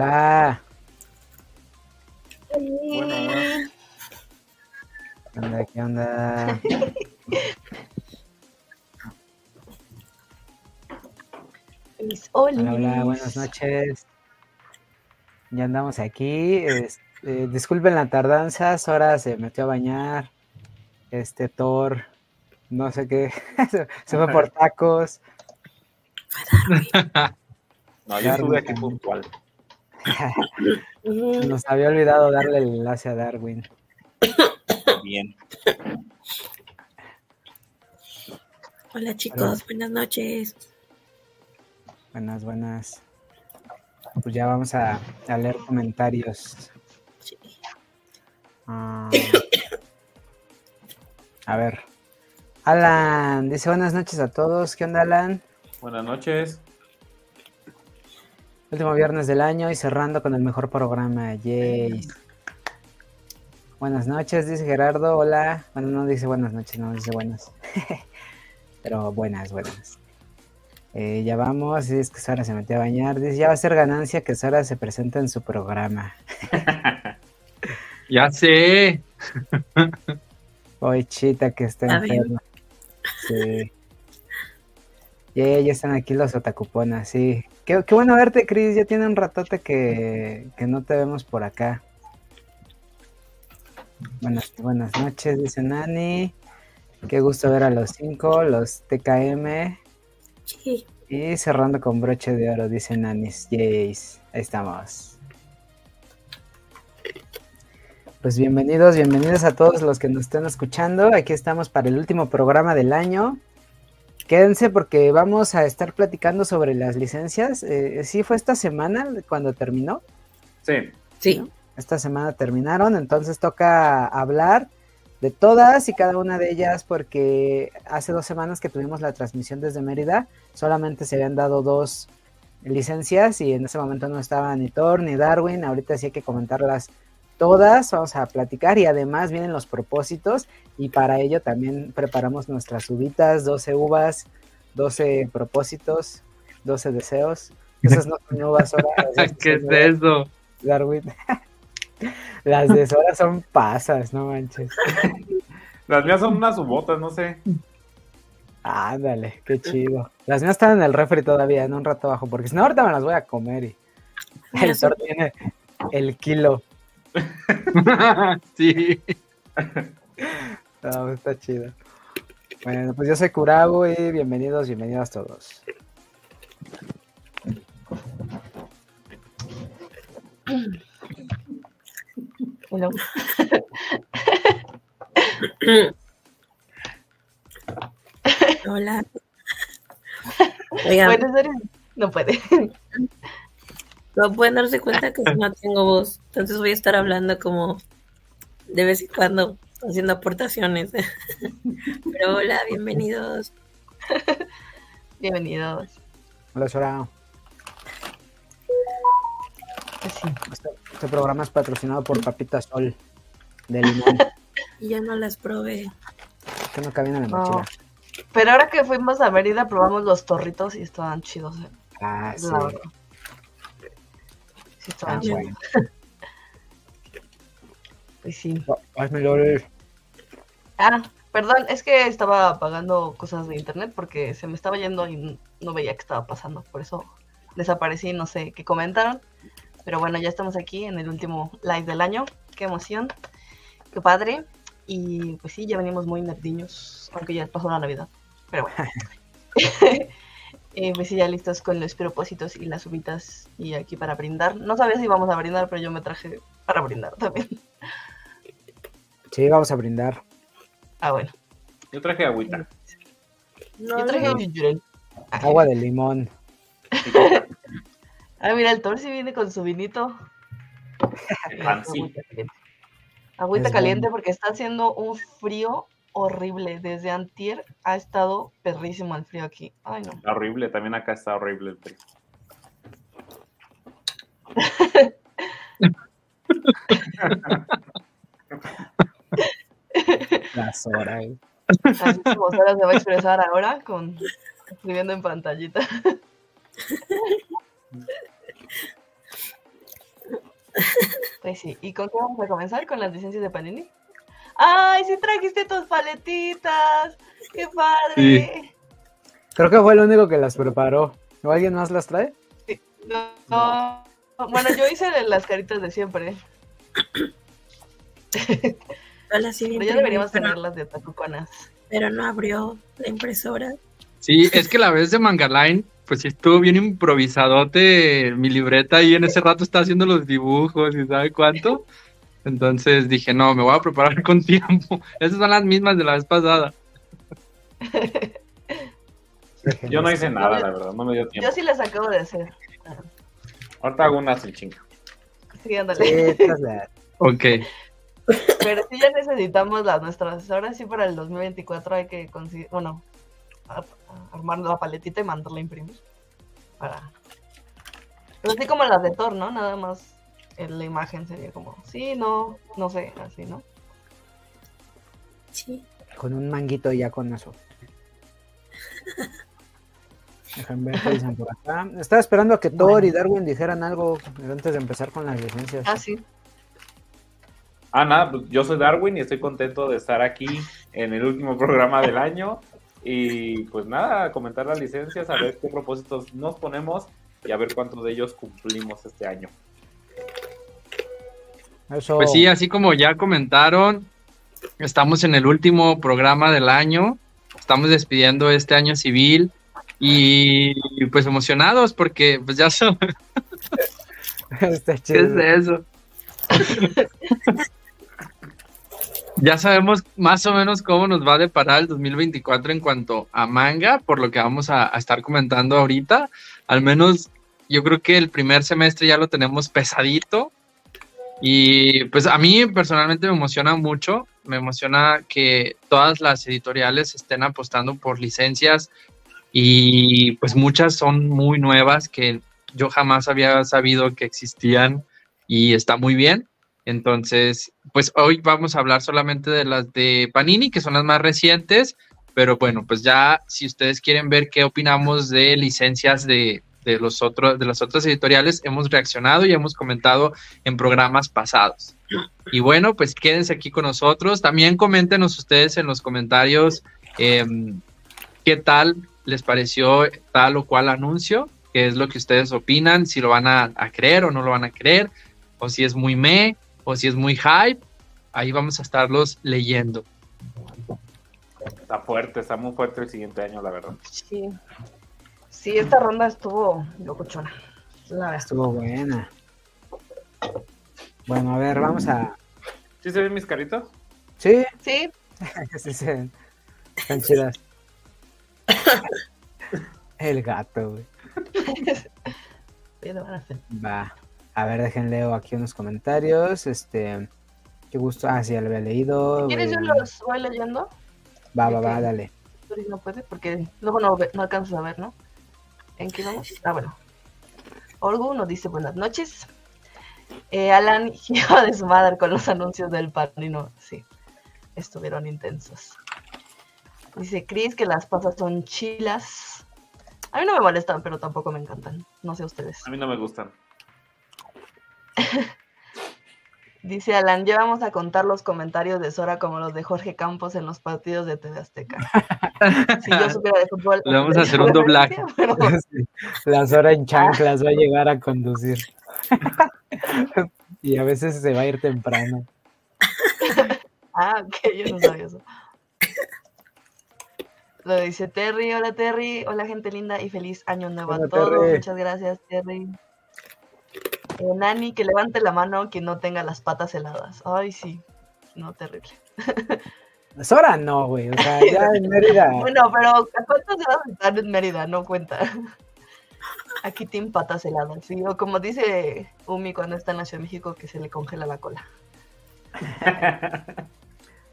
Hola. Bueno, ¿Qué onda? ¿Qué onda? Mis Hola, hola, buenas noches. Ya andamos aquí. Este, disculpen la tardanza, Sora se metió a bañar. Este Thor, no sé qué, se se fue por tacos. no, yo estuve aquí puntual. Nos había olvidado darle el enlace a Darwin. Bien. Hola chicos, buenas noches. Buenas, buenas. Pues ya vamos a, a leer comentarios. Sí. Ah, a ver. Alan dice buenas noches a todos. ¿Qué onda, Alan? Buenas noches. Último viernes del año y cerrando con el mejor programa. Yay. Buenas noches, dice Gerardo. Hola. Bueno, no dice buenas noches, no dice buenas. Pero buenas, buenas. Eh, ya vamos. Dice es que Sara se metió a bañar. Dice ya va a ser ganancia que Sara se presente en su programa. Ya sé. Hoy Chita que está enferma. Sí. Yay, ya están aquí los otacuponas, sí. Qué, qué bueno verte, Cris. Ya tiene un ratote que, que no te vemos por acá. Buenas, buenas noches, dice Nani. Qué gusto ver a los cinco, los TKM. Sí. Y cerrando con broche de oro, dice Nanis. Yays. Ahí estamos. Pues bienvenidos, bienvenidos a todos los que nos estén escuchando. Aquí estamos para el último programa del año. Quédense porque vamos a estar platicando sobre las licencias. Eh, sí, fue esta semana cuando terminó. Sí. Sí. Esta semana terminaron, entonces toca hablar de todas y cada una de ellas porque hace dos semanas que tuvimos la transmisión desde Mérida, solamente se habían dado dos licencias y en ese momento no estaba ni Thor ni Darwin, ahorita sí hay que comentarlas todas, vamos a platicar y además vienen los propósitos y para ello también preparamos nuestras uvitas, 12 uvas, 12 propósitos, 12 deseos. Esas no son uvas, ahora. ¿Qué es eso? Darwin. Las de Sora son pasas, no manches. Las mías son unas ubotas, no sé. Ándale, qué chido. Las mías están en el refri todavía, en un rato abajo, porque si no, ahorita me las voy a comer y el Thor tiene el kilo. sí. No, está chido. Bueno, pues yo soy Kurabu y bienvenidos, bienvenidos todos. Hello. Hola. Oigan, no puede. No pueden darse cuenta que no tengo voz. Entonces voy a estar hablando como de vez en cuando, haciendo aportaciones. Pero hola, bienvenidos. Bienvenidos. Hola Sora. Pues sí. Este, este programa es patrocinado por Papita Sol de limón, Y ya no las probé. que no cabían en la No. mochila. Pero ahora que fuimos a Mérida probamos los torritos y estaban chidos. eh. Ah, sí. Verdad. Estaban Ah, bueno. Pues sí. Oh, hazme. Ah, perdón, es que estaba apagando cosas de internet porque se me estaba yendo y no veía qué estaba pasando. Por eso desaparecí, no sé qué comentaron. Pero bueno, ya estamos aquí en el último live del año. Qué emoción. Qué padre. Y pues sí, ya venimos muy nerdiños, aunque ya pasó la Navidad. Pero bueno. Eh, pues sí, ya listos con los propósitos y las uvitas y aquí para brindar. No sabía si íbamos a brindar, pero yo me traje para brindar también. Sí, vamos a brindar. Ah, bueno. Yo traje agüita. No, Yo traje no. Agua de limón. Ah, mira, el Thor sí viene con su vinito. Fancy. Agüita caliente. Agüita caliente porque está haciendo un frío horrible. Desde antier ha estado perrísimo el frío aquí. Ay, no. Está horrible, también acá está horrible el frío. Las horas. Así como Sara se va a expresar ahora con escribiendo en pantallita. Ok, sí. ¿Y con qué vamos a comenzar? ¿Con las licencias de Panini? ¡Ay, sí trajiste tus paletitas! ¡Qué padre! Creo que fue el único que las preparó. ¿O alguien más las trae? No, no. Bueno, yo hice las caritas de siempre. Hola, sí, Pero ya deberíamos tener las de Tacuconas. Pero no abrió la impresora. Sí, es que la vez de Mangaline, pues sí estuvo bien improvisadote mi libreta y en ese rato estaba haciendo los dibujos y sabe cuánto. Entonces dije, no, me voy a preparar con tiempo. Esas son las mismas de la vez pasada. Yo no hice nada, la verdad, no me dio tiempo. Yo sí las acabo de hacer. Ahorita hago unas en chinga. Sí, ándale. Sí, Ok. Pero sí ya necesitamos las nuestras. Ahora sí para el 2024 hay que conseguir, bueno, armar la paletita y mandarla a imprimir. Para... Pero así como las de Thor, ¿no? Nada más la imagen sería como, sí, no, no sé, así, ¿no? Sí. Con un manguito ya con eso. Déjenme ver qué dicen por acá. Estaba esperando a que Thor y Darwin dijeran algo antes de empezar con las licencias. Ah, sí. Ah, nada, pues yo soy Darwin y estoy contento de estar aquí en el último programa del año. Y pues nada, comentar las licencias, a ver qué propósitos nos ponemos y a ver cuántos de ellos cumplimos este año. Eso. Pues sí, así como ya comentaron, estamos en el último programa del año. Estamos despidiendo este año civil y pues emocionados porque pues ya son... Está ¿Qué chido. es eso? ya sabemos más o menos cómo nos va a deparar el 2024 en cuanto a manga, por lo que vamos a, a estar comentando ahorita. Al menos yo creo que el primer semestre ya lo tenemos pesadito. Y pues a mí personalmente me emociona mucho, me emociona que todas las editoriales estén apostando por licencias y pues muchas son muy nuevas que yo jamás había sabido que existían y está muy bien. Entonces, pues hoy vamos a hablar solamente de las de Panini, que son las más recientes, pero bueno, pues ya si ustedes quieren ver qué opinamos de licencias de, de los otros, de las otras editoriales, hemos reaccionado y hemos comentado en programas pasados. Y bueno, pues quédense aquí con nosotros. También coméntenos ustedes en los comentarios eh, qué tal les pareció tal o cual anuncio, qué es lo que ustedes opinan, si lo van a, a creer o no lo van a creer, o si es muy me, o si es muy hype. Ahí vamos a estarlos leyendo. Está fuerte, está muy fuerte el siguiente año, la verdad. Sí. Sí, esta ronda estuvo locochona. La verdad. Estuvo buena. Bueno, a ver, vamos a. ¿Sí se ven mis caritas? Sí, Sí, sí, sí. Están chidas. El gato, güey. ¿qué le van a hacer? Va. A ver, déjenle leo aquí unos comentarios. Este. Qué gusto. Ah, sí, ya lo había leído. ¿Quieres yo los voy leyendo? Va, va, va, Ok. dale. No puede porque luego no, no alcanzas a ver, ¿no? ¿En qué vamos? Ah, bueno. Orgu nos dice buenas noches. Eh, Alan iba de su madre con los anuncios del panino. Sí, estuvieron intensos. Dice Chris que las pasas son chilas. A mí no me molestan, pero tampoco me encantan. No sé ustedes. A mí no me gustan. Dice Alan, ya vamos a contar los comentarios de Sora como los de Jorge Campos en los partidos de TV Azteca. Si yo supiera de fútbol. Le vamos a hacer un doblaje. pero- Sí, Las horas en chanclas va a llegar a conducir. y a veces se va a ir temprano. Ah, ok, yo no sabía eso. Lo dice Terry, hola Terry, hola gente linda y feliz año nuevo Hola, a todos. Terry. Muchas gracias, Terry. Eh, Nani, que levante la mano quien no tenga las patas heladas. Ay, sí, no, terrible. Sora no, güey. O sea, ya en Mérida. Bueno, pero ¿a ¿cuántas heladas están en Mérida? No cuenta. Aquí tienen patas heladas, sí, o como dice Umi cuando está en la Ciudad de México que se le congela la cola.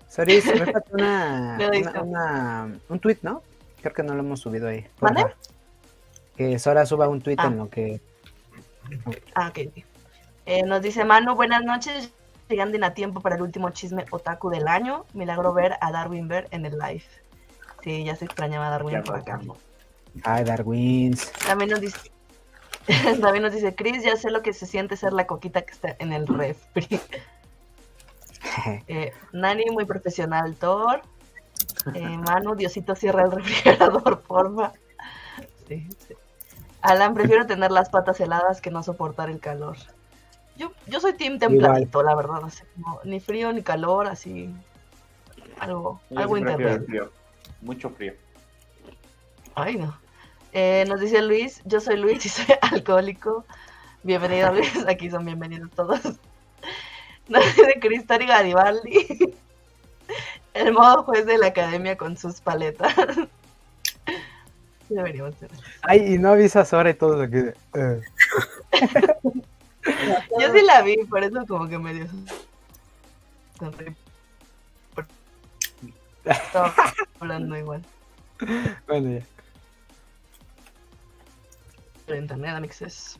Soris, rétate una, Lo hizo. una, una- un tweet, ¿no? Creo que no lo hemos subido ahí. favor. Que Sora suba un tweet Ah. en lo que. Ah, ok. Eh, nos dice Manu, buenas noches. Llegando en a tiempo para el último chisme otaku del año. Milagro ver a Darwin ver en el live. Sí, ya se extrañaba a Darwin Ya por acá. Ay, Darwins. También nos dice, David nos dice, Chris, ya sé lo que se siente ser la coquita que está en el refri. Eh, Nani, muy profesional, Thor. Eh, Manu, Diosito, cierra el refrigerador, porfa. Sí, sí. Alan, prefiero tener las patas heladas que no soportar el calor. Yo, yo soy team templadito, la verdad. así como ni frío ni calor, así. Algo, Yo algo intermedio. frío. Mucho frío. Ay, no. Eh, nos dice Luis, yo soy Luis y soy alcohólico. Bienvenido Luis, aquí son bienvenidos todos. Nos dice Cristóbal Garibaldi. El modo juez de la academia con sus paletas. Sí, Deberíamos tener. Ay, y no avisas ahora y todos aquí. de, eh. Yo sí la vi, por eso como que me dio Estaba hablando igual. Bueno, ya. Pero internet, amixes.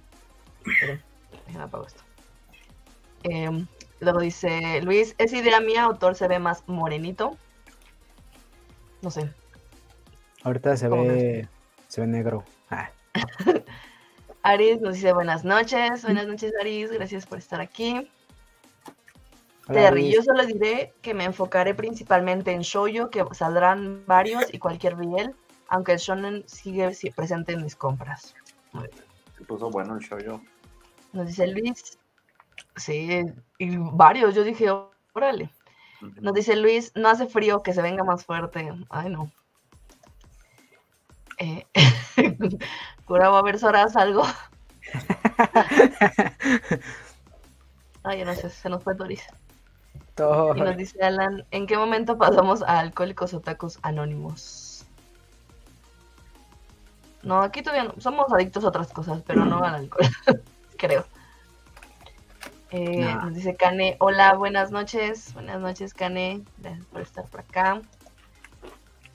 Déjenme apago esto. Em, luego dice Luis, ¿es idea mía? Autor se ve más morenito. No sé. Ahorita se ¿Cómo ve, se ve negro. Ah, Aris nos dice buenas noches. Buenas noches, Aris. Gracias por estar aquí. hola, Terry, yo solo diré que me enfocaré principalmente en shoujo, que saldrán varios y cualquier riel, aunque el shonen sigue si- presente en mis compras. Se puso bueno el show yo. Nos dice Luis. Sí, y varios. Yo dije, órale. Nos dice Luis, no hace frío, que se venga más fuerte. Ay, no. Eh, Cura, va a ver horas algo. Ay, no sé, se nos fue Doris. Todo- Y nos dice Alan, ¿en qué momento pasamos a Alcohólicos Otakus Anónimos? No, aquí todavía no. Somos adictos a otras cosas, pero no al alcohol, creo. Eh, No. Nos dice Kane, hola, buenas noches. Buenas noches, Kane. Gracias por estar por acá.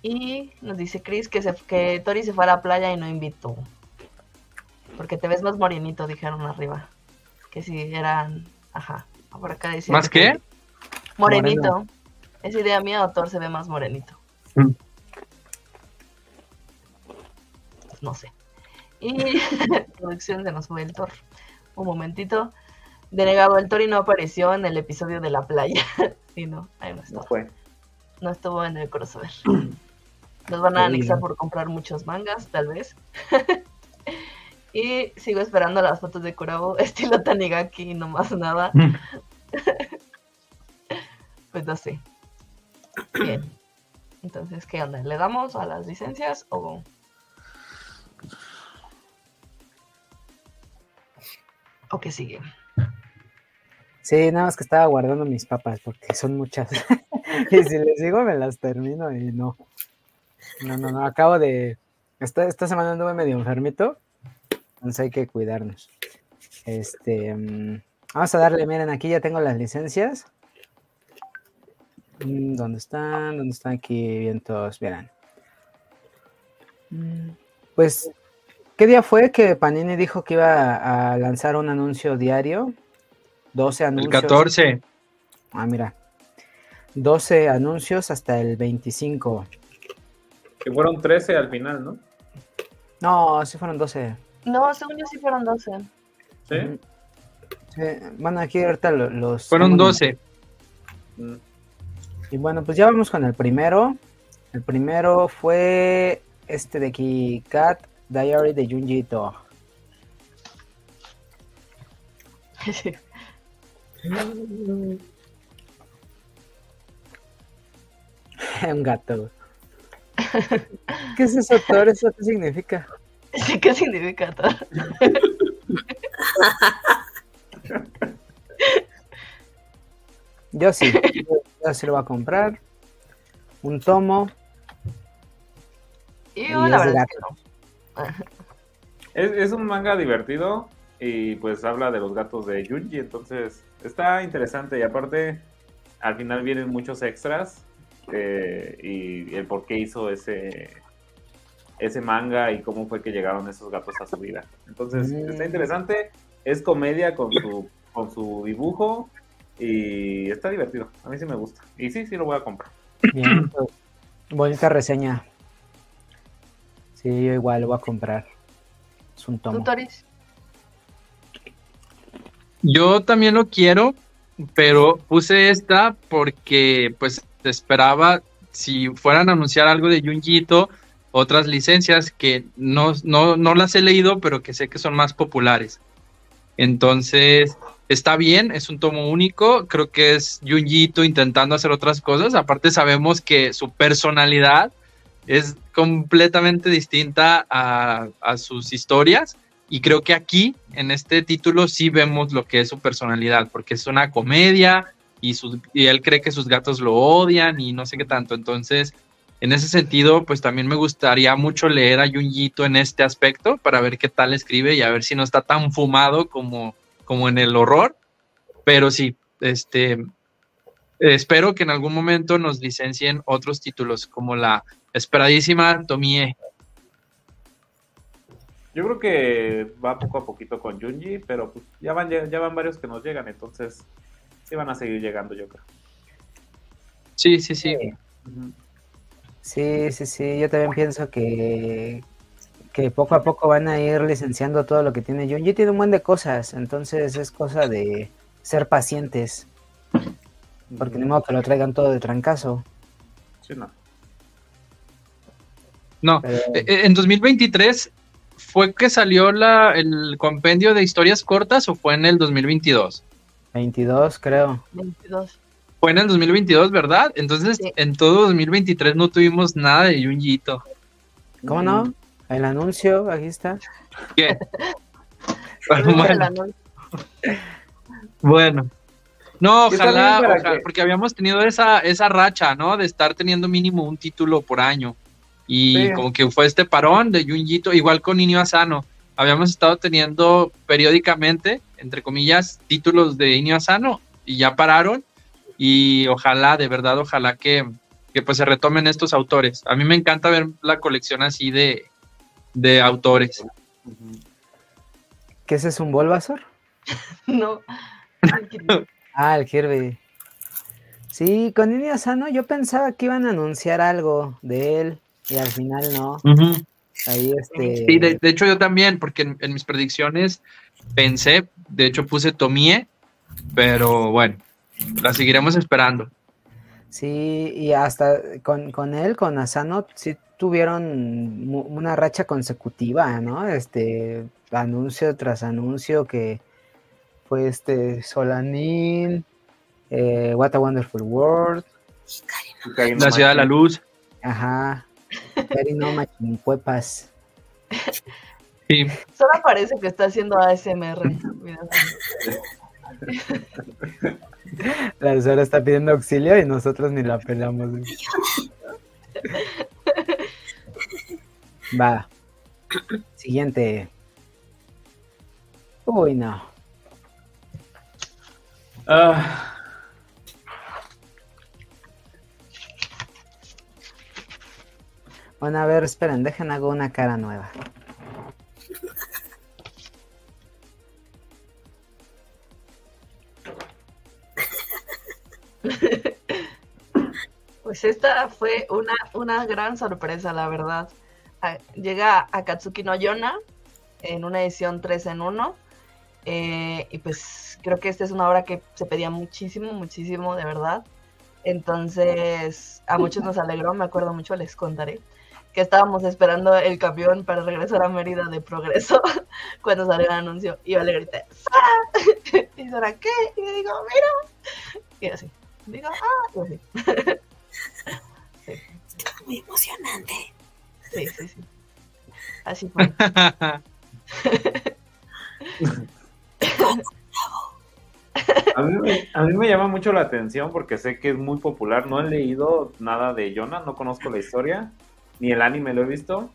Y nos dice Chris que, se, que Tori se fue a la playa y no invitó. Porque te ves más morenito, dijeron arriba. Que si eran... Ajá. Por acá dice... ¿Más qué? Morenito. Es idea mía, autor se ve más morenito. Mm. No sé. Y producción se nos fue el Thor. Un momentito. Denegado, el Tori no apareció en el episodio de la playa. sí, no, ahí no No estuvo. fue. No estuvo en el crossover. Nos van a anexar por comprar muchos mangas, tal vez. y sigo esperando las fotos de Kurabo, estilo Tanigaki y no más nada. Pues no sé. Bien. Entonces, ¿qué onda? ¿Le damos a las licencias o...? ¿O qué sigue? Sí, nada más que estaba guardando mis papas porque son muchas. y si les digo, me las termino y no. No, no, no. Acabo de. Esta, esta semana anduve medio enfermito. Entonces hay que cuidarnos. Este. mm, vamos a darle, miren, aquí ya tengo las licencias. Mm, ¿Dónde están? ¿Dónde están aquí? Bien, todos, verán. Mm, Pues, ¿qué día fue que Panini dijo que iba a lanzar un anuncio diario? 12 El anuncios. 14. Ah, mira. 12 anuncios hasta el 25. Que fueron 13 al final, ¿no? No, sí fueron 12. No, según yo sí fueron 12. Sí. Sí, bueno, aquí ahorita lo- los. Fueron tengo en- 12. Mm. Y bueno, pues ya vamos con el primero. El primero fue este de aquí, Cat Diary de Junji Ito. Un gato. ¿Qué es eso, Thor? ¿Eso qué significa? Sí, ¿qué significa todo? Yo sí, yo, yo sí lo voy a comprar. Un tomo. Y Y la verdad es que gato. no. Es, es un manga divertido y pues habla de los gatos de Junji, entonces está interesante y aparte al final vienen muchos extras eh, y el por qué hizo ese ese manga y cómo fue que llegaron esos gatos a su vida. Entonces Mm. está interesante, es comedia con su con su dibujo y está divertido. A mí sí me gusta y sí sí lo voy a comprar. Bien, pues, bonita reseña. Sí, yo igual lo voy a comprar. Es un ¿Tú, tomo. Toris? Yo también lo quiero, pero puse esta porque pues esperaba si fueran a anunciar algo de Junjito, otras licencias que no, no, no las he leído, pero que sé que son más populares. Entonces, está bien, es un tomo único, creo que es Junjito intentando hacer otras cosas, aparte sabemos que su personalidad es completamente distinta a, a sus historias y creo que aquí, en este título, sí vemos lo que es su personalidad, porque es una comedia y, y él cree que sus gatos lo odian y no sé qué tanto. Entonces, en ese sentido, pues también me gustaría mucho leer a Junjito en este aspecto para ver qué tal escribe y a ver si no está tan fumado como, como en el horror. Pero sí, este, espero que en algún momento nos licencien otros títulos como la esperadísima Tomie. Yo creo que va poco a poquito con Junji, pero pues ya van, ya van varios que nos llegan, entonces sí van a seguir llegando, yo creo. Sí, sí, sí. Sí, sí, sí, yo también pienso que, que poco a poco van a ir licenciando todo lo que tiene Junji. Tiene un buen de cosas, entonces es cosa de ser pacientes. Porque ni modo que lo traigan todo de trancazo. Sí, no. No, Pero- eh, eh, en 2023 fue que salió la, el compendio de historias cortas o fue en el 2022? 22, creo. 22. Fue en el 2022, ¿verdad? Entonces, Sí. en todo 2023 no tuvimos nada de Junjito. ¿Cómo no? El anuncio, aquí está. ¿Qué? Bueno. No, ojalá, ojalá, que- porque habíamos tenido esa, esa racha, ¿no? De estar teniendo mínimo un título por año. Y Sí. como que fue este parón de Junjito, igual con Inio Asano. Habíamos estado teniendo periódicamente, entre comillas, títulos de Inio Asano y ya pararon. Y ojalá, de verdad, ojalá que, que pues se retomen estos autores. A mí me encanta ver la colección así de, de autores. ¿Qué ese es un Bulbasaur? No. Ah, el Kirby. Sí, con Inio Asano yo pensaba que iban a anunciar algo de él y al final no. Ahí este. Sí, de, de hecho yo también, porque en, en mis predicciones pensé, de hecho puse Tomie, pero bueno, la seguiremos esperando. Sí, y hasta con, con él, con Asano, sí tuvieron una racha consecutiva, ¿no? Este anuncio tras anuncio que fue este Solanin, eh, What a Wonderful World, Hikari no La ciudad de la luz. ajá, no Machincuepas. Sí, Solo parece que está haciendo ASMR. Mira. La Sora está pidiendo auxilio y nosotros ni la pelamos. Va. Siguiente. Uy, no. Ah, Bueno, a ver, esperen, dejen hago una cara nueva. Pues esta fue una, una gran sorpresa, la verdad. Ah, Llega a Katsuki no Yona en una edición 3 en 1. eh, y pues creo que esta es una obra que se pedía muchísimo, muchísimo, de verdad. Entonces, a muchos nos alegró, me acuerdo mucho, les contaré, que estábamos esperando el camión para regresar a Mérida de progreso cuando salió el anuncio. Y yo le grité, ¡Sara! ¿Y Sara qué? Y le digo, mira. Y así, digo, ah. Está muy emocionante. Sí, sí, sí. Así fue. a, mí me, a mí me llama mucho la atención porque sé que es muy popular. No he leído nada de Yona, no conozco la historia, ni el anime lo he visto.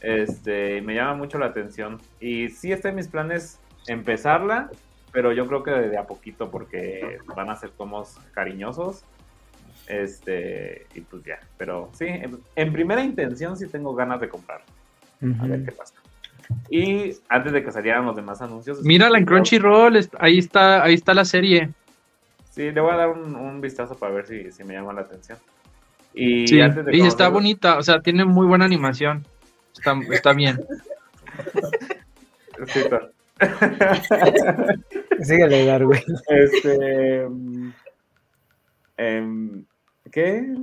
Este, me llama mucho la atención. Y sí está en mis planes empezarla, pero yo creo que de a poquito porque van a ser tomos cariñosos. Este, y pues ya. Pero sí, en, en primera intención sí tengo ganas de comprarlo. A ver qué pasa. Y antes de que salieran los demás anuncios. Mírala en Crunchyroll, ahí está, ahí está la serie. Sí, le voy a dar un, un vistazo para ver si, si me llama la atención. Y Sí, antes de y está bonita, o sea, tiene muy buena animación. Está, está bien. Sí, está. Síguele, Darwin. Este. em, ¿Qué?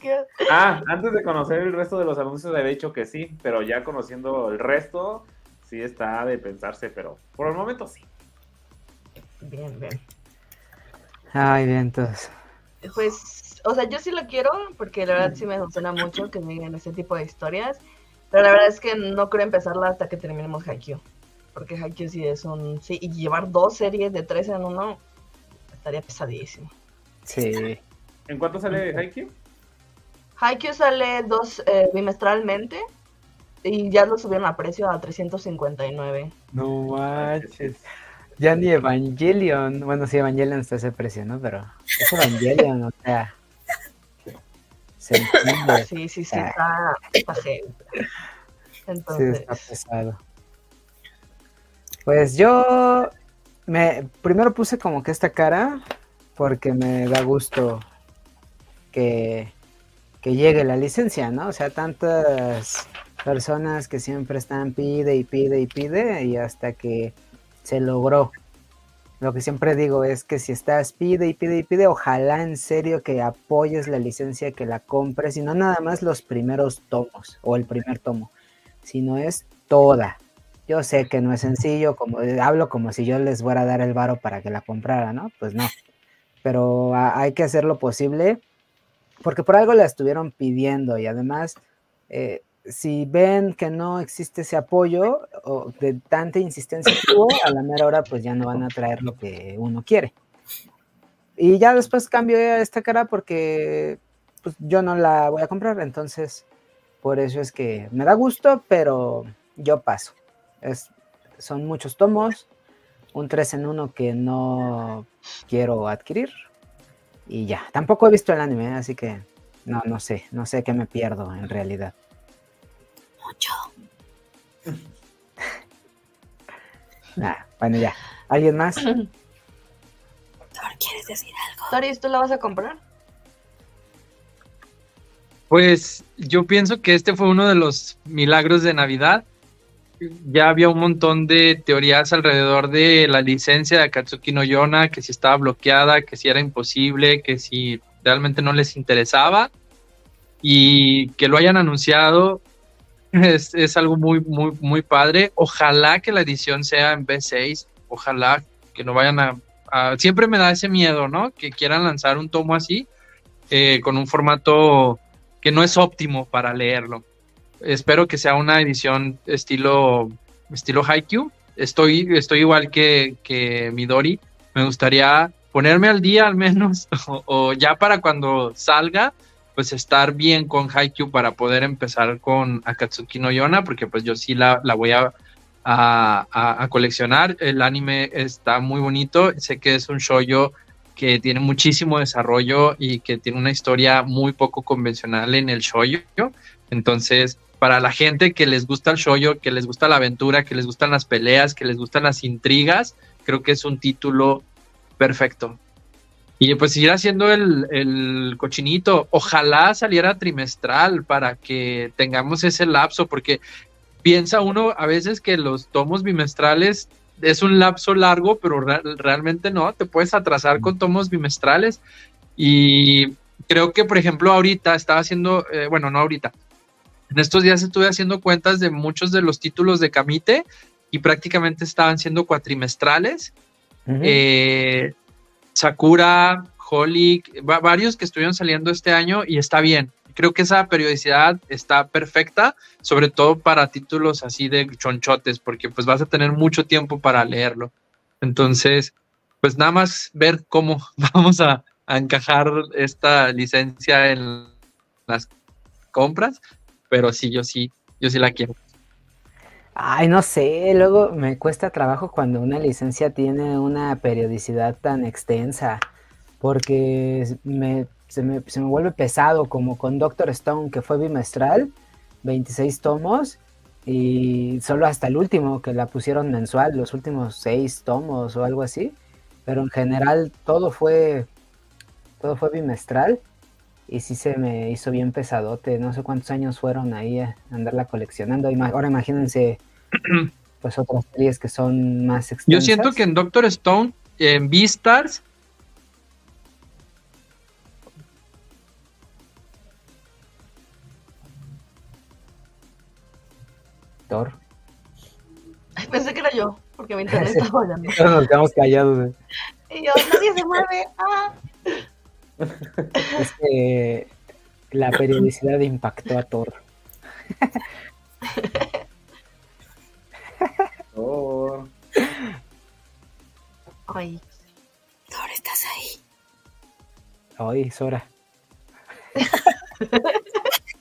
¿Qué? Ah, antes de conocer el resto de los anuncios había dicho que sí, pero ya conociendo el resto, sí está de pensarse, pero por el momento sí. Bien, bien. Ay, bien, entonces. Pues, o sea, yo sí lo quiero porque la verdad sí me emociona mucho que me digan ese tipo de historias. Pero la verdad es que no quiero empezarla hasta que terminemos Haikyuu. Porque Haikyuu sí es un... Sí, y llevar dos series de tres en uno estaría pesadísimo. Sí. ¿En cuánto sale Haikyuu? Haikyuu sale dos eh, bimestralmente y ya lo subieron a precio a 359. No manches. Ya ni Evangelion. Bueno, sí, Evangelion está ese precio, ¿no? Pero es Evangelion, o sea. Se entiende. Sí, sí, sí, Ah. está, está heavy. Sí, Entonces, está pesado. Pues yo me primero puse como que esta cara porque me da gusto que, que llegue la licencia, ¿no? O sea, tantas personas que siempre están pide y pide y pide y hasta que se logró. Lo que siempre digo es que si estás pide y pide y pide, ojalá en serio que apoyes la licencia, que la compres, y no nada más los primeros tomos o el primer tomo, sino es toda. Yo sé que no es sencillo, como hablo como si yo les fuera a dar el varo para que la comprara, ¿no? Pues no. Pero hay que hacer lo posible, porque por algo la estuvieron pidiendo y además, eh, si ven que no existe ese apoyo o de tanta insistencia que hubo, a la mera hora pues ya no van a traer lo que uno quiere. Y ya después cambio esta cara porque pues yo no la voy a comprar, entonces por eso es que me da gusto, pero yo paso. Es, son muchos tomos, un 3 en 1 que no quiero adquirir y ya. Tampoco he visto el anime, así que no, no sé, no sé qué me pierdo en realidad. Mucho. Nah, bueno, ya. ¿Alguien más? ¿quieres decir algo? Toris, ¿tú la vas a comprar? Pues yo pienso que este fue uno de los milagros de Navidad. Ya había un montón de teorías alrededor de la licencia de Akatsuki no Yona, que si estaba bloqueada, que si era imposible, que si realmente no les interesaba. Y que lo hayan anunciado es, algo muy, muy, muy padre. Ojalá que la edición sea en B6. Ojalá que no vayan a, a- Siempre me da ese miedo, ¿no? Que quieran lanzar un tomo así, eh, con un formato que no es óptimo para leerlo. Espero que sea una edición estilo, estilo Haikyuu. Estoy, estoy igual que, que Midori. Me gustaría ponerme al día al menos, o, ya para cuando salga, pues estar bien con Haikyuu para poder empezar con Akatsuki no Yona, porque pues yo sí la, la voy a, a, a- a coleccionar. El anime está muy bonito. Sé que es un shoyo que tiene muchísimo desarrollo y que tiene una historia muy poco convencional en el shoyo. Entonces, para la gente que les gusta el shoyo, que les gusta la aventura, que les gustan las peleas, que les gustan las intrigas, creo que es un título perfecto. Y pues seguir haciendo el, el cochinito. Ojalá saliera trimestral para que tengamos ese lapso, porque piensa uno a veces que los tomos bimestrales es un lapso largo, pero re- realmente no, te puedes atrasar con tomos bimestrales. Y creo que, por ejemplo, ahorita estaba haciendo, eh, bueno, no ahorita, en estos días estuve haciendo cuentas de muchos de los títulos de Kamite y prácticamente estaban siendo cuatrimestrales. Eh, Sakura, Holic, va- varios que estuvieron saliendo este año y está bien. Creo que esa periodicidad está perfecta, sobre todo para títulos así de chonchotes, porque pues vas a tener mucho tiempo para leerlo. Entonces, pues nada más ver cómo vamos a, a encajar esta licencia en las compras, pero sí, yo sí, yo sí la quiero. Ay, no sé, luego me cuesta trabajo cuando una licencia tiene una periodicidad tan extensa, porque me, se me, se me vuelve pesado, como con Doctor Stone, que fue bimestral, 26 tomos, y solo hasta el último, que la pusieron mensual, los últimos 6 tomos o algo así, pero en general todo fue, todo fue bimestral, y sí se me hizo bien pesadote, no sé cuántos años fueron ahí a andarla coleccionando, ahora imagínense pues otras series que son más extensas. Yo siento que en Doctor Stone, en Beastars, Thor. Ay, pensé que era yo, porque mi internet estaba nos quedamos callados. Y yo, nadie se mueve. Ah. Es que la periodicidad impactó a Thor. Thor. Ay, Thor, estás ahí. Ay, Sora.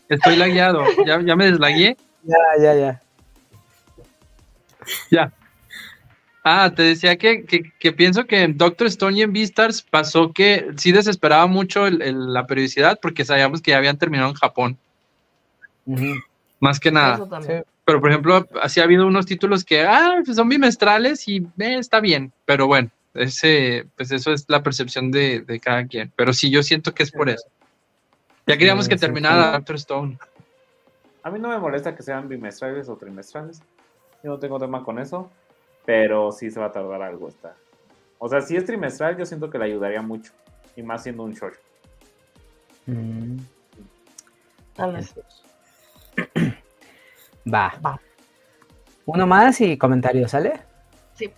estoy lagueado. ¿Ya, ya me deslagué? Ya, ya, ya. Ya. Ah, te decía que, que- que pienso que en Doctor Stone y en Beastars pasó que sí desesperaba mucho el- el- la periodicidad porque sabíamos que ya habían terminado en Japón, más que nada. Pero por ejemplo, así ha habido unos títulos que ah, pues son bimestrales y eh, está bien, pero bueno, ese, pues eso es la percepción de, de cada quien. Pero sí, yo siento que es por eso. Ya queríamos Sí, que terminara sí. Doctor Stone. A mí no me molesta que sean bimestrales o trimestrales. Yo no tengo tema con eso. Pero sí se va a tardar algo esta. O sea, si es trimestral, yo siento que le ayudaría mucho. Y más siendo un short. Mm, Tal vez. Va. Va. Uno más y comentarios, ¿sale? Sí.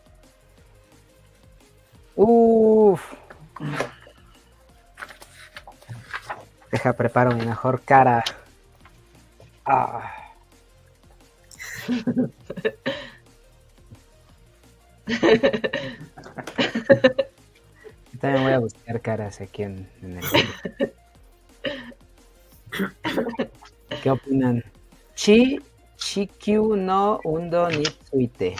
Uf. Deja, preparo mi mejor cara. Ah. Yo También voy a buscar caras aquí en, en el. ¿Qué opinan? Chi Chikyu no Undo ni Tsuite.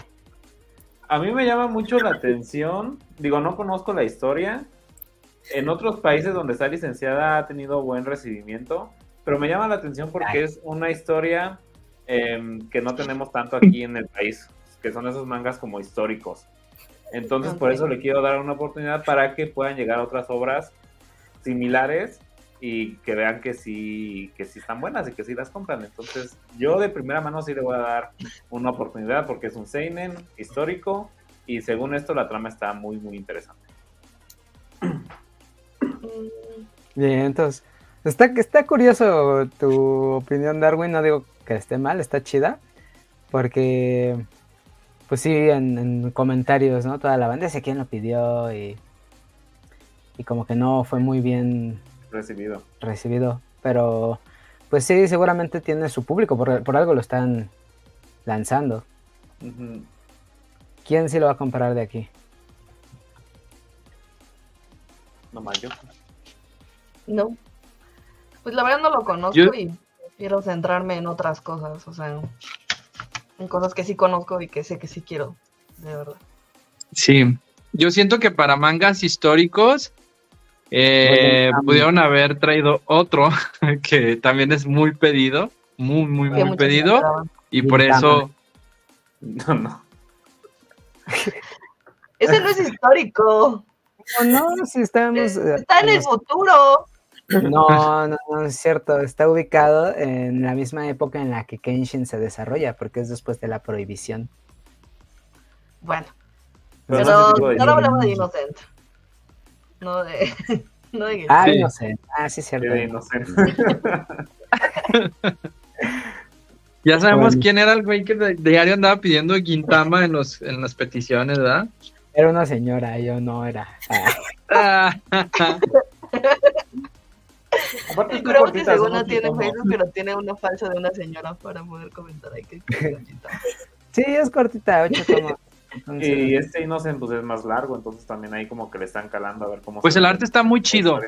A mí me llama mucho la atención. Digo, no conozco la historia. En otros países donde está licenciada ha tenido buen recibimiento. Pero me llama la atención porque es una historia em, que no tenemos tanto aquí en el país. Que son esos mangas como históricos. Entonces, por eso le quiero dar una oportunidad para que puedan llegar a otras obras similares y que vean que sí, que sí están buenas y que sí las compran. Entonces, yo de primera mano sí le voy a dar una oportunidad porque es un seinen histórico y según esto la trama está muy muy interesante. Mm, Bien, entonces, está, está curioso tu opinión, Darwin. No digo que esté mal, está chida. Porque, pues sí, en, en comentarios, ¿no? Toda la banda dice quién lo pidió y, y como que no fue muy bien Recibido. recibido. Pero, pues sí, seguramente tiene su público, por, por algo lo están lanzando. ¿Quién sí lo va a comprar de aquí? No más yo. No. Pues la verdad no lo conozco Yo- y quiero centrarme en otras cosas, o sea, en cosas que sí conozco y que sé que sí quiero, de verdad. Sí, yo siento que para mangas históricos eh, Bueno, pudieron haber traído otro que también es muy pedido, muy, muy, muy muchos pedido, y por eso, No, no. Ese no es histórico, No, no, si estamos... eh, está en el futuro. No, no, no es cierto. Está ubicado en la misma época en la que Kenshin se desarrolla, porque es después de la prohibición. Bueno, Pero pero no de hablamos de Innocent. No de, no de Ah, Sí. no sé. Ah, sí, cierto. Sé. ya sabemos Bueno. quién era el güey que de diario andaba pidiendo Quintama en, los, en las peticiones, ¿verdad? Era una señora, yo no era. Ah, Ah, Aparte, Creo que según no tiene. Facebook, pero tiene una falsa de una señora para poder comentar ahí que sí, es cortita, ocho tomos. Entonces, Y este Innocent pues es más largo, entonces también ahí como que le están calando a ver cómo Pues se el arte está muy chido.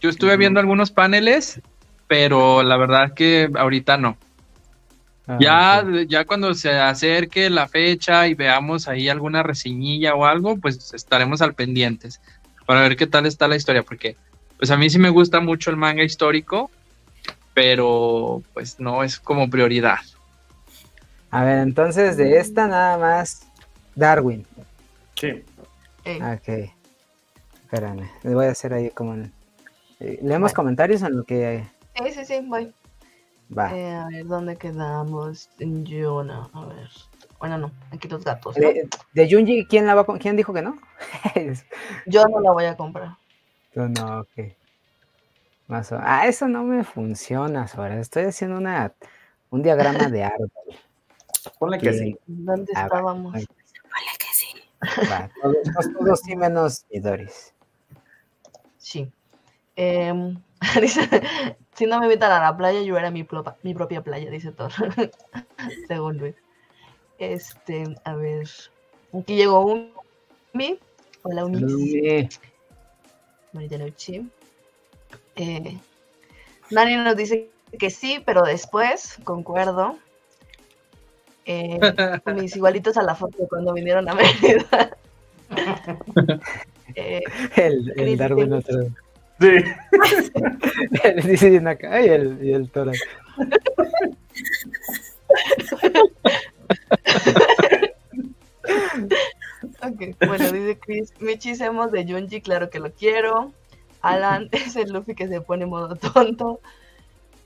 Yo estuve viendo algunos paneles, pero la verdad que ahorita no. ah, Ya, sí. ya cuando se acerque la fecha y veamos ahí alguna reseñilla o algo, pues estaremos al pendientes para ver qué tal está la historia, porque pues a mí sí me gusta mucho el manga histórico, pero pues no es como prioridad. A ver, entonces de esta nada más Darwin. Sí. Eh, Ok. Espérame, le voy a hacer ahí como... en- eh, ¿Leemos comentarios en lo que sí, sí, sí, voy. va? Eh, a ver, ¿dónde quedamos? En Yona, a ver. Bueno, no, aquí los gatos. ¿no? De, de Junji, ¿quién, la va, ¿quién dijo que no? Yo no la voy a comprar. Tú no, ok. Más o- Ah, eso no me funciona, Sora. Estoy haciendo una, un diagrama de árbol. Ponle que sí. ¿Dónde Ah, estábamos? Hola que sí. Va, todos, todos- sí menos Doris. Sí. Em, dice, si no me invitan a la playa, yo era mi, plopa- mi propia playa, dice Thor. Según Luis. Este, a ver. Aquí llegó Umi. Hola, Umi. Bonita noche. Eh, Nani nos dice que sí, pero después, concuerdo. Eh, mis igualitos a la foto de cuando vinieron a Mérida. Eh, El, el Darwin ¿qué? otro. Sí. Dice acá y el, y el Tora. Ok, bueno, dice Chris, Michi hacemos de Junji, claro que lo quiero. Alan es el Luffy que se pone en modo tonto.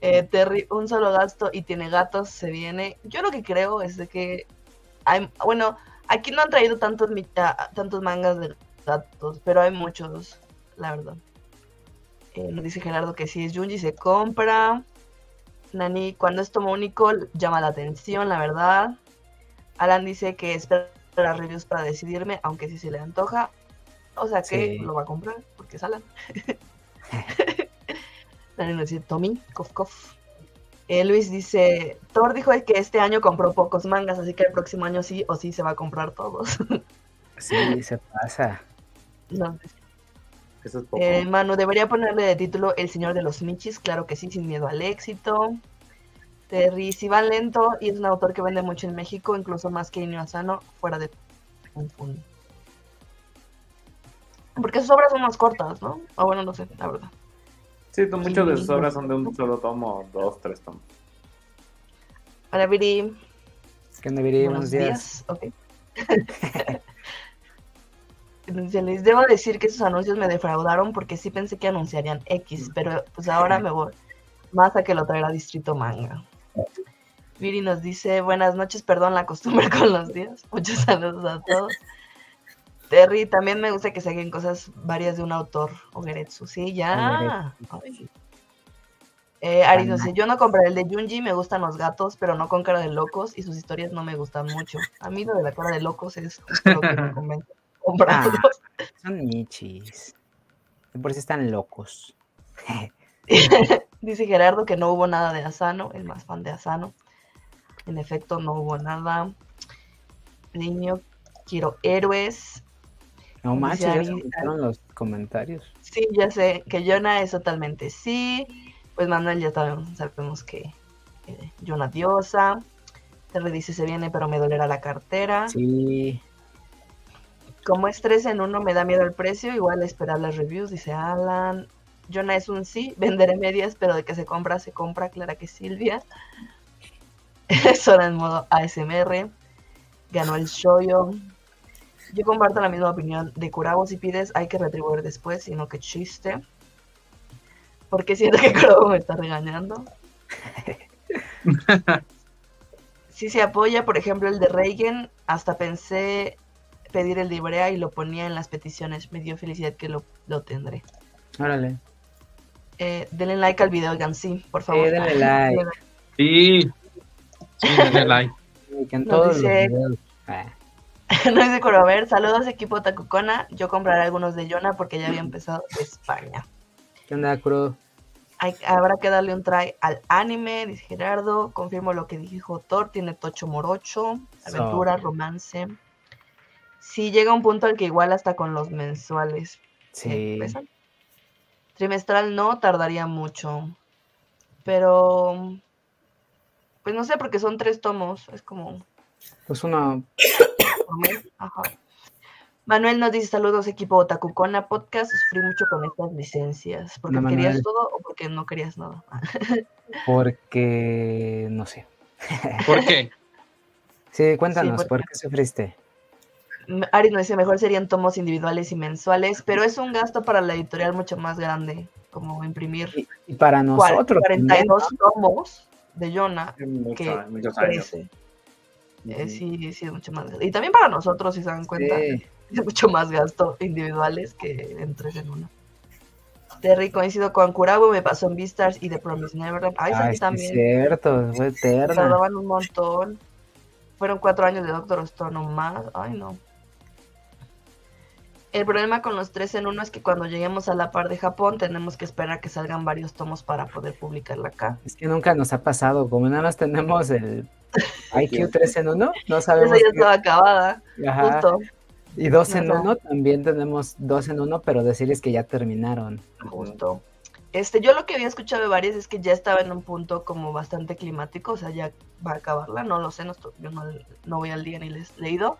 Eh, Terry, un solo gasto y tiene gatos, se viene. Yo lo que creo es de que hay, bueno, aquí no han traído tantos, ah, tantos mangas de gatos, pero hay muchos, la verdad. Eh, nos dice Gerardo que si es Junji se compra. Nani, cuando es tomo único, llama la atención, la verdad. Alan dice que espera las reviews para decidirme, aunque si se le antoja. O sea que Sí. lo va a comprar, porque es Alan. Dani nos dice Tommy, cof cof. Eh, Luis dice, Thor dijo que este año compró pocos mangas, así que el próximo año sí o sí se va a comprar todos. Sí, se pasa. no, Eso es poco. Eh, Manu, debería ponerle de título El Señor de los Michis, claro que sí, sin miedo al éxito. Terry, si va lento y es un autor que vende mucho en México, incluso más que Inio Asano, fuera de. Porque sus obras son más cortas, ¿no? O bueno, no sé, la verdad. Sí, muchas de sus obras son de un solo tomo, dos, tres tomos. Hola, Viri. Que no diría Buenos unos días. días. Ok. Dice, Les debo decir que esos anuncios me defraudaron porque sí pensé que anunciarían X, pero pues ahora me voy más a que lo traerá Distrito Manga. Viri nos dice, buenas noches, perdón la costumbre con los días. Muchos saludos a todos. Terry, también me gusta que se hagan cosas varias de un autor. Ogeretsu, sí, ya. Ay. Eh, Ari nos dice, yo no compraré el de Junji, me gustan los gatos, pero no con cara de locos y sus historias no me gustan mucho. A mí lo de la cara de locos es justo lo que me convence comprarlos. Son michis. De Por si están locos. Dice Gerardo que no hubo nada de Asano, el más fan de Asano. En efecto, no hubo nada. Niño, quiero héroes. No manches, ya se quitaron los comentarios. Sí, ya sé que Jonah es totalmente sí. Pues Manuel ya sabemos, sabemos que eh, Jonah diosa. Terry dice se viene, pero me dolerá la cartera. Sí. Como es 3 en 1 me da miedo el precio, igual esperar las reviews, dice Alan. Jonah es un sí, venderé medias, pero de que se compra, se compra, Clara que Silvia. Sora en modo ASMR. Ganó el shoyo. Yo comparto la misma opinión de Kurabo. Si pides, hay que retribuir después, sino que chiste. Porque siento que Kurabo me está regañando. Si se apoya, por ejemplo, el de Reigen, hasta pensé pedir el de Ibrea y lo ponía en las peticiones. Me dio felicidad que lo, lo tendré. Órale. Eh, denle like al video, oigan, sí, por favor. Sí, denle like. Sí. Sí, denle like. Nos dice- no dice Corover, saludos equipo Tacucona. Yo compraré algunos de Yona porque ya había empezado España. ¿Qué onda, Curo? Hay- habrá que darle un try al anime, dice Gerardo. Confirmo lo que dijo Thor, tiene tocho morocho, aventura, romance. Sí, llega un punto al que igual hasta con los mensuales. eh, Sí. pesan. Trimestral no, tardaría mucho. Pero, pues no sé, porque son tres tomos, es como Pues mes. Ajá. Manuel nos dice saludos equipo Otakucona Podcast, sufrí mucho con estas licencias, porque No, querías Manuel. todo o porque no querías nada. Porque. No sé. ¿Por qué? Sí, cuéntanos, porque- ¿por qué sufriste? Ari nos dice mejor serían tomos individuales y mensuales, pero es un gasto para la editorial mucho más grande, como imprimir Y para nosotros. también, 42 tomos de Jonah Mucho- que muchos años. 13. eh, sí, sí es mucho más gasto. Y también para nosotros, si se dan cuenta, Sí. es mucho más gasto individuales que en tres en uno. Terry coincido con Kurabu, me pasó en Beastars y The Promise Neverland. Ay, Ay, sí, sí, también. cierto, fue Se eterna. tardaban un montón. Fueron cuatro años de Doctor Stone más. Ay, no. El problema con los tres en uno es que cuando lleguemos a la par de Japón tenemos que esperar que salgan varios tomos para poder publicarla acá. Es que nunca nos ha pasado, como nada más tenemos el IQ 3 en 1, no Esa sabemos. ya qué- estaba acabada, Ajá. justo, Y 2 en Ajá. 1, también tenemos 2 en 1, pero decirles que ya terminaron. justo. Este, yo lo que había escuchado de varios es que ya estaba en un punto como bastante climático, o sea, ya va a acabarla, no lo sé, no estoy- yo no, no voy al día ni les he leído,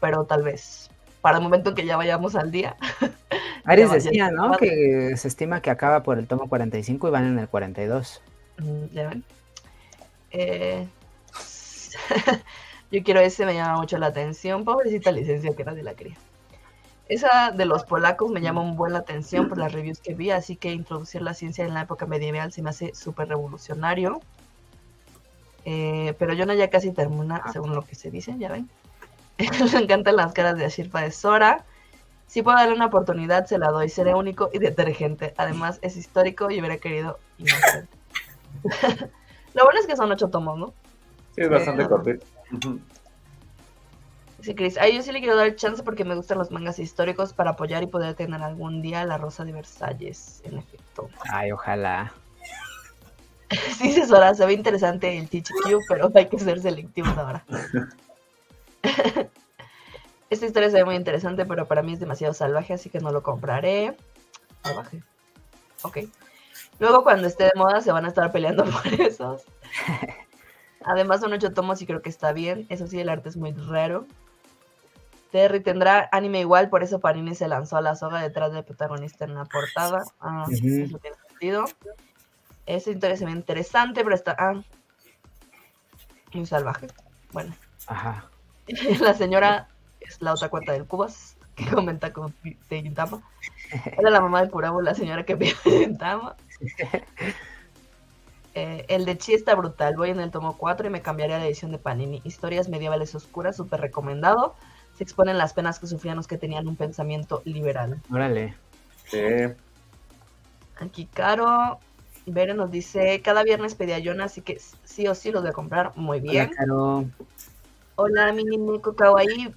pero tal vez para el momento en que ya vayamos al día. Aries decía, ¿no? Que se estima que acaba por el tomo 45 y van en el 42. Mm, ¿Ya ven? Eh, yo quiero ese, me llama mucho la atención. Pobrecita licencia que era de la cría. Esa de los polacos me llama un buen la atención por las reviews que vi, así que introducir la ciencia en la época medieval se me hace súper revolucionario. Eh, pero Jonah ya casi termina, según lo que se dice, ya ven. me encantan las caras de Ashirpa de Sora. Si puedo darle una oportunidad, se la doy. Seré único y detergente. Además, es histórico y hubiera querido inocente. Lo bueno es que son ocho tomos, ¿no? Sí, es bastante. Ujú. Sí, Chris. A yo sí le quiero dar el chance porque me gustan los mangas históricos para apoyar y poder tener algún día la Rosa de Versalles, en efecto. Ay, ojalá. Sí, Cesora, se ve interesante el THQ, pero hay que ser selectivos ahora. Esta historia se ve muy interesante, pero para mí es demasiado salvaje, así que no lo compraré. Salvaje. Ok. Luego, cuando esté de moda, se van a estar peleando por esos. Además, son ocho tomos y creo que está bien. Eso sí, el arte es muy raro. Terry tendrá anime igual, por eso Panini se lanzó a la soga detrás del protagonista en la portada. Ah, sí, eso tiene sentido. Esa historia se ve interesante, pero está ah, muy salvaje. Bueno, Ajá. la señora es la otra cuenta del Cubas que comenta con de Gintama. Era la mamá del Curabo, la señora que pide Gintama. Eh, el de Chi está brutal. Voy en el tomo 4 y me cambiaría de edición de Panini. Historias medievales oscuras, súper recomendado. Se exponen las penas que sufrían los que tenían un pensamiento liberal. Órale. Sí. Aquí Caro Bere nos dice, cada viernes pedí a Yona, así que sí o sí los voy a comprar. Muy Hola, bien. Caro. Hola, Mini Neko Kawaii.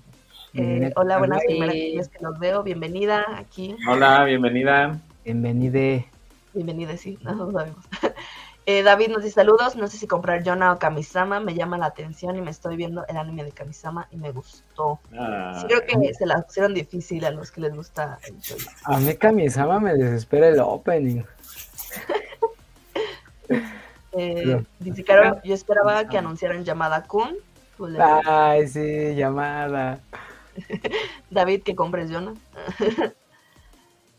Eh, hola, buenas primeras que los veo. Bienvenida aquí. Hola, bienvenida. Bienvenide. Bienvenida, sí, no lo sabemos. Eh, David nos dice saludos. No sé si comprar Yona o Kamisama. Me llama la atención y me estoy viendo el anime de Kamisama y me gustó. Ah, Sí, creo que se la pusieron difícil a los que les gusta el. A mí Kamisama me desespera el opening. Eh, dice Caro, yo esperaba que anunciaran llamada Kun. Ay, sí, llamada. David, que compres Yona.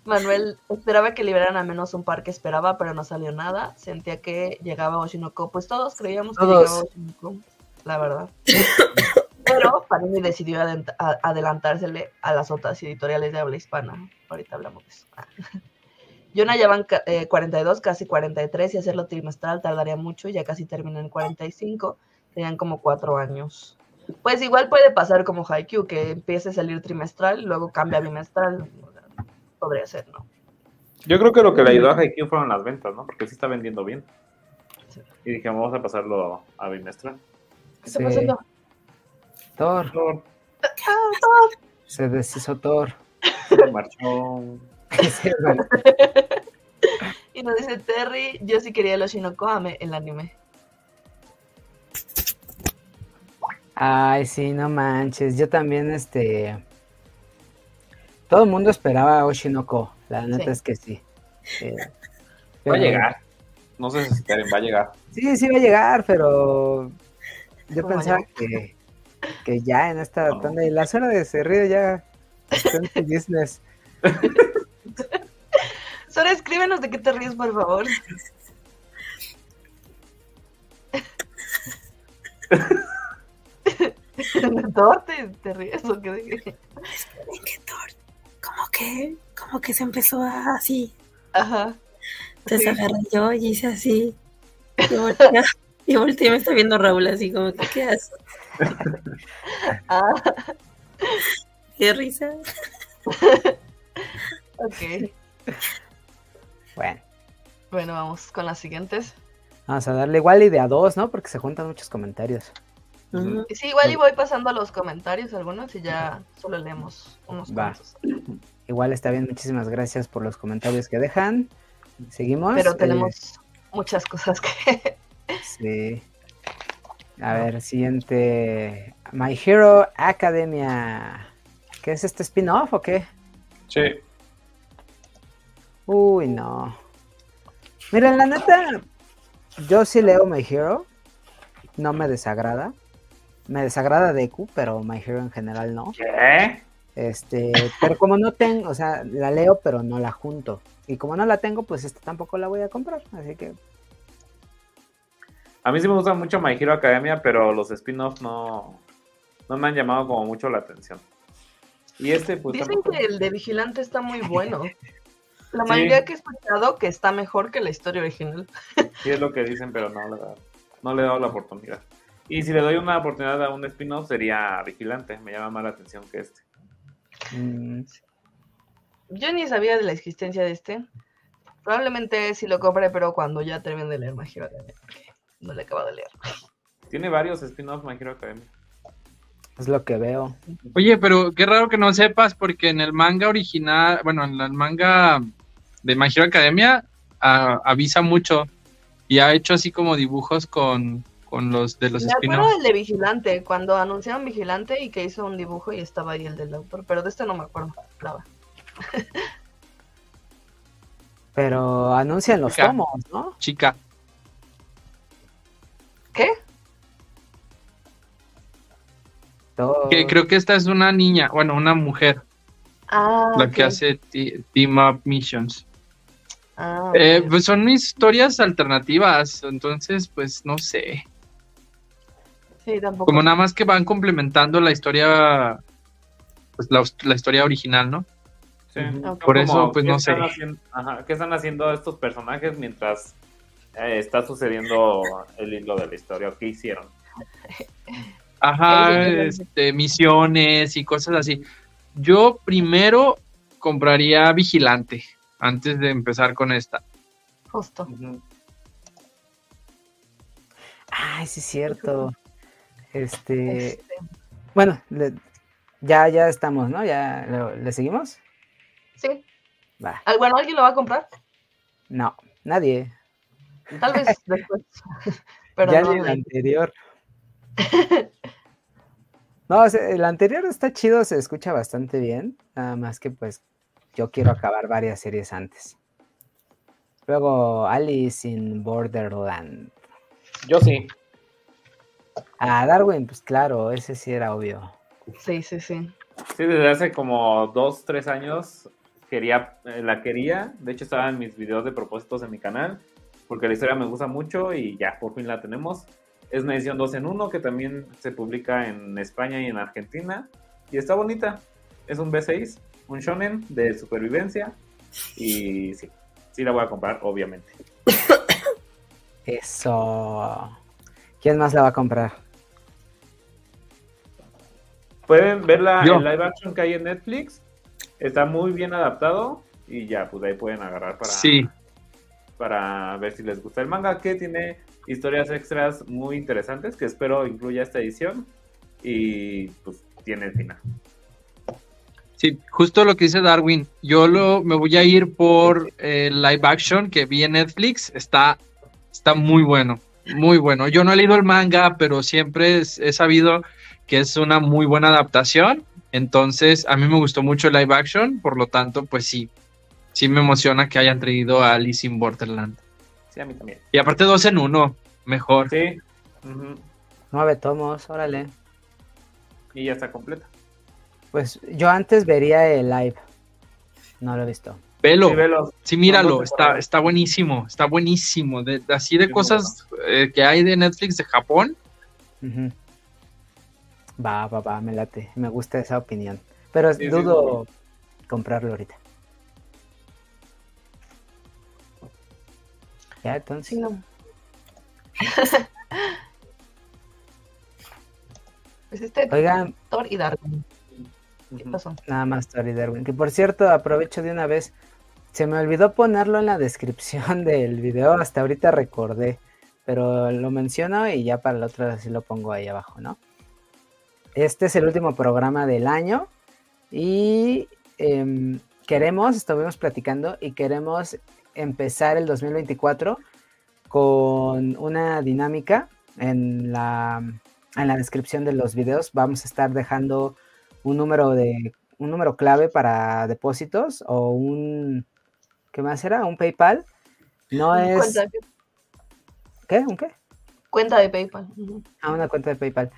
Manuel, esperaba que liberaran al menos un par que esperaba, pero no salió nada. Sentía que llegaba Oshinoko. Pues todos creíamos que Todos. llegaba Oshinoko, la verdad. pero Panini decidió adelantársele a las otras editoriales de habla hispana. Ahorita hablamos de eso. Yona ya van eh, 42, casi 43, y hacerlo trimestral tardaría mucho, ya casi termina en 45, serían como cuatro años. Pues igual puede pasar como Haikyuu, que empiece a salir trimestral, luego cambia a bimestral. Podría ser, ¿no? Yo creo que lo que le ayudó a Haikyuu fueron las ventas, ¿no? Porque sí está vendiendo bien. Sí. Y dije, vamos a pasarlo a bimestral. ¿Qué está Sí. pasando? Thor. Thor Se deshizo Thor. se marchó. Y nos dice Terry, yo sí quería el Oshinoko Ame, el anime. Ay, sí, no manches. Yo también, este. Todo el mundo esperaba a Oshinoko. La neta Sí. es que sí. Eh, Va a llegar. No se desesperen, va a llegar. Sí, sí va a llegar, pero. Yo ¿Cómo va a pensaba que, que ya en esta No. tanda. Y la zona de Cerrillo ya. está en business. Sora, escríbenos de qué te ríes, por favor. ¿De todo te, te ríes o qué? ¿En qué Thor? Como que, como que se empezó a así. Ajá. Entonces Sí. agarré yo y hice así. Y volteé, y volteé y me está viendo Raúl así como que, ¿qué haces? Ah, Qué risa. ok. Bueno, Bueno, vamos con las siguientes. vamos a darle igual y de a dos, ¿no? Porque se juntan muchos comentarios. Sí, igual y voy pasando los comentarios algunos y ya solo leemos unos Va. cuantos. Igual está bien, muchísimas gracias por los comentarios que dejan. Seguimos. Pero eh, tenemos muchas cosas que... sí. A ver, siguiente. My Hero Academia. ¿Qué es este spin-off o qué? Sí. Uy, no. Miren, la neta, yo sí leo My Hero. No me desagrada. Me desagrada Deku, pero My Hero en general no. ¿Qué? Este, pero como no tengo, o sea, la leo, pero no la junto. Y como no la tengo, pues esta tampoco la voy a comprar. Así que, A mí sí me gusta mucho My Hero Academia, pero los spin-offs no, no me han llamado como mucho la atención. Y este, pues. Dicen tampoco. que el de Vigilante está muy bueno. La Sí. mayoría que he escuchado que está mejor que la historia original. Sí es lo que dicen, pero no, la verdad, no le he dado la oportunidad. Y si le doy una oportunidad a un spin-off sería Vigilante. Me llama más la atención que este. mm, Yo ni sabía de la existencia de este. Probablemente sí lo compré, pero cuando ya termine de leer My Hero Academia, No le he acabado de leer. Tiene varios spin-offs My Hero Academia. es lo que veo. Oye, pero qué raro que no sepas, porque en el manga original, bueno, en el manga de My Hero Academia avisa mucho y ha hecho así como dibujos con, con los de los Me acuerdo del de Vigilante, cuando anunciaron Vigilante y que hizo un dibujo y estaba ahí el del autor, pero de este no me acuerdo. Pero anuncian los Chica. tomos, ¿no? Chica. ¿Qué? Que creo que esta es una niña, bueno, una mujer, Ah, la que hace Team Up Missions. Ah, Eh, pues son historias alternativas, entonces, pues no sé. Sí, tampoco. Como nada más que van complementando la historia, pues la, la historia original, ¿no? Sí. Por eso, pues ¿qué no sé. están haciendo- ajá, ¿Qué están haciendo estos personajes mientras eh, está sucediendo el hilo de la historia? ¿O ¿Qué hicieron? Ajá, este, misiones y cosas así. Yo primero compraría Vigilante antes de empezar con esta. Justo. Ujú. Ay, sí es cierto. Este, Este, bueno, le- ya, ya estamos, ¿no? Ya ¿le, le seguimos? sí. Va. Bueno, ¿alguien lo va a comprar? No, nadie. Tal vez después. Pero ya no, ni el anterior. No, o sea, el anterior está chido, se escucha bastante bien. Nada más que pues yo quiero acabar varias series antes. Luego Alice in Borderland. Yo sí. Ah, Darwin, pues claro, ese sí era obvio. Sí, sí, sí. Sí, desde hace como dos, tres años quería, eh, la quería. De hecho, estaba en mis videos de propósitos en mi canal, porque la historia me gusta mucho y ya, por fin la tenemos. Es una edición 2 en 1 que también se publica en España y en Argentina. Y está bonita. Es un B6, un shonen de supervivencia. Y sí, sí la voy a comprar, obviamente. Eso. ¿Quién más la va a comprar? Pueden ver la, Yo. el live action que hay en Netflix. Está muy bien adaptado. Y ya, pues de ahí pueden agarrar para, Sí, para ver si les gusta el manga, que tiene historias extras muy interesantes, que espero incluya esta edición. Y pues tiene el final. sí, justo lo que dice Darwin. Yo lo, me voy a ir por el live action que vi en Netflix. Está, está muy bueno, muy bueno. Yo no he leído el manga, pero siempre es- he sabido que es una muy buena adaptación. Entonces, a mí me gustó mucho el live action, por lo tanto, pues sí, sí me emociona que hayan traído a Alice in Borderland. Sí, a mí también. Y aparte dos en uno, mejor. Sí. Nueve tomos, órale. Y ya está completa. Pues yo antes vería el live. No lo he visto. Velo, Sí, míralo, está, está buenísimo, está buenísimo. De, así de Sí, cosas eh, que hay de Netflix de Japón. Va, va, va, me late. Me gusta esa opinión. Pero Sí, sí, dudo comprarlo ahorita. Ya, entonces. Sí, no. Pues este Oigan, Thor y Darwin. ¿Qué pasó? nada más Tori Darwin. Que por cierto, aprovecho de una vez. Se me olvidó ponerlo en la descripción del video. Hasta ahorita recordé. Pero lo menciono y ya para la otra sí lo pongo ahí abajo, ¿no? Este es el último programa del año. Y em, queremos, estuvimos platicando, y queremos empezar el 2024 con una dinámica en la, en la descripción de los videos. Vamos a estar dejando un número de un número clave para depósitos o un ¿qué más era? Un PayPal. No es Cuenta, ¿qué? ¿Un qué? cuenta de PayPal. Ujú. a una cuenta de PayPal.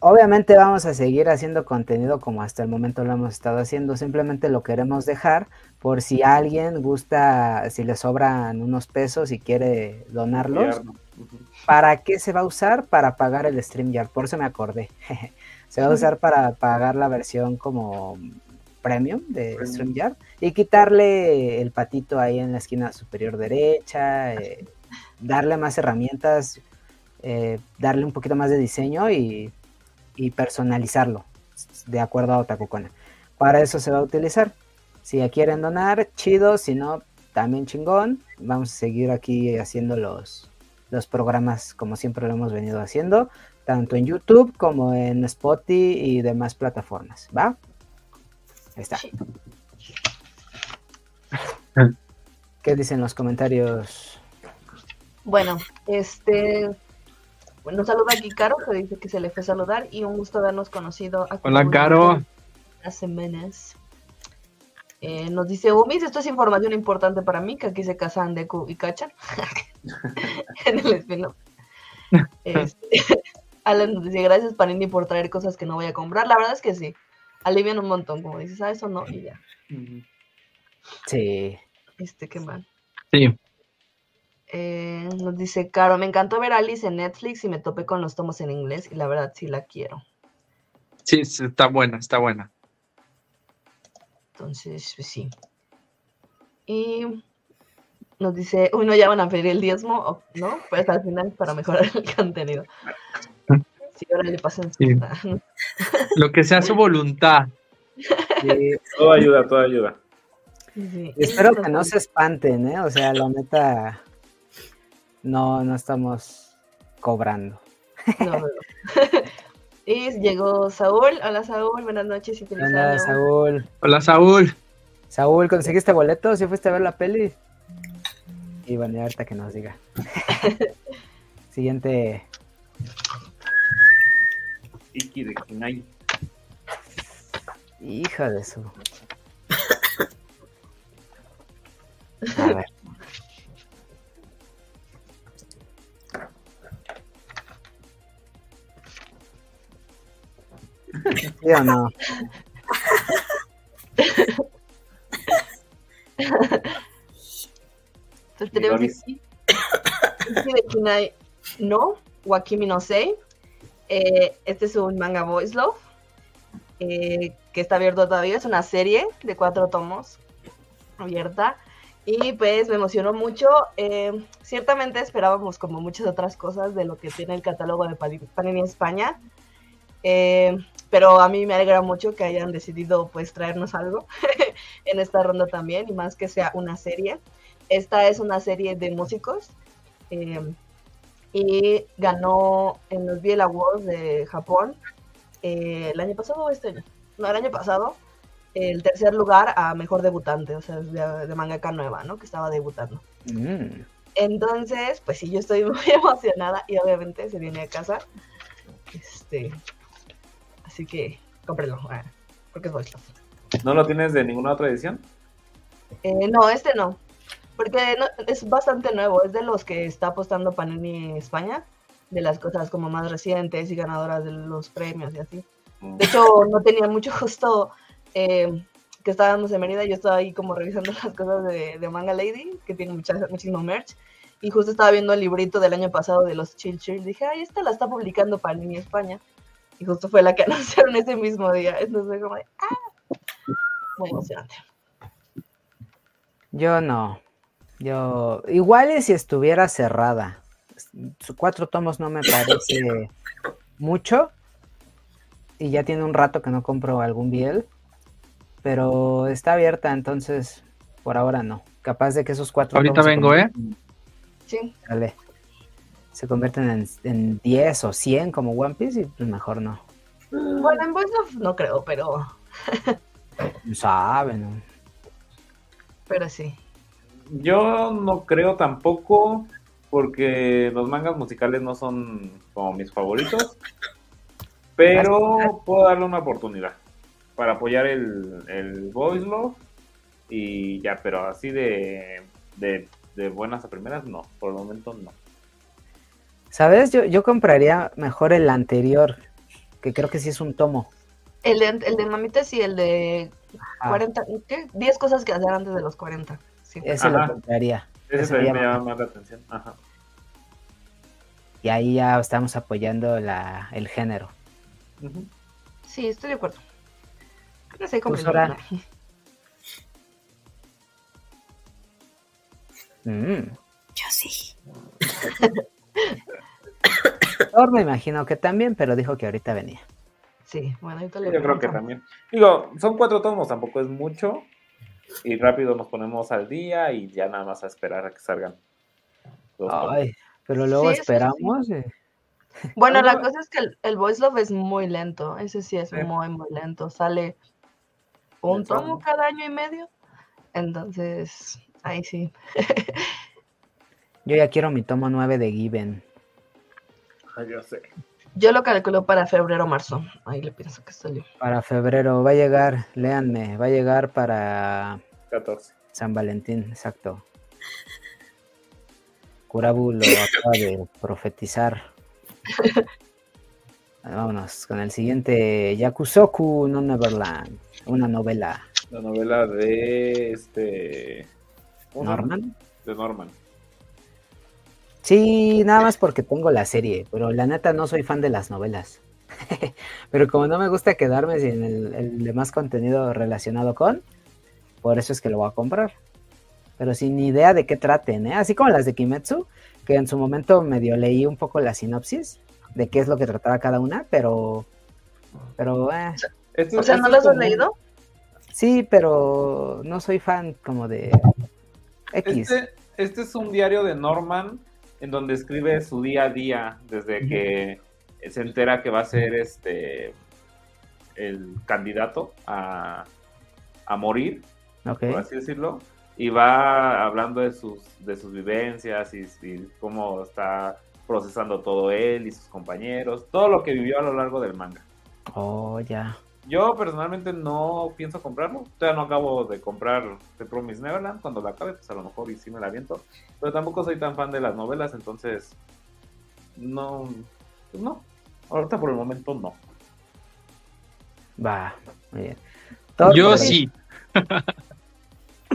Obviamente vamos a seguir haciendo contenido como hasta el momento lo hemos estado haciendo, simplemente lo queremos dejar por si alguien gusta, si le sobran unos pesos y quiere donarlos. ¿Para qué se va a usar? Para pagar el StreamYard, por eso me acordé. se va a usar para pagar la versión como premium de Premium. StreamYard y quitarle el patito ahí en la esquina superior derecha, eh, darle más herramientas, eh, darle un poquito más de diseño y, y personalizarlo de acuerdo a Otakucona. Para eso se va a utilizar. Si ya quieren donar, chido, si no, también chingón. Vamos a seguir aquí haciendo los, los programas como siempre lo hemos venido haciendo, tanto en YouTube como en Spotify y demás plataformas, ¿va? Ahí está. ¿Qué dicen los comentarios? Bueno, este. Bueno, saluda aquí Caro, que dice que se le fue a saludar y un gusto habernos conocido. aquí Hola, Caro. Las semanas. Eh, nos dice Umis, esto es información importante para mí, que aquí se casan Deku y Kachan en el spin-off. Este, Alan nos dice, gracias Panini por traer cosas que no voy a comprar. La verdad es que sí, alivian un montón, como dices, ah, eso no, y ya. Sí. Este, qué mal. Sí, Eh, nos dice, Caro, me encantó ver a Alice en Netflix y me topé con los tomos en inglés y la verdad sí la quiero. sí, sí, está buena, está buena. Entonces, pues sí. Y nos dice, uy, no ya van a pedir el diezmo, ¿no? Pues al final para mejorar el contenido. Sí, ahora le pasan Sí. Lo que sea su voluntad. sí. Todo ayuda, todo ayuda. Sí. Espero que no se espanten, ¿eh? O sea, la neta, no, no estamos cobrando. No, no, y llegó Saúl. Hola Saúl, buenas noches y ¿Qué feliz onda, año. Saúl? Hola, Saúl. Saúl, ¿conseguiste boleto? ¿Sí fuiste a ver la peli? Y bueno, ahorita que nos diga. Siguiente. Iki de Kinai. Hija de su. A ver. ¿Sí o no? Entonces tenemos aquí Iki de Kinai no, Wakimi no Sei. Eh, este es un manga voice love eh, que está abierto todavía. Es una serie de cuatro tomos abierta. Y pues me emocionó mucho. Eh, ciertamente esperábamos como muchas otras cosas de lo que tiene el catálogo de Pani- Panini España. Eh, pero a mí me alegra mucho que hayan decidido pues traernos algo en esta ronda también y más que sea una serie. Esta es una serie de músicos y ganó en los Biel Awards de Japón eh, el año pasado o este año. No, el año pasado el tercer lugar a mejor debutante, o sea, de, de mangaka nueva, ¿no? Que estaba debutando. Mm, Entonces, pues sí, yo estoy muy emocionada y obviamente se viene a casa. Este, así que cómprenlo, ah, porque es voice. ¿No lo tienes de ninguna otra edición? Eh, no, este no. Porque no- es bastante nuevo. Es de los que está apostando Panini España. De las cosas como más recientes y ganadoras de los premios y así. De hecho, no tenía mucho justo eh, que estábamos en Mérida. Yo estaba ahí como revisando las cosas de, de Manga Lady, que tiene mucha, muchísimo merch. Y justo estaba viendo el librito del año pasado de los Chill Chill. Dije, ay, esta la está publicando Panini España. Y justo fue la que anunciaron ese mismo día. Entonces fue como de, ah, muy emocionante. Yo no. Yo. Igual y si estuviera cerrada. Su- Cuatro tomos no me parece mucho. y ya tiene un rato que no compro algún Biel, pero está abierta, entonces por ahora no. Capaz de que esos cuatro... Ahorita vengo, ¿eh? convierten- Sí, Dale. Se convierten en, en 10 o 100 como One Piece y pues mejor no. bueno, en Voice of no creo, pero, No Sabe, ¿no? pero sí. Yo no creo tampoco, porque los mangas musicales no son como mis favoritos, pero puedo darle una oportunidad para apoyar el, el Voice Love y ya, pero así de, de, de buenas a primeras, no, por el momento no. ¿Sabes? Yo, yo compraría mejor el anterior, que creo que sí es un tomo. El de, el de Mamitas y el de Ah, 40, ¿qué? 10 cosas que hacer antes de los 40. Ese Ajá. lo compraría. Ese Ese también me llama. más la atención. Ajá. Y ahí ya estamos apoyando la, el género. Sí, estoy de acuerdo. No sé cómo. Pues ahora- Mm. Yo sí. Thor me imagino que también, pero dijo que ahorita venía. Sí, bueno, ahorita le Yo creo que también. Digo, son cuatro tomos, tampoco es mucho. Y rápido nos ponemos al día y ya nada más a esperar a que salgan. los tomos. Ay, pero luego Sí, eso sí. esperamos. eh. Bueno, la cosa es que el, el Voice Love es muy lento. Ese sí es Sí. muy, muy lento. Sale un tomo cada año y medio. Entonces, ahí sí. Yo ya quiero mi tomo 9 de Given. Ay, yo sé. Yo lo calculo para febrero o marzo. Ahí le pienso que salió. Para febrero va a llegar, léanme, va a llegar para 14. San Valentín, exacto. Kurabu lo acaba de profetizar. Vámonos con el siguiente Yakusoku no Neverland, una novela. La novela de este. ¿Norman? De Norman. Sí, nada más porque tengo la serie, pero la neta no soy fan de las novelas. pero como no me gusta quedarme sin el, el demás contenido relacionado con, por eso es que lo voy a comprar. Pero sin idea de qué traten, ¿eh? Así como las de Kimetsu, que en su momento medio leí un poco la sinopsis de qué es lo que trataba cada una, pero... Pero, eh, O sea, ¿no lo has leído? sí, pero no soy fan como de X. Este, este es un diario de Norman en donde escribe su día a día desde que se entera que va a ser este el candidato a, a morir, por así decirlo, y va hablando de sus, de sus vivencias y, y cómo está procesando todo él y sus compañeros, todo lo que vivió a lo largo del manga. Oh, ya. Yo personalmente no pienso comprarlo. Todavía no acabo de comprar The Promise Neverland. Cuando la acabe, pues a lo mejor y sí me la aviento. Pero tampoco soy tan fan de las novelas, entonces no, pues no. Ahorita por el momento no. Va, muy bien. Yo sí,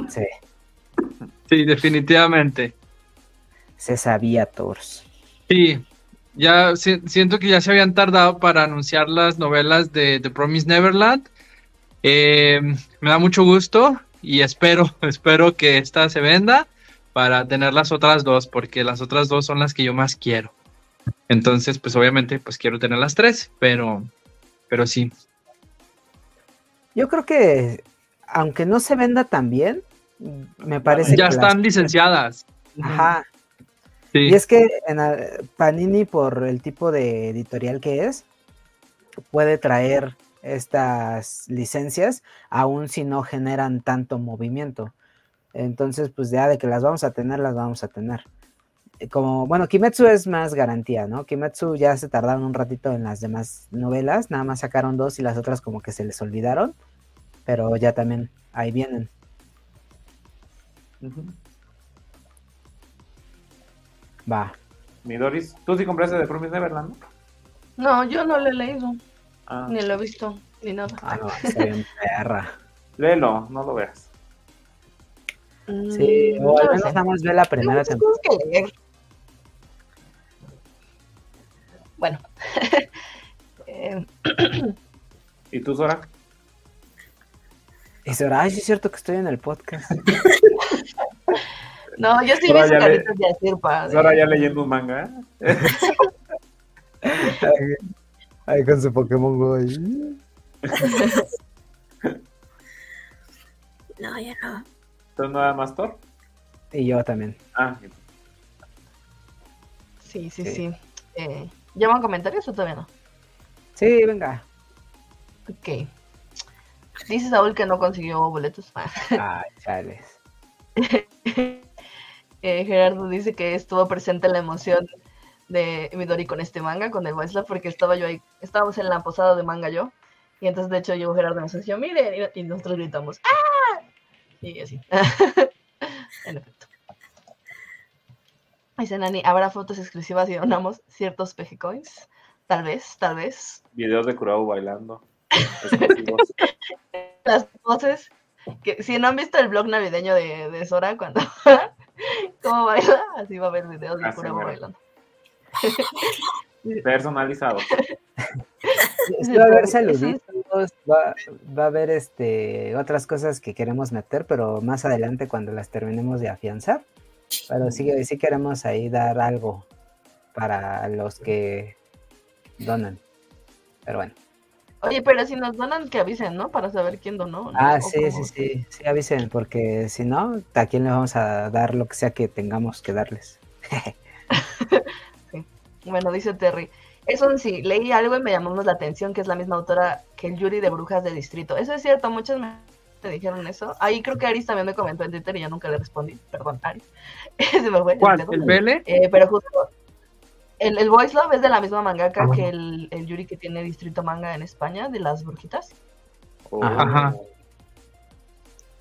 Sí, sí, definitivamente. se sabía Thors. Sí, ya si- siento que ya se habían tardado para anunciar las novelas de The Promise Neverland. Eh, me da mucho gusto y espero, espero que esta se venda para tener las otras dos, porque las otras dos son las que yo más quiero. Entonces, pues obviamente, pues quiero tener las tres, pero, pero sí. Yo creo que, aunque no se venda tan bien, me parece Ya que están las- licenciadas. Ajá. Sí. Y es que en a- Panini, por el tipo de editorial que es, puede traer estas licencias, aun si no generan tanto movimiento. Entonces, pues ya de que las vamos a tener, las vamos a tener. Eh, Como, bueno, Kimetsu es más garantía, ¿no? Kimetsu ya se tardaron un ratito en las demás novelas, nada más sacaron dos y las otras como que se les olvidaron, pero ya también ahí vienen. Va. Mi Doris, tú sí compraste The Promise Neverland, ¿no? No, yo no lo he leído, Ah, ni lo he visto, ni nada. Ah, no, está bien perra. léelo, no lo veas. Sí, Mm, o al menos nada más ve la primera temporada. Bueno. Eh, ¿Y tú, Sora? Y dice, ay, sí es cierto que estoy en el podcast. no, yo sí vi Ahora sus le- caritas de decir padre. Sora ya leyendo un manga. Ahí con su Pokémon Go. ahí. No, ya no. ¿Entonces nada más Thor? Y yo también. Ah, Sí, sí, Sí. sí. Eh, ¿Llaman comentarios o todavía no? Sí, venga. Ok. Dice Saúl que no consiguió boletos. Ay, chales. Eh, Gerardo dice que estuvo presente la emoción de Midori con este manga, con el voice Lab, porque estaba yo ahí, estábamos en la posada de manga yo, y entonces de hecho llegó Gerardo y nos decía, miren, y, y nosotros gritamos, ¡ah! Y así. en efecto. Dice Nani, ¿habrá fotos exclusivas y donamos ciertos PG Coins? Tal vez, tal vez. videos de Kurao bailando. Las voces, que si no han visto el blog navideño de, de Sora cuando cómo baila, así va a haber videos de Kurabo mero. bailando. Personalizado. Sí, va a haber saluditos, va, va a haber este otras cosas que queremos meter, pero más adelante cuando las terminemos de afianzar. Pero sí, sí queremos ahí dar algo para los que donan. Pero bueno. Oye, pero si nos donan, que avisen, ¿no? Para saber quién donó. ¿no? Ah, sí, sí, cómo. sí, sí, avisen, porque si no, ¿a quién le vamos a dar lo que sea que tengamos que darles? Bueno, dice Terry. Eso sí, leí algo y me llamó la atención que es la misma autora que el Yuri de Brujas de Distrito. Eso es cierto, muchos me, dijeron eso. Ahí creo que Aris también me comentó en Twitter y yo nunca le respondí. Perdón, Aris. Se me fue el ¿Cuál? ¿El Vele? Eh, pero justo el, el Voice Love es de la misma mangaka que el, el Yuri que tiene Distrito Manga en España, de las brujitas. O- Ajá.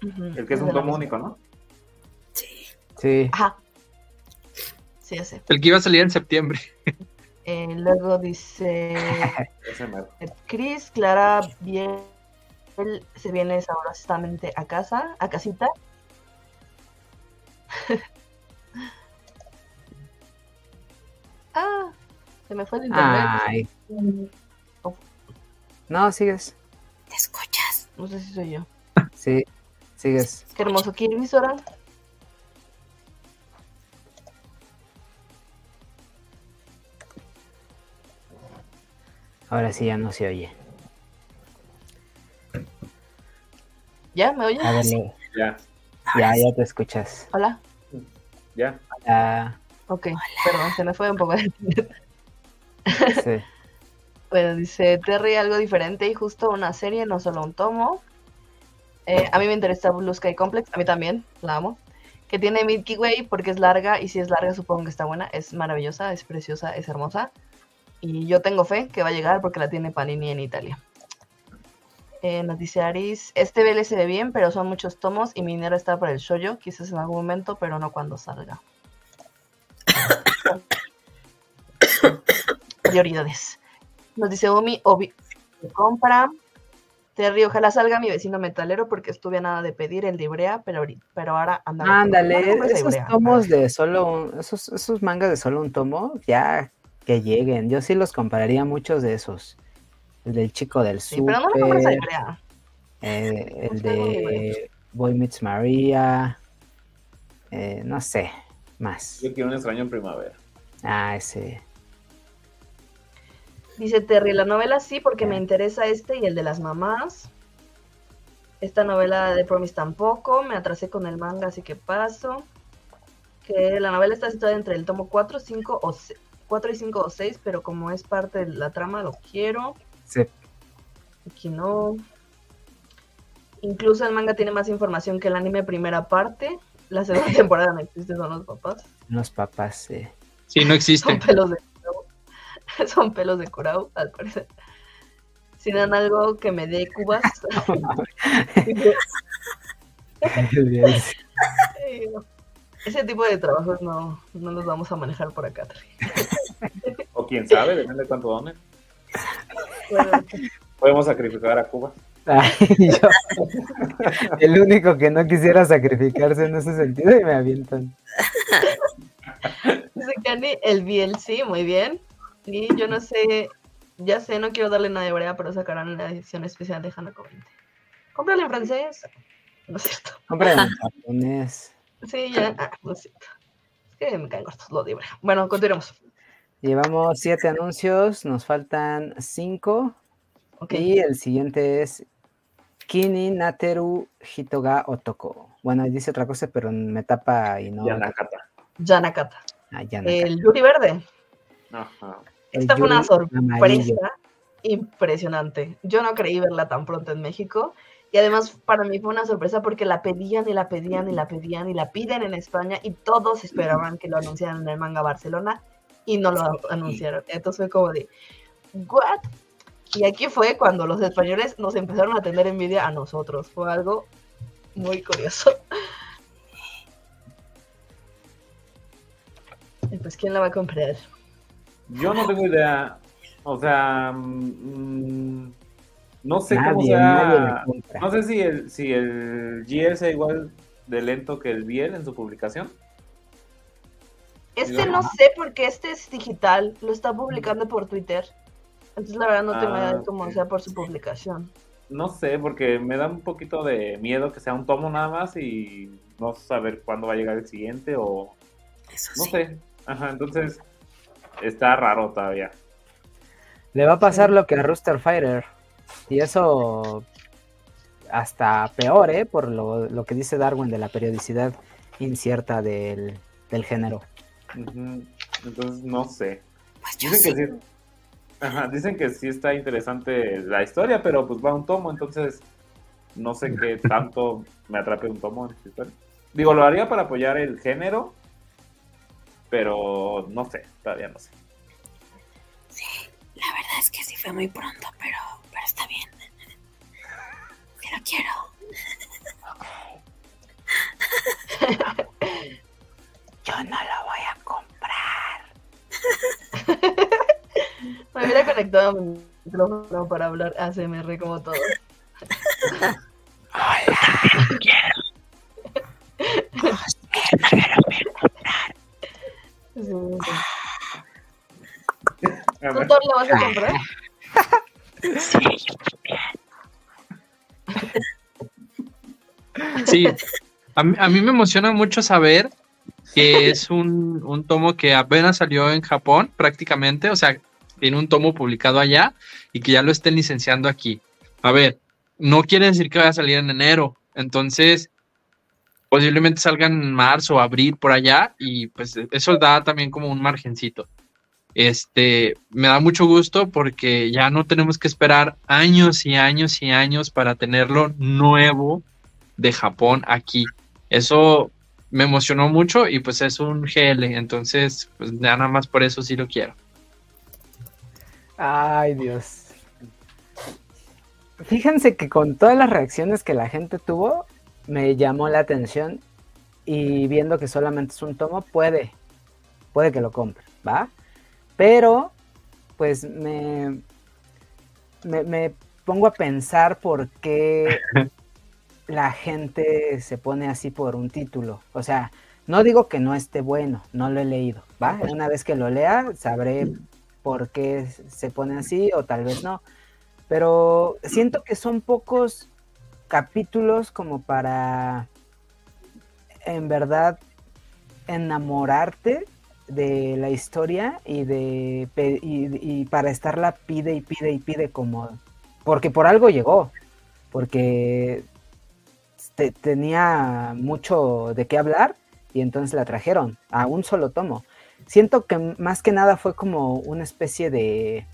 El que es un tomo único, ¿no? Sí. Sí, Ajá. Sí, ese. El que iba a salir en septiembre. Eh, luego dice. Chris, Clara, bien, él se viene sabrosamente a casa, a casita. ah, se me fue el internet. Ay, no, sigues. ¿Te escuchas? No sé si soy yo. Sí, sigues. Qué hermoso Kirby, Sora. Ahora sí ya no se oye. ¿Ya? ¿Me oyes? Ya, ya, ya te escuchas. Hola. ya. Ah, Ok, perdón, se me fue un poco internet. sí. Bueno, dice Terry algo diferente y justo una serie, no solo un tomo. Eh, a mí me interesa Blue Sky Complex, a mí también, la amo. Que tiene Milky Way porque es larga y si es larga supongo que está buena. Es maravillosa, es preciosa, es hermosa. Y yo tengo fe que va a llegar porque la tiene Panini en Italia. Eh, nos dice Aris, este BL se ve bien, pero son muchos tomos y mi dinero está para el shoyo, quizás en algún momento, pero no cuando salga. Prioridades. Nos dice Omi, Obi, compra. Terry, ojalá salga mi vecino metalero porque estuve a nada de pedir el de Ibrea, pero, pero ahora anda. Ándale, ¿Cuándo compras a esos tomos de solo un, esos, esos mangas de solo un tomo, ya que lleguen. Yo sí los compraría muchos de esos. El del chico del Sí, pero no lo compras a Ibrea. eh, el de Boy Meets Maria, eh, no sé, más. Yo quiero un extraño en primavera. Ah, ese. Dice Terry, la novela sí, porque me interesa este y el de las mamás. Esta novela de Promise tampoco, me atrasé con el manga, así que paso. Que la novela está situada entre el tomo 4, 5 o 4 y 5 o 6, pero como es parte de la trama, lo quiero. Sí. Aquí no. Incluso el manga tiene más información que el anime primera parte. La segunda temporada no existe, son los papás. Los papás, sí. Sí, no Son existe. pelos de Kurao. Son pelos de Kurao, al parecer. Si dan algo que me dé cubas. Ese tipo de trabajos no, no los vamos a manejar por acá. Terry. O quién sabe, depende de cuánto donen. Bueno, Podemos sacrificar a Cuba. Ay, yo, el único que no quisiera sacrificarse en ese sentido y me avientan. dice Candy, el VLC, muy bien. Y yo no sé, ya sé, no quiero darle nada de brea, pero sacarán una edición especial de Hanako 20. Cómprale en francés. No es cierto. Compren en japonés. Sí, ya, ah, no es cierto. Es que me caen cortos, lo de brea. Bueno, continuemos. Llevamos siete anuncios, nos faltan cinco. Y el siguiente es Kini Nateru Hitoga Otoko. Bueno, dice otra cosa, pero me tapa y no. Ya Nakata. Yanakata. Ah, ya no. El Yuri Verde. Ajá. El Esta fue una sorpresa amarillo. impresionante. Yo no creí verla tan pronto en México. Y además para mí fue una sorpresa porque la pedían y la pedían y la pedían y la piden en España y todos esperaban que lo anunciaran en el manga Barcelona y no lo anunciaron. Entonces fue como de, ¿what? Y aquí fue cuando los españoles nos empezaron a tener envidia a nosotros. Fue algo muy curioso. Y pues, ¿quién la va a comprar? Yo no tengo idea. O sea, mm, no sé cómo Nadie, nadie sea. No sé si el, si el GL sea igual de lento que el Biel en su publicación. Este no sé porque este es digital, lo está publicando por Twitter. Entonces la verdad no tengo Ah, idea de cómo sea por su publicación. No sé, porque me da un poquito de miedo que sea un tomo nada más y no saber cuándo va a llegar el siguiente o Eso no sí. sé. Ajá, entonces está raro todavía. Le va a pasar lo que a Rooster Fighter. Y eso hasta peor, ¿eh? Por lo, lo que dice Darwin de la periodicidad incierta del, del género. Entonces no sé. Pues yo Dicen sí. que sí. Ajá, dicen que sí está interesante la historia, pero pues va un tomo, entonces no sé qué tanto me atrape un tomo en esta historia. Digo, lo haría para apoyar el género, pero no sé, todavía no sé. Sí, la verdad es que sí fue muy pronto, pero, pero está bien. Sí lo quiero. Yo no lo voy a comprar. Me hubiera conectado a mi micrófono para hablar ASMR como todo. Sí, sí. A ¿Tú, Thor, lo vas a comprar? Sí, a mí, a mí me emociona mucho saber que es un, un tomo que apenas salió en Japón prácticamente, o sea, tiene un tomo publicado allá y que ya lo estén licenciando aquí. A ver, no quiere decir que vaya a salir en enero, entonces posiblemente salga en marzo o abril por allá y pues eso da también como un margencito. Este, me da mucho gusto porque ya no tenemos que esperar años y años y años para tenerlo nuevo de Japón aquí. Eso me emocionó mucho y pues es un GL, entonces pues ya nada más por eso sí lo quiero. Ay, Dios. Fíjense que con todas las reacciones que la gente tuvo, me llamó la atención y viendo que solamente es un tomo, puede, puede que lo compre, ¿va? Pero, pues me, me, me pongo a pensar por qué la gente se pone así por un título. O sea, no digo que no esté bueno, no lo he leído, ¿va? Una vez que lo lea, sabré por qué se pone así o tal vez no. Pero siento que son pocos capítulos como para en verdad enamorarte de la historia y de y, para estarla pide y pide y pide como porque por algo llegó porque te- tenía mucho de qué hablar y entonces la trajeron a un solo tomo siento que más que nada fue como una especie de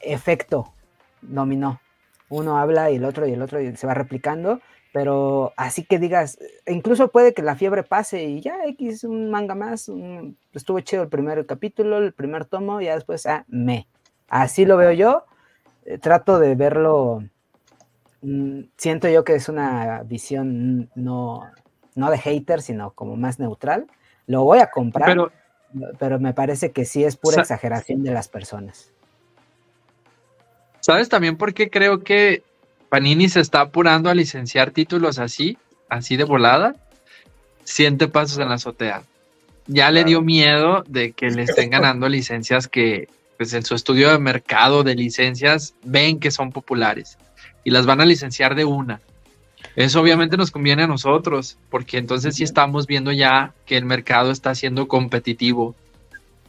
efecto dominó. Uno habla y el otro y el otro y se va replicando, pero así que digas, incluso puede que la fiebre pase y ya X un manga más, un- estuvo chido el primer capítulo, el primer tomo, y ya después, ah, me. Así lo veo yo, eh, trato de verlo, mm, siento yo que es una visión no, no de hater, sino como más neutral. Lo voy a comprar, pero, Pero, me parece que sí es pura Sa- exageración de las personas. ¿sabes también por qué creo que Panini se está apurando a licenciar títulos así, así de volada? Siente pasos en la azotea. Ya le dio miedo de que le estén ganando licencias que, pues en su estudio de mercado de licencias, ven que son populares y las van a licenciar de una. Eso obviamente nos conviene a nosotros, porque entonces sí estamos viendo ya que el mercado está siendo competitivo.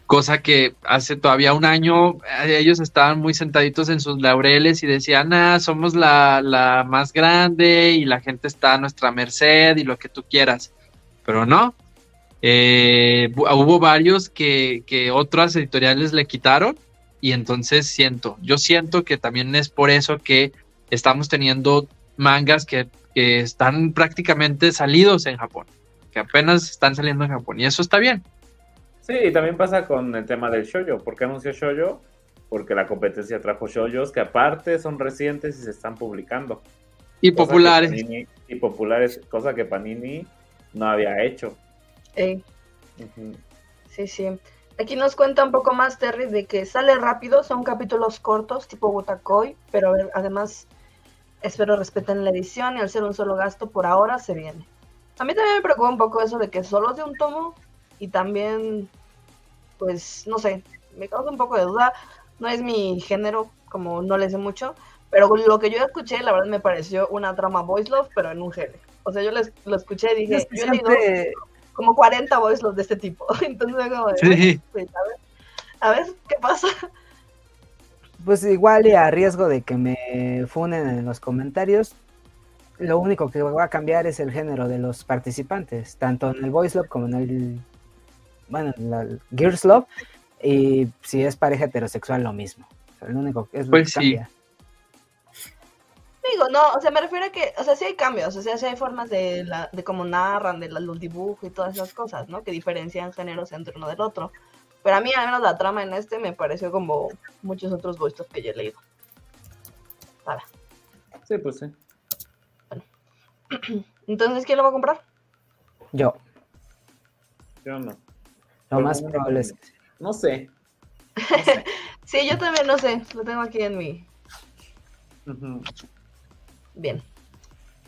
cosa que hace todavía un año eh, ellos estaban muy sentaditos en sus laureles y decían, ah, somos la, la más grande y la gente está a nuestra merced y lo que tú quieras, pero no. Eh, hu- hubo varios que, que otras editoriales le quitaron y entonces siento, yo siento que también es por eso que estamos teniendo mangas que, que están prácticamente salidos en Japón, que apenas están saliendo en Japón y eso está bien. Sí, y también pasa con el tema del shoyo. ¿Por qué anunció shoyo? Porque la competencia trajo shoyos que aparte son recientes y se están publicando. Y Cosa populares. Panini- y populares, cosa que Panini no había hecho. Sí, sí. Aquí nos cuenta un poco más Terry de que sale rápido, son capítulos cortos, tipo Wotakoi, pero a ver, además espero respeten la edición y al ser un solo gasto por ahora se viene. A mí también me preocupa un poco eso de que solo es de un tomo y también, pues, no sé, me causa un poco de duda. No es mi género, como no le sé mucho, pero lo que yo escuché, la verdad me pareció una trama voice love, pero en un género. O sea, yo les- lo escuché y dije, Es que yo he leído siempre- como 40 voice love de este tipo. Entonces, como de, Sí. pues, a ver, a ver qué pasa. Pues igual y a riesgo de que me funen en los comentarios, lo único que va a cambiar es el género de los participantes, tanto en el Voice Love como en el, bueno, en el Gears Love, y si es pareja heterosexual lo mismo. O sea, lo único es lo Pues que sí. cambia. Digo, no, o sea, me refiero a que, o sea, sí hay cambios, o sea, sí hay formas de, la, de cómo narran, de la, los dibujos y todas esas cosas, ¿no? Que diferencian géneros entre uno del otro. Pero a mí, al menos la trama en este me pareció como muchos otros love que yo he leído. Para. Sí, pues sí. Entonces, ¿quién lo va a comprar? Yo, Yo no. lo más probable es que. No sé. Sí, yo también no sé, lo tengo aquí en mi... Bien.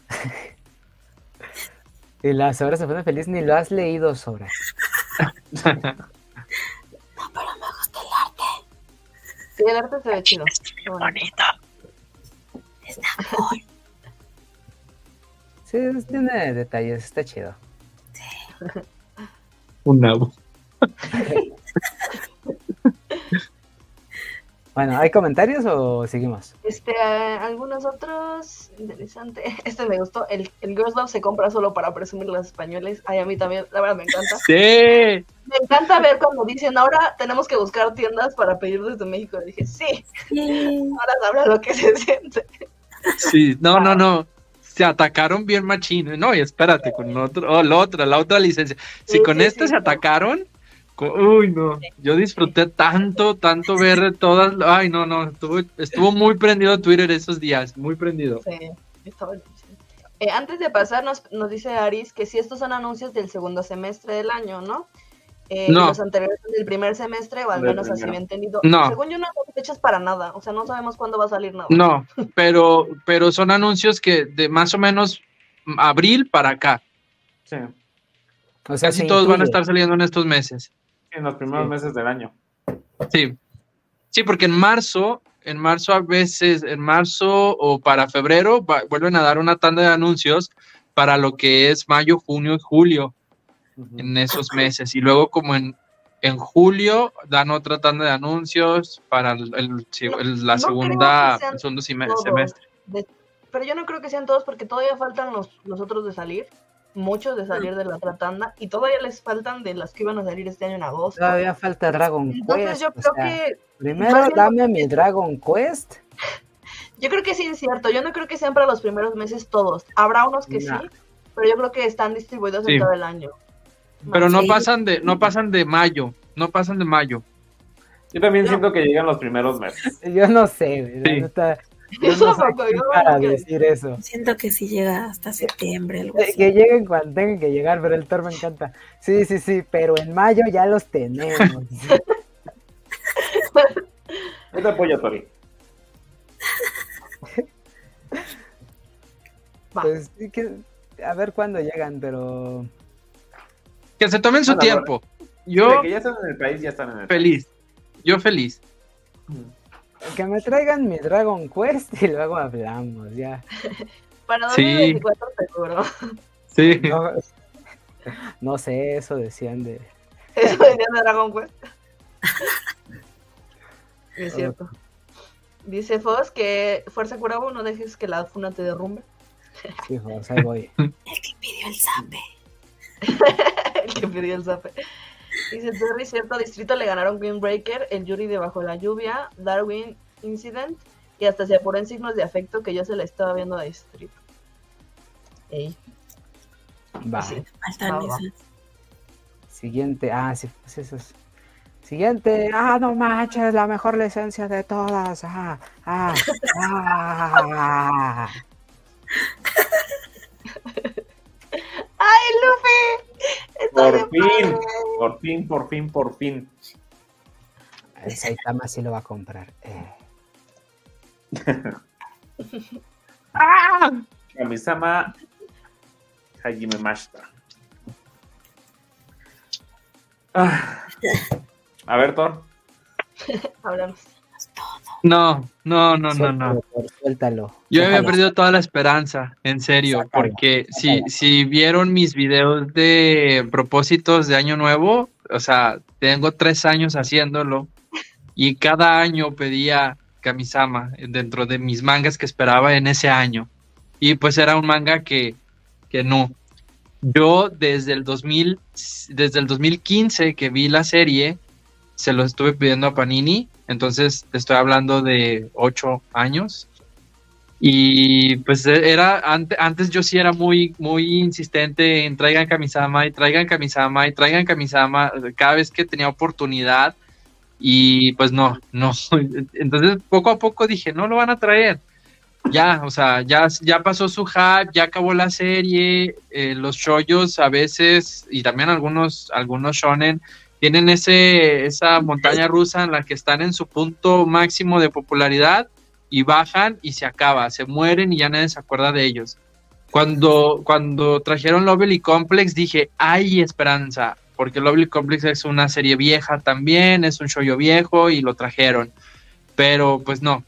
Y la Sora se pone feliz, ni lo has leído, Sora. Sí, el arte se ve chido. Qué bonito. Sí, es- tiene detalles, está chido. Un nabo. Bueno, ¿hay comentarios o seguimos? Este, algunos otros, interesante. Este me gustó. El, el Girls Love se compra solo para presumir los españoles. Ay, a mí también, la verdad me encanta. Sí. Me encanta ver cuando dicen, ahora tenemos que buscar tiendas para pedir desde México. Y dije, sí, Sí. ahora sabrá lo que se siente. Sí, no, no, no. Se atacaron bien machín. No, y espérate, con otro, oh, la otra, la otra licencia. Si Sí, con sí, esta sí, se atacaron, uy, no. Yo disfruté tanto, tanto ver todas. Ay, no, no. Estuvo, estuvo muy prendido Twitter esos días, muy prendido. Sí, buenísimo. Eh, antes de pasar, nos, nos dice Aris que si estos son anuncios del segundo semestre del año, ¿no? Eh, No. Los anteriores son del primer semestre, o al menos así he entendido. No. Según yo, no hay fechas para nada. O sea, no sabemos cuándo va a salir nada. No, pero, pero son anuncios que de más o menos abril para acá. Sí. O sea, Casi todos van a estar saliendo en estos meses. En los primeros Sí. meses del año. Sí. Sí, porque en marzo, en marzo a veces, en marzo o para febrero, va- vuelven a dar una tanda de anuncios para lo que es mayo, junio y julio, en esos meses. Y luego como en, en julio dan otra tanda de anuncios para el, la no segunda, el segundo semestre. De- pero yo no creo que sean todos porque todavía faltan los, los otros de salir. Muchos de salir de la otra tanda. Y todavía les faltan de las que iban a salir este año en agosto. Todavía falta Dragon Entonces Quest. yo o creo sea, que Primero dame mi Dragon Quest. Yo creo que es incierto. Yo no creo que sean para los primeros meses todos. Habrá unos que Nah. sí, pero yo creo que están distribuidos Sí. en todo el año. Pero no Sí. pasan de, no pasan de mayo, no pasan de mayo. Yo también No. siento que llegan los primeros meses. Yo no sé, güey, la Sí. Yo Eso no sé para decir eso. Siento que sí llega hasta septiembre, algo así. Que lleguen cuando tengan que llegar, pero el Thor me encanta. Sí, sí, sí, pero en mayo ya los tenemos. Yo te apoyo, Tori. Pues sí que, a ver cuándo llegan, pero Que se tomen su Bueno, tiempo. De Yo que ya están en el país, ya están en el feliz. Yo feliz. país. Que me traigan mi Dragon Quest y luego hablamos, ya. Para Sí. 2024 seguro. Sí. No, no sé, eso decían de... Eso venía de Dragon Quest. Es cierto. Dice Foz que Fuerza Curabo, no dejes que la funa te derrumbe. Sí, Foz, ahí voy. El que pidió el zape. el que pidió el zape. Dice Terry, cierto distrito le ganaron Breaker, el Yuri debajo la lluvia, Darwin Incident y hasta se apuró en signos de afecto que yo se la estaba viendo a distrito. Ey. Va. Sí. Faltan Va, va. esas. Siguiente. Ah, sí, pues eso es. Siguiente. Ah, no manches, la mejor licencia de todas. Ah, ah, ah. ¡Ay, Luffy! Está Por fin, padre. por fin, por fin, por fin. El Saitama sí lo va a comprar. Eh. Kamisama Hajime Mashita. Ah. A ver, Thor. Háblanos. No, no, no, no, no. Suéltalo. Yo había perdido toda la esperanza, en serio, Sácalo, porque si, si vieron mis videos de propósitos de Año Nuevo, o sea, tengo tres años haciéndolo y cada año pedía Kamisama dentro de mis mangas que esperaba en ese año. Y pues era un manga que, que no. Yo desde el 2000, desde el 2015 que vi la serie, se lo estuve pidiendo a Panini, entonces estoy hablando de ocho años. Y pues era, ante- antes yo sí era muy, muy insistente en traigan Kamisama y traigan Kamisama y traigan Kamisama cada vez que tenía oportunidad. Y pues no, no. Entonces poco a poco dije, no lo van a traer. Ya, o sea, ya, ya pasó su hype, ya acabó la serie. eh, los shoyos a veces, y también algunos, algunos shonen, tienen ese, esa montaña rusa en la que están en su punto máximo de popularidad y bajan y se acaba, se mueren y ya nadie se acuerda de ellos. Cuando, cuando trajeron Lovely Complex dije, hay esperanza, porque Lovely Complex es una serie vieja también, es un shoyo viejo y lo trajeron, pero pues no.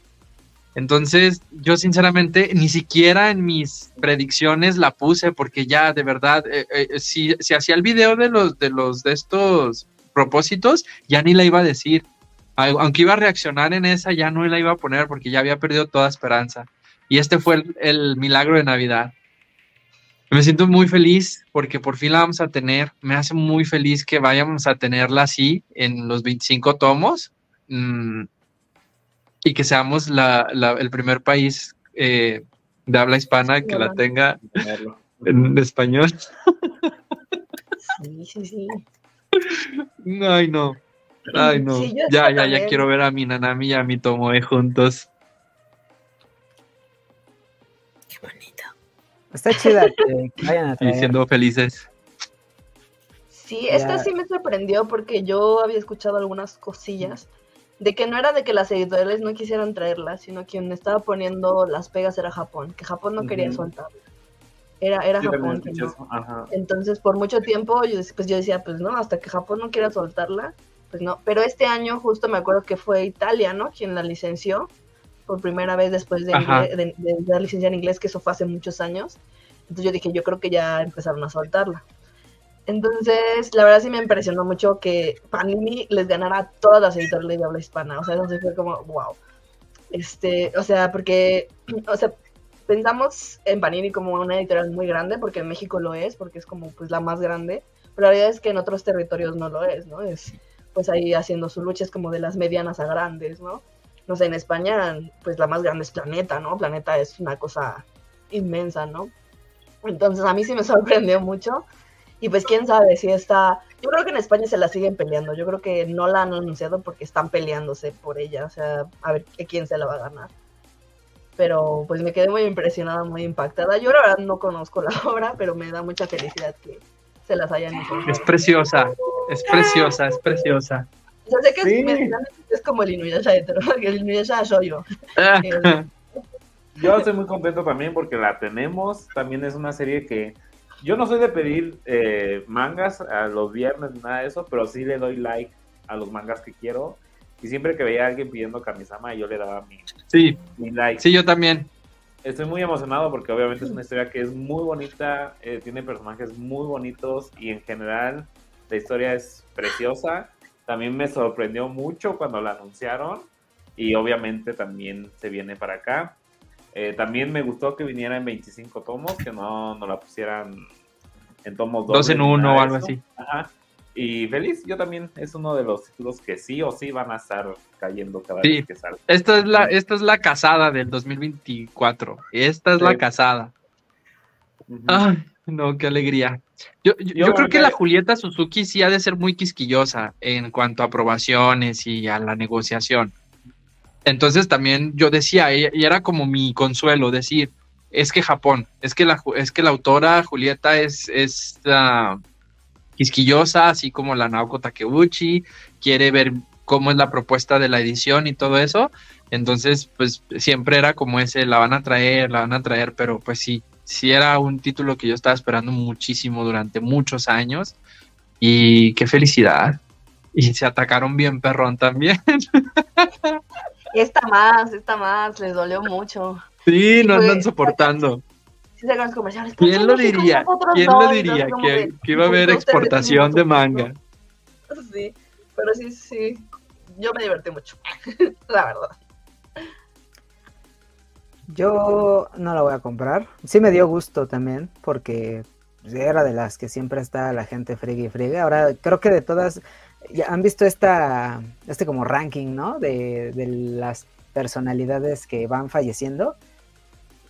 Entonces yo sinceramente ni siquiera en mis predicciones la puse porque ya de verdad, eh, eh, si, si hacía el video de los, de los de estos propósitos, ya ni la iba a decir. Aunque iba a reaccionar en esa, ya no la iba a poner porque ya había perdido toda esperanza. Y este fue el, el milagro de Navidad. Me siento muy feliz porque por fin la vamos a tener. Me hace muy feliz que vayamos a tenerla así en los 25 tomos mm, y que seamos la- la- el primer país eh, de habla hispana que la tenga en español. Sí, sí, sí. Ay, no. Ay, no. Sí, ya, ya, ya quiero ver a mi Nanami y a mi Tomoe juntos. Qué bonito. Está chida que, que vayan a y traer. siendo felices. Sí, esta Ya. sí me sorprendió porque yo había escuchado algunas cosillas de que no era de que las editoriales no quisieran traerla, sino quien estaba poniendo las pegas era Japón, que Japón no quería Ujú. soltarla. Era, era Japón no. Ajá. Entonces, por mucho tiempo, yo, pues yo decía, pues no, hasta que Japón no quiera soltarla, pues no. Pero este año justo me acuerdo que fue Italia, ¿no? Quien la licenció por primera vez después de, inglés- de, de dar licencia en inglés, que eso fue hace muchos años. Entonces yo dije, yo creo que ya empezaron a soltarla. Entonces, la verdad sí me impresionó mucho que Panini les ganara a todas las editoriales de habla hispana. O sea, sí fue como, wow. Este, o sea, porque, o sea, pensamos en Panini como una editorial muy grande, porque en México lo es, porque es como pues la más grande, pero la realidad es que en otros territorios no lo es, ¿no? Es pues ahí haciendo su lucha, es como de las medianas a grandes, ¿no? No sé, en España, pues la más grande es Planeta, ¿no? Planeta es una cosa inmensa, ¿no? Entonces a mí sí me sorprendió mucho. Y pues quién sabe si está... Yo creo que en España se la siguen peleando. Yo creo que no la han anunciado porque están peleándose por ella. O sea, a ver quién se la va a ganar. Pero pues me quedé muy impresionada, muy impactada. Yo la verdad no conozco la obra, pero me da mucha felicidad que se las hayan hecho. Es preciosa, es preciosa, es preciosa. O sea, sé que Sí. es, como el Inuyasha hetero, que el Inuyasha soy yo. Yo estoy muy contento también porque la tenemos. También es una serie que yo no soy de pedir eh, mangas a los viernes ni nada de eso, pero sí le doy like a los mangas que quiero. Y siempre que veía a alguien pidiendo Kamisama, yo le daba mi, Sí, mi like. sí, yo también. Estoy muy emocionado porque obviamente es una historia que es muy bonita, eh, tiene personajes muy bonitos y en general la historia es preciosa. también me sorprendió mucho cuando la anunciaron y obviamente también se viene para acá. Eh, también me gustó que viniera en 25 tomos, que no, no la pusieran en tomos Dos en dobles ni uno nada o de algo eso. así. Ajá. Y feliz, yo también es uno de los títulos que sí o sí van a estar cayendo cada Sí. vez que salga. Esta es la, esta es la casada del 2024. Esta es la Sí. casada. Ujú. Ay, no, qué alegría. Yo, yo, Yo yo creo que la Julieta Suzuki sí ha de ser muy quisquillosa en cuanto a aprobaciones y a la negociación. Entonces también yo decía, y y era como mi consuelo, decir, es que Japón, es que la, es que la autora Julieta es, es ah, quisquillosa, así como la Naoko Takeuchi, quiere ver cómo es la propuesta de la edición y todo eso. Entonces, pues siempre era como ese, la van a traer, la van a traer, pero pues sí, sí era un título que yo estaba esperando muchísimo durante muchos años. Y qué felicidad. Y se atacaron bien perrón también. Esta más, esta más, les dolió mucho. Sí, no andan soportando. Sí sacan los comerciales. ¿por qué ¿Quién lo México diría? ¿Quién no? lo diría? Que, iba a ¿por haber exportación de manga. Sí, pero sí, sí. Yo me divertí mucho, la verdad. Yo no la voy a comprar. Sí me dio gusto también, porque era de las que siempre está la gente friegue y friegue. Ahora creo que de todas, ya han visto esta, este como ranking, ¿no? De, de las personalidades que van falleciendo.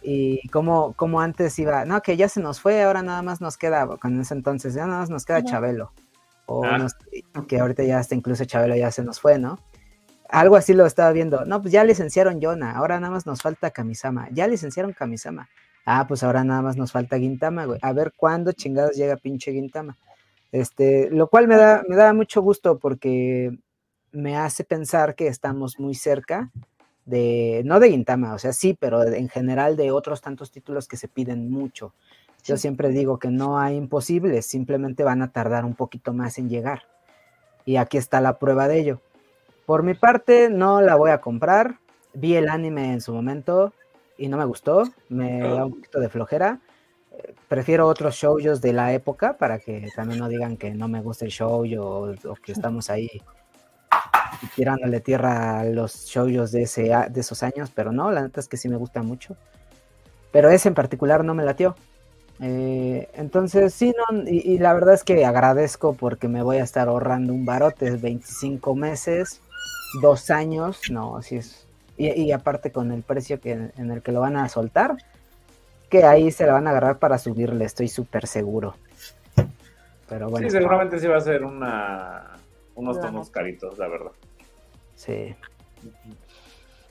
Y como, como antes iba, no, que ya se nos fue, ahora nada más nos queda, con ese entonces, ya nada más nos queda. Chabelo. O Ah. nos- que ahorita ya hasta incluso Chabelo ya se nos fue, ¿no? Algo así lo estaba viendo. No, pues ya licenciaron Yona, ahora nada más nos falta Kamisama. Ya licenciaron Kamisama. Ah, pues ahora nada más nos falta Gintama, güey. A ver cuándo chingados llega pinche Gintama. Este, lo cual me da, me da mucho gusto porque me hace pensar que estamos muy cerca de, no de Gintama, o sea, sí, pero en general de otros tantos títulos que se piden mucho. Yo siempre digo que no hay imposibles, simplemente van a tardar un poquito más en llegar. Y aquí está la prueba de ello. Por mi parte, no la voy a comprar. Vi el anime en su momento y no me gustó. Me da un poquito de flojera. Prefiero otros shoujos de la época para que también no digan que no me gusta el shoujo o, o que estamos ahí tirándole tierra a los shoujos de, ese, de esos años, pero no, la neta es que sí me gusta mucho. Pero ese en particular no me latió. Eh, entonces, sí, no, y, y la verdad es que agradezco porque me voy a estar ahorrando un barote, 25 meses, dos años, no, así es. Y, y aparte con el precio que, en el que lo van a soltar, que ahí se la van a agarrar para subirle, estoy súper seguro. Pero bueno, Sí, seguramente sí va a ser una, unos tomos caritos, la verdad. sí.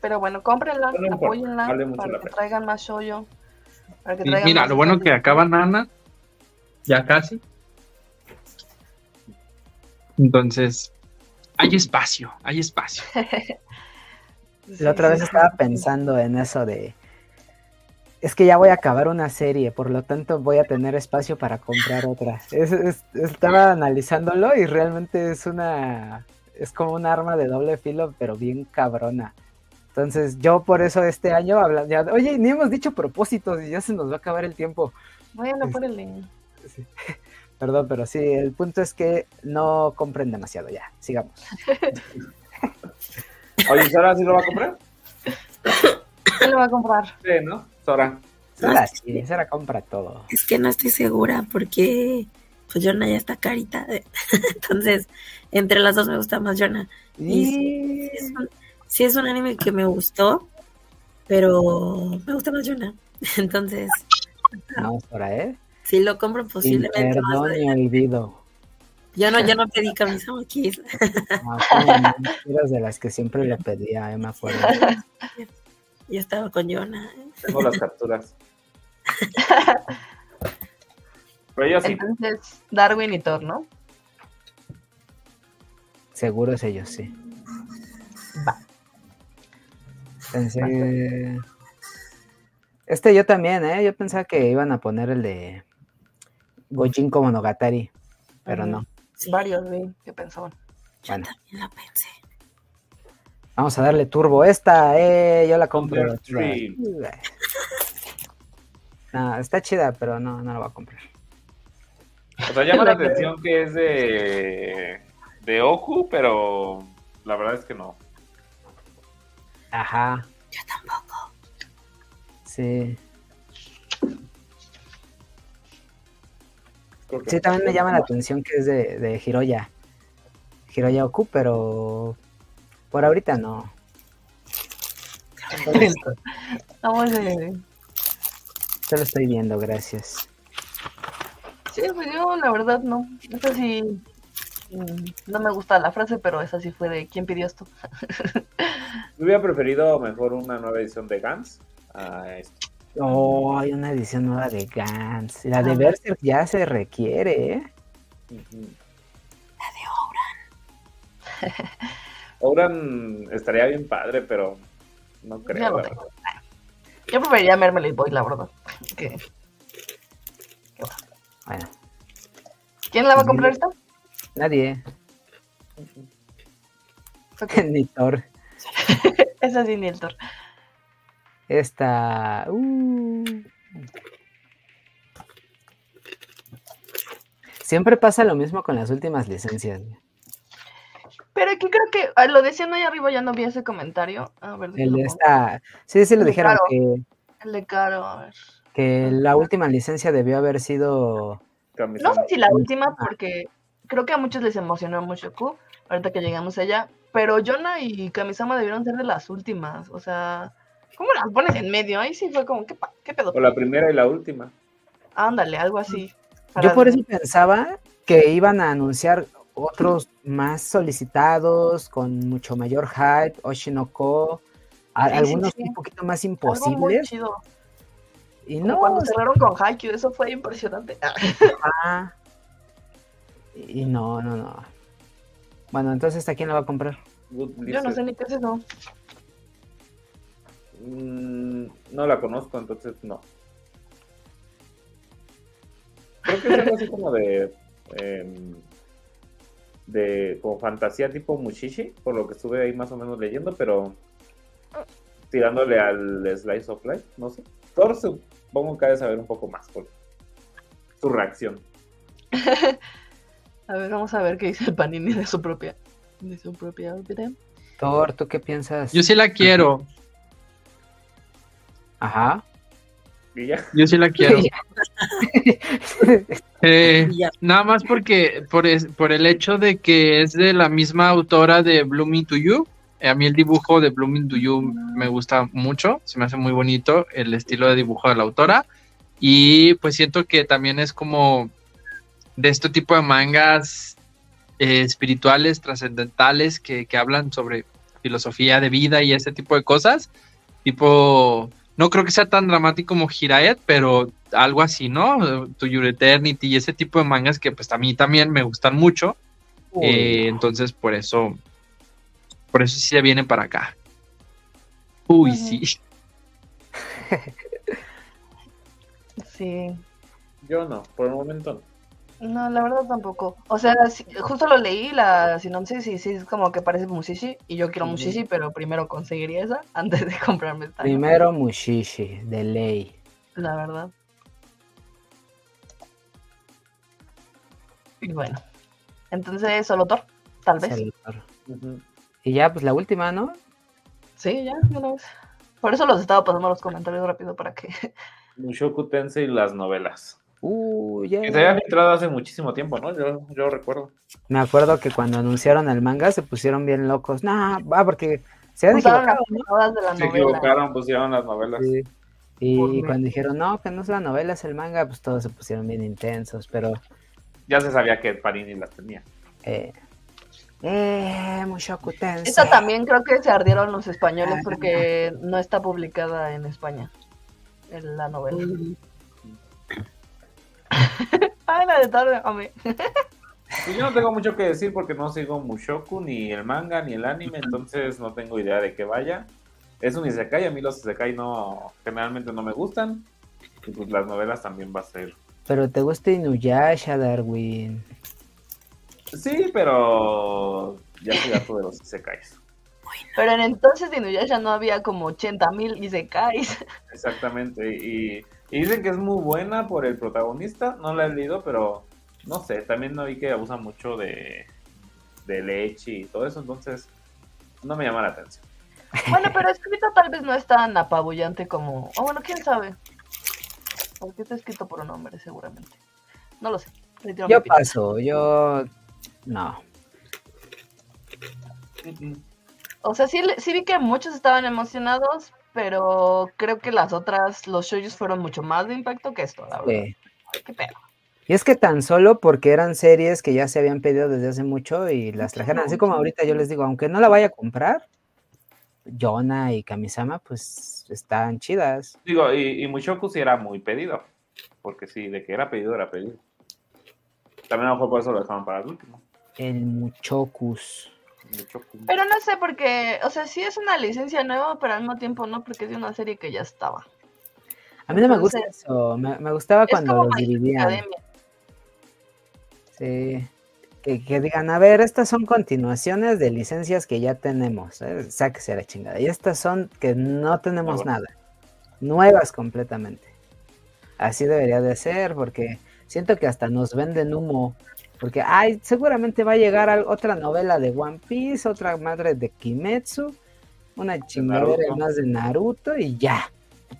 Pero bueno, cómprenla, No apóyenla vale para la que pena. traigan más shoyo. Para que Sí, traigan mira, más lo bueno que acaba Nana, ya casi. Entonces, hay espacio, hay espacio. Sí, La otra vez sí. estaba pensando en eso de. Es que ya voy a acabar una serie, por lo tanto voy a tener espacio para comprar otra. Es- es- estaba analizándolo y realmente es una. Es como un arma de doble filo, pero bien cabrona. Entonces, yo por eso este año habla, ya, oye, ni hemos dicho propósitos y ya se nos va a acabar el tiempo. Bueno, ponele. Sí. Perdón, pero sí, el punto es que no compren demasiado ya. Sigamos. Oye, ¿Sora sí lo va a comprar? ¿Quién lo va a comprar? Sí, ¿no? Sora. Sara sí, Sara compra todo. Es que no estoy segura porque pues Jonah ya está carita. Entonces, entre las dos me gusta más Jonah. Y sí, es un, sí es un anime que me gustó, pero me gusta más Jonah. Entonces, No, Sara, ¿eh? si lo compro Sin posiblemente más perdón ni olvido. Yo no, yo no pedí camisa. No, fueron mentiras de las que siempre le pedía, eh, me acuerdo. Yo estaba con Jonah. Tengo las capturas. Pero yo sí. Entonces, Darwin y Thor, ¿no? Seguro es ellos, sí. Pensé. Este yo también, ¿eh? Yo pensaba que iban a poner el de Gojinko Monogatari, pero no. Sí, Varios, vi, que pensaban. yo bueno. también la pensé. Vamos a darle turbo. Esta, eh, yo la compro. No, está chida, pero no, no la voy a comprar. O sea, llama la atención que es de de Oku, pero la verdad es que no. Ajá. Yo tampoco. Sí. Sí, también me llama la atención que es de, de Hiroya. Hiroya Oku, pero por ahorita no. Vamos de... Solo estoy viendo, gracias. Sí, pues yo la verdad no. Esa sí. mm, No me gusta la frase, pero esa sí fue de ¿quién pidió esto? Yo hubiera preferido mejor una nueva edición de Gans a esto. Oh, hay una edición nueva de Gans. La de Ah. Berserk ya se requiere, ¿eh? Ujú. Ouran estaría bien padre, pero no creo. tengo. Yo preferiría Mermaid Boy, la verdad. Que- Bueno, ¿Quién la va a comprar esta? nadie. Ok. Ni Thor. Esa sí, ni el Thor. Esta. uh. Siempre pasa lo mismo con las últimas licencias. Pero aquí creo que ah, lo decían ahí arriba, ya no vi ese comentario. A ver, El de esta. Sí, sí lo El dijeron Caro. que, El de Caro, a ver. que la última licencia debió haber sido. No sé si la última, porque creo que a muchos les emocionó mucho Q, ahorita que llegamos allá. Pero Yona y Kamisama debieron ser de las últimas. O sea, ¿cómo las pones en medio? Ahí sí fue como, ¿qué, qué pedo? O la primera y la última. Ándale, algo así. Yo por eso pensaba que iban a anunciar otros más solicitados, con mucho mayor hype, Oshinoko, a- Sí, sí, algunos sí. un poquito más Algo muy imposibles. chido. Y Como no, cuando cerraron con Haikyuu, eso fue impresionante. Ah. Y no, no, no. Bueno, entonces, ¿a quién lo va a comprar? Yo no sé ni qué es eso. Mm, no la conozco, entonces no. Creo que es algo así como de. em, de. como fantasía tipo Mushishi, por lo que estuve ahí más o menos leyendo, pero. tirándole al Slice of Life, no sé. Thor supongo que ha de saber un poco más por su reacción. A ver, vamos a ver qué dice el Panini de su propia. De su propia video. Thor, ¿tú qué piensas? Yo sí la quiero. Ajá. Y ya. Yo sí la quiero. Eh, nada más porque por, es- por el hecho de que es de la misma autora de Blooming to You. eh, A mí el dibujo de Blooming to You me gusta mucho, se me hace muy bonito el estilo de dibujo de la autora y pues siento que también es como de este tipo de mangas eh, espirituales, trascendentales que, que hablan sobre filosofía de vida y ese tipo de cosas. Tipo, no creo que sea tan dramático como Hiraet, pero algo así, ¿no? To Your Eternity y ese tipo de mangas que pues a mí también me gustan mucho. Eh, entonces por eso, por eso sí se viene para acá. Uy, sí. Sí. Yo no, por el momento no. No, la verdad tampoco. O sea, justo lo leí, la sinopsis, y sí es como que parece Mushishi. Y yo quiero. Mushishi, pero primero conseguiría esa antes de comprarme esta. Primero Mushishi, de ley. La verdad. Y bueno. Entonces, solo Thor, tal vez. Y ya, pues la última, ¿no? Sí, ya, de una vez. Por eso los estaba pasando los comentarios rápido para que. Mushoku Tensei y las novelas. Uh, ya. Que se habían filtrado hace muchísimo tiempo, ¿no? Yo, yo recuerdo. Me acuerdo que cuando anunciaron el manga se pusieron bien locos. No, va, porque se las equivocado, ¿no? de la Se novela. equivocaron, pusieron las novelas. Sí. Y Por cuando mí. dijeron, no, que no es la novela, es el manga, pues todos se pusieron bien intensos, pero... Ya se sabía que Panini las tenía. Eh, eh. Esta también creo que se ardieron los españoles porque no está publicada en España. En la novela. la de tarde, hombre. Pues yo no tengo mucho que decir porque no sigo Mushoku, ni el manga, ni el anime, entonces no tengo idea de qué vaya. Es un Isekai, a mí los Isekai no, generalmente no me gustan. Y pues las novelas también va a ser. Pero te gusta Inuyasha, Darwin. Sí, pero ya estoy harto de los Isekais. Pero en entonces de Inuyasha no había como 80 mil Isekais. Exactamente. Y, y dicen que es muy buena por el protagonista. No la he leído, pero no sé. También no vi que abusa mucho de, de leche y todo eso, entonces no me llama la atención. Bueno, pero escrito tal vez no es tan apabullante como. O bueno, quién sabe. Porque está escrito por un hombre, seguramente. No lo sé. Yo paso, yo no. O sea, sí, le- sí vi que muchos estaban emocionados, pero creo que las otras, los shows fueron mucho más de impacto que esto, la verdad. Sí. ¿Qué pedo? Y es que tan solo porque eran series que ya se habían pedido desde hace mucho y las trajeron, así como ahorita yo les digo, aunque no la vaya a comprar, Jonah y Kamisama, pues están chidas. Digo, y, y Mushoku sí era muy pedido, porque sí, de que era pedido, era pedido. También a lo mejor por eso lo dejaron para el último. El Muchokus. Pero no sé, porque, o sea, sí es una licencia nueva, pero al mismo tiempo no, porque es de una serie que ya estaba. A mí no me gusta eso, me, me gustaba cuando los dividían. Academia. Sí. Que, que digan, a ver, estas son continuaciones de licencias que ya tenemos. ¿eh? Sáquese la chingada. Y estas son que no tenemos nada. Nuevas completamente. Así debería de ser, porque siento que hasta nos venden humo. Porque, ay, seguramente va a llegar otra novela de One Piece, otra madre de Kimetsu, una chingadera más de Naruto y ya.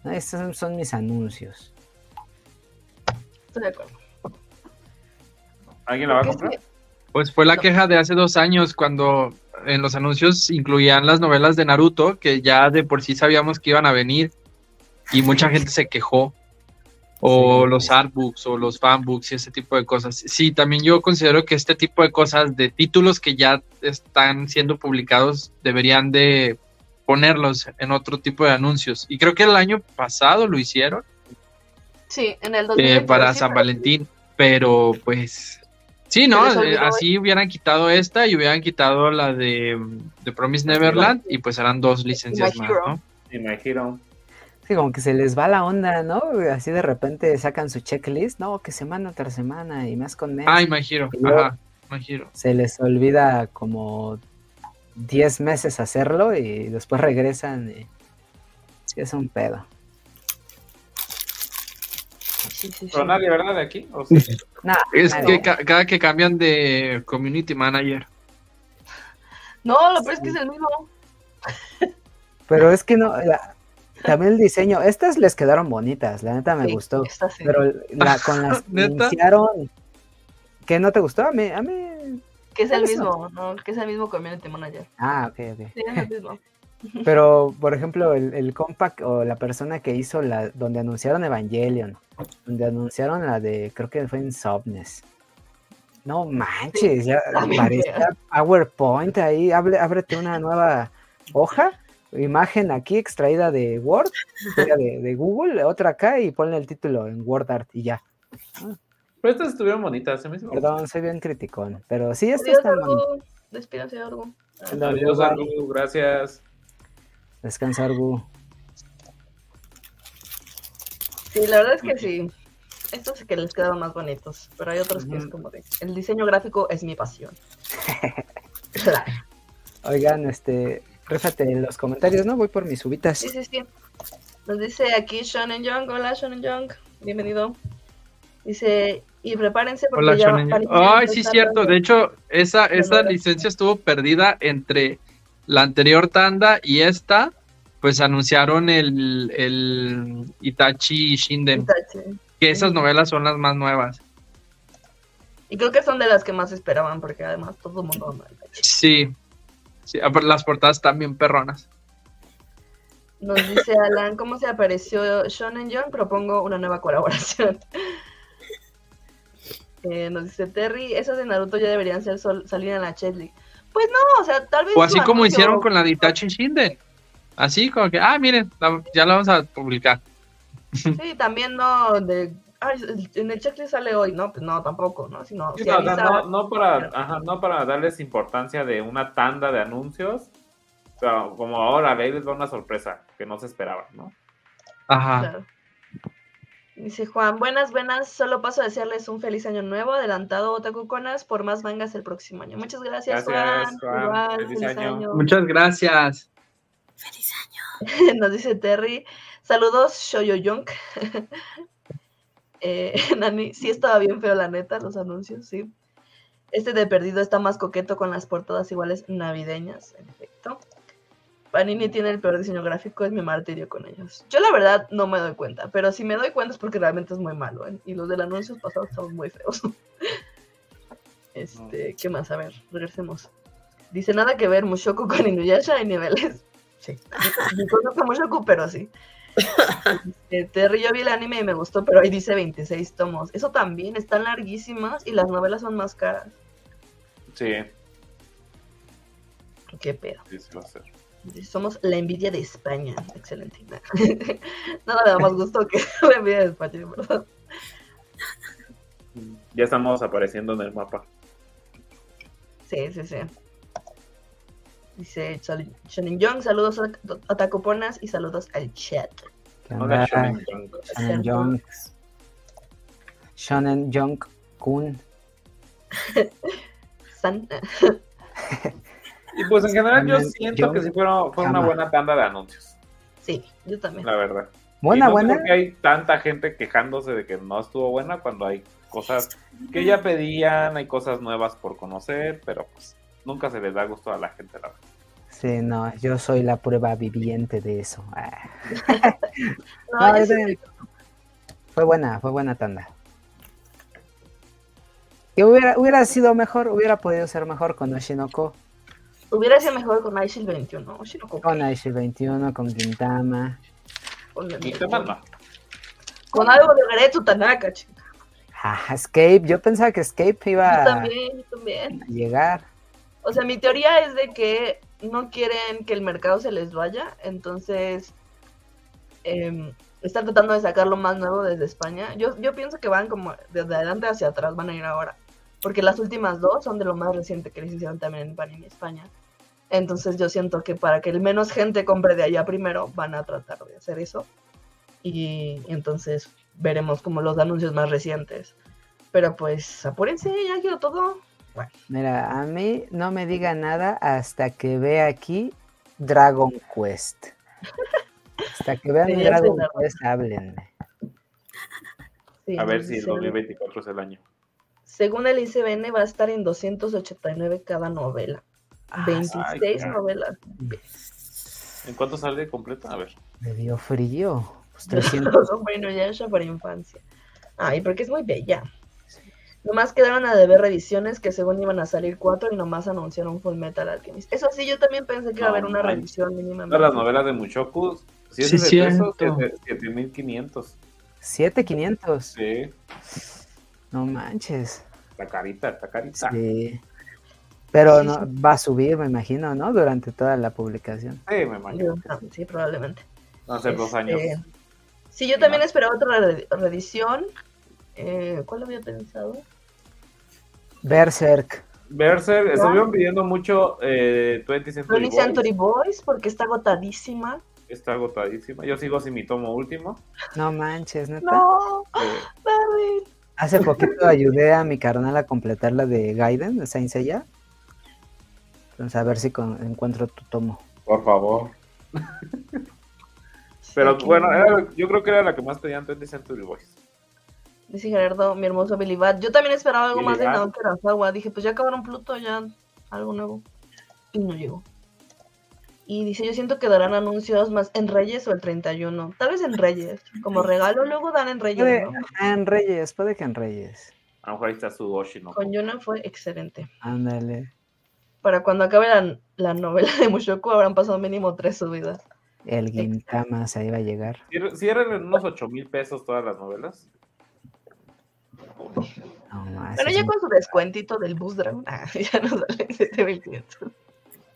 ¿no? Estos son- son mis anuncios. Estoy de acuerdo. ¿Alguien la va a comprar? sí, Pues fue la No. queja de hace dos años cuando en los anuncios incluían las novelas de Naruto, que ya de por sí sabíamos que iban a venir y mucha gente se quejó. O Sí. los artbooks o los fanbooks y ese tipo de cosas. Sí, también yo considero que este tipo de cosas, de títulos que ya están siendo publicados, deberían de ponerlos en otro tipo de anuncios. Y creo que el año pasado lo hicieron Sí, en el eh, 2020, para sí, San Valentín, pero pues sí, ¿no? Eh, Así hubieran quitado esta y hubieran quitado la de, de Promise Neverland y pues eran dos licencias más. ¿no? Y My Hero. Sí, como que se les va la onda, ¿no? Así de repente sacan su checklist, no, que semana tras semana y más con mes. Ay, My Hero, Y luego- ajá, Hero. Se les olvida como 10 meses hacerlo y después regresan y sí es un pedo. Sí, sí, sí. Pero nadie, ¿verdad? De aquí. ¿O sí? Nah, Es nadie. que ca- cada que cambian de community manager. No, lo peor es que es el mismo. Pero es que no, la- también el diseño, estas les quedaron bonitas, la neta me Sí, gustó, esta sí. pero la, con las que iniciaron, ¿qué no te gustó? A mí, a mí, Que es el mismo, ¿no? Que es el mismo community manager. ah, ok, ok. Sí, es el mismo. Pero, por ejemplo, el, el compact o la persona que hizo la, donde anunciaron Evangelion, donde anunciaron la de, creo que fue Insomnes. No manches, ya parecía PowerPoint ahí, abre- ábrete una nueva hoja, imagen aquí extraída de Word, de, de Google, otra acá y ponle el título en WordArt y ya. Pero estas estuvieron bonitas. Se me hizo. Perdón, soy bien criticón, pero sí, esto Adiós, está bonito. Argu. Despídanse, Argu. Ah, Adiós, Argu, gracias. Descansa, Argu. Sí, la verdad es que sí. Estos sí que les quedaron más bonitos, pero hay otros que es como de... El diseño gráfico es mi pasión. Oigan, este, réfate en los comentarios, ¿no? Voy por mis uvitas. Sí, sí, sí. Nos dice aquí Shonen Young. Hola, Shonen Young. Bienvenido. Dice, y prepárense porque Hola, ya Ay, sí, cierto. De hecho, esa, esa licencia estuvo perdida entre la anterior tanda y esta. Pues anunciaron el, el Itachi Shinden, Itachi. que esas novelas son las más nuevas. Y creo que son de las que más esperaban, porque además todo el mundo ama a Itachi. Sí. Sí aparte, las portadas están bien perronas. Nos dice Alan, ¿cómo se apareció Shonen Young? Propongo una nueva colaboración. Eh, nos dice Terry, esas de Naruto ya deberían ser sol- salir en la Chetly. Pues no, o sea, tal vez. O así como anuncio- hicieron con la de Itachi Shinden. Así como que, ah, miren, la- ya la vamos a publicar. Sí, también no, de. Ay, en el checklist sale hoy, no, pues no, tampoco, ¿no? Sino, Sí, si no, no, no para, ajá, no para darles importancia de una tanda de anuncios. O sea, como ahora, ahí les va una sorpresa que no se esperaba, ¿no? Ajá. Claro. Dice Juan, buenas, buenas, solo paso a desearles un feliz año nuevo, adelantado Otakuconas, por más mangas el próximo año. Muchas gracias, Gracias, Juan. Juan. Igual, Feliz feliz, año. año. Muchas gracias. Feliz año. Nos dice Terry, saludos, Shoyo Young. eh, Nani, sí estaba bien feo la neta, los anuncios, sí. Este de perdido está más coqueto con las portadas iguales navideñas, en efecto. Panini tiene el peor diseño gráfico, es mi martirio con ellos. Yo la verdad no me doy cuenta, pero si me doy cuenta es porque realmente es muy malo, ¿eh? Y los del anuncio pasado estaban muy feos. este, ¿qué más? A ver, regresemos. Dice nada que ver Mushoku con Inuyasha en niveles. Sí. No conozco Mushoku, pero sí. Este, Terry, yo vi el anime y me gustó, pero ahí dice 26 tomos. Eso también, están larguísimas y las novelas son más caras. Sí, ¿Qué pedo? sí, sí va a ser. Somos la envidia de España. Excelente. Nada me da más gusto que la envidia de España, ¿verdad? Ya estamos apareciendo en el mapa. Sí, sí, sí. Dice Shonen Young, saludos a, a Tacoponas y saludos al chat. ¿Qué Hola? Shonen Jump. Shonen Junk Kun. San- Y pues en general yo siento que sí fueron, fue una buena tanda de anuncios, Sí, yo también. la verdad. Buena, Y no buena. creo que hay tanta gente quejándose de que no estuvo buena cuando hay cosas que ya pedían, hay cosas nuevas por conocer, pero pues nunca se les da gusto a la gente, la verdad. Sí, no, yo soy la prueba viviente de eso. Ah. No, es de- Fue buena, fue buena tanda. Que hubiera, hubiera sido mejor, hubiera podido ser mejor con Oshinoko, hubiera sido mejor con Aishil 21. ¿no? Shiroko, con Aishi 21, con Gintama. con, con algo de Geretsu Tanaka, chica. Ah, Escape, yo pensaba que Escape iba Yo a también, yo también. llegar. O sea, mi teoría es de que no quieren que el mercado se les vaya, entonces em, están tratando de sacar lo más nuevo desde España. Yo, yo pienso que van como desde adelante hacia atrás, van a ir ahora, porque las últimas dos son de lo más reciente que les hicieron también en Panini España. Entonces yo siento que para que el menos gente compre de allá primero, van a tratar de hacer eso. Y entonces veremos como los anuncios más recientes. Pero pues apúrense, ya quiero todo. Mira, a mí no me diga nada hasta que vea aquí Dragon Quest. Hasta que vean Sí, Dragon. Quest, háblenme. Sí, A ver si el dice- 2024 es el año. Según el ICBN va a estar en 289 cada novela. Ah, 26 ay, novelas. ¿En cuánto sale completo? A ver. Me dio frío. Pues 300. bueno, ya es para infancia. Ay, porque es muy bella. Nomás quedaron a deber revisiones que según iban a salir cuatro y nomás anunciaron Full Metal Alchemist. Eso sí, yo también pensé que iba a haber una revisión mínimamente. Las novelas de Mushoku, si es Sí, de pesos, es de 7500. 7500. Sí, No manches. está carita, está carita. Sí. Pero Sí, no, sí. va a subir, me imagino, ¿no? Durante toda la publicación. Sí, me imagino. Sí, probablemente. Ser dos Este, años. Sí, yo también esperaba otra re- reedición. Eh, ¿Cuál había pensado? Berserk. Berserk, estuvieron pidiendo mucho eh, 20 Century 20 Boys. Century Boys, porque está agotadísima. Está agotadísima. Yo sigo sin mi tomo último. No manches, neta. No, Eh, David. Hace poquito ayudé a mi carnal a completar la de Gaiden, de Saint Seiya. Entonces a ver si con- encuentro tu tomo. por favor. Pero bueno, era- yo creo que era la que más pedían 20 Century Boys. Dice Gerardo, mi hermoso Billy Bat. Yo también esperaba algo Billy más de. Naoki Urasawa. Dije, pues ya acabaron Pluto, ya algo nuevo. Y no llegó. Y dice, yo siento que darán anuncios más en Reyes o el 31. Tal vez en Reyes. Como regalo, luego dan en Reyes, Puede, ¿no? en Reyes, puede que en Reyes. A lo mejor ahí está su Oshino. Con Yuna fue excelente. Ándale. Para cuando acabe la, la novela de Mushoku habrán pasado mínimo tres subidas. El Gintama se iba a llegar. Si eran en unos 8 mil pesos todas las novelas. No, más, Pero ya con su descuentito del Bus Dragon, ah, ya nos sale 7500.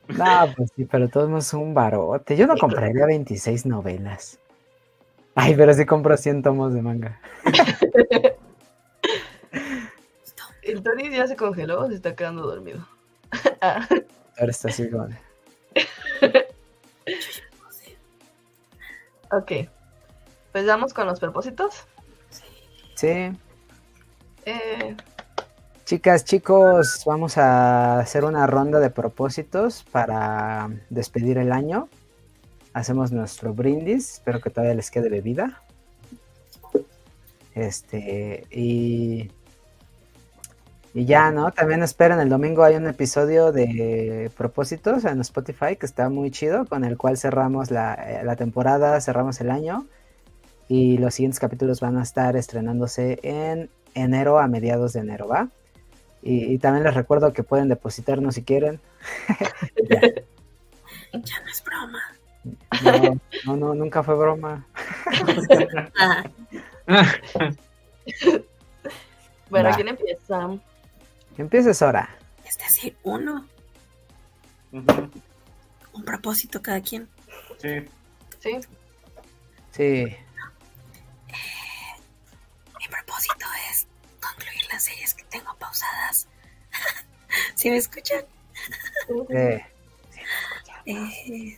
No, pues sí, pero todos es un barote. Yo no compraría 26 novelas. Ay, pero sí compro 100 tomos de manga. El Tony ya se congeló o se está quedando dormido. Ah, Ahora está así de- ok. Pues vamos con los propósitos. Sí. Chicas, chicos, vamos a hacer una ronda de propósitos para despedir el año. Hacemos nuestro brindis. Espero que todavía les quede bebida. Este, y. Y ya, ¿no? También esperen, el domingo hay un episodio de propósitos en Spotify que está muy chido, con el cual cerramos la, eh, la temporada, cerramos el año. Y los siguientes capítulos van a estar estrenándose en enero, a mediados de enero, ¿va? Y, y también les recuerdo que pueden depositarnos si quieren. Ya. Ya no es broma. No, no, no, nunca fue broma. Ah, Bueno, Va. ¿quién empieza? Que empieces ahora. es decir, uno, un propósito cada quien. Sí. Sí. Sí. Las series que tengo pausadas. ¿Sí me escuchan? eh, Eh,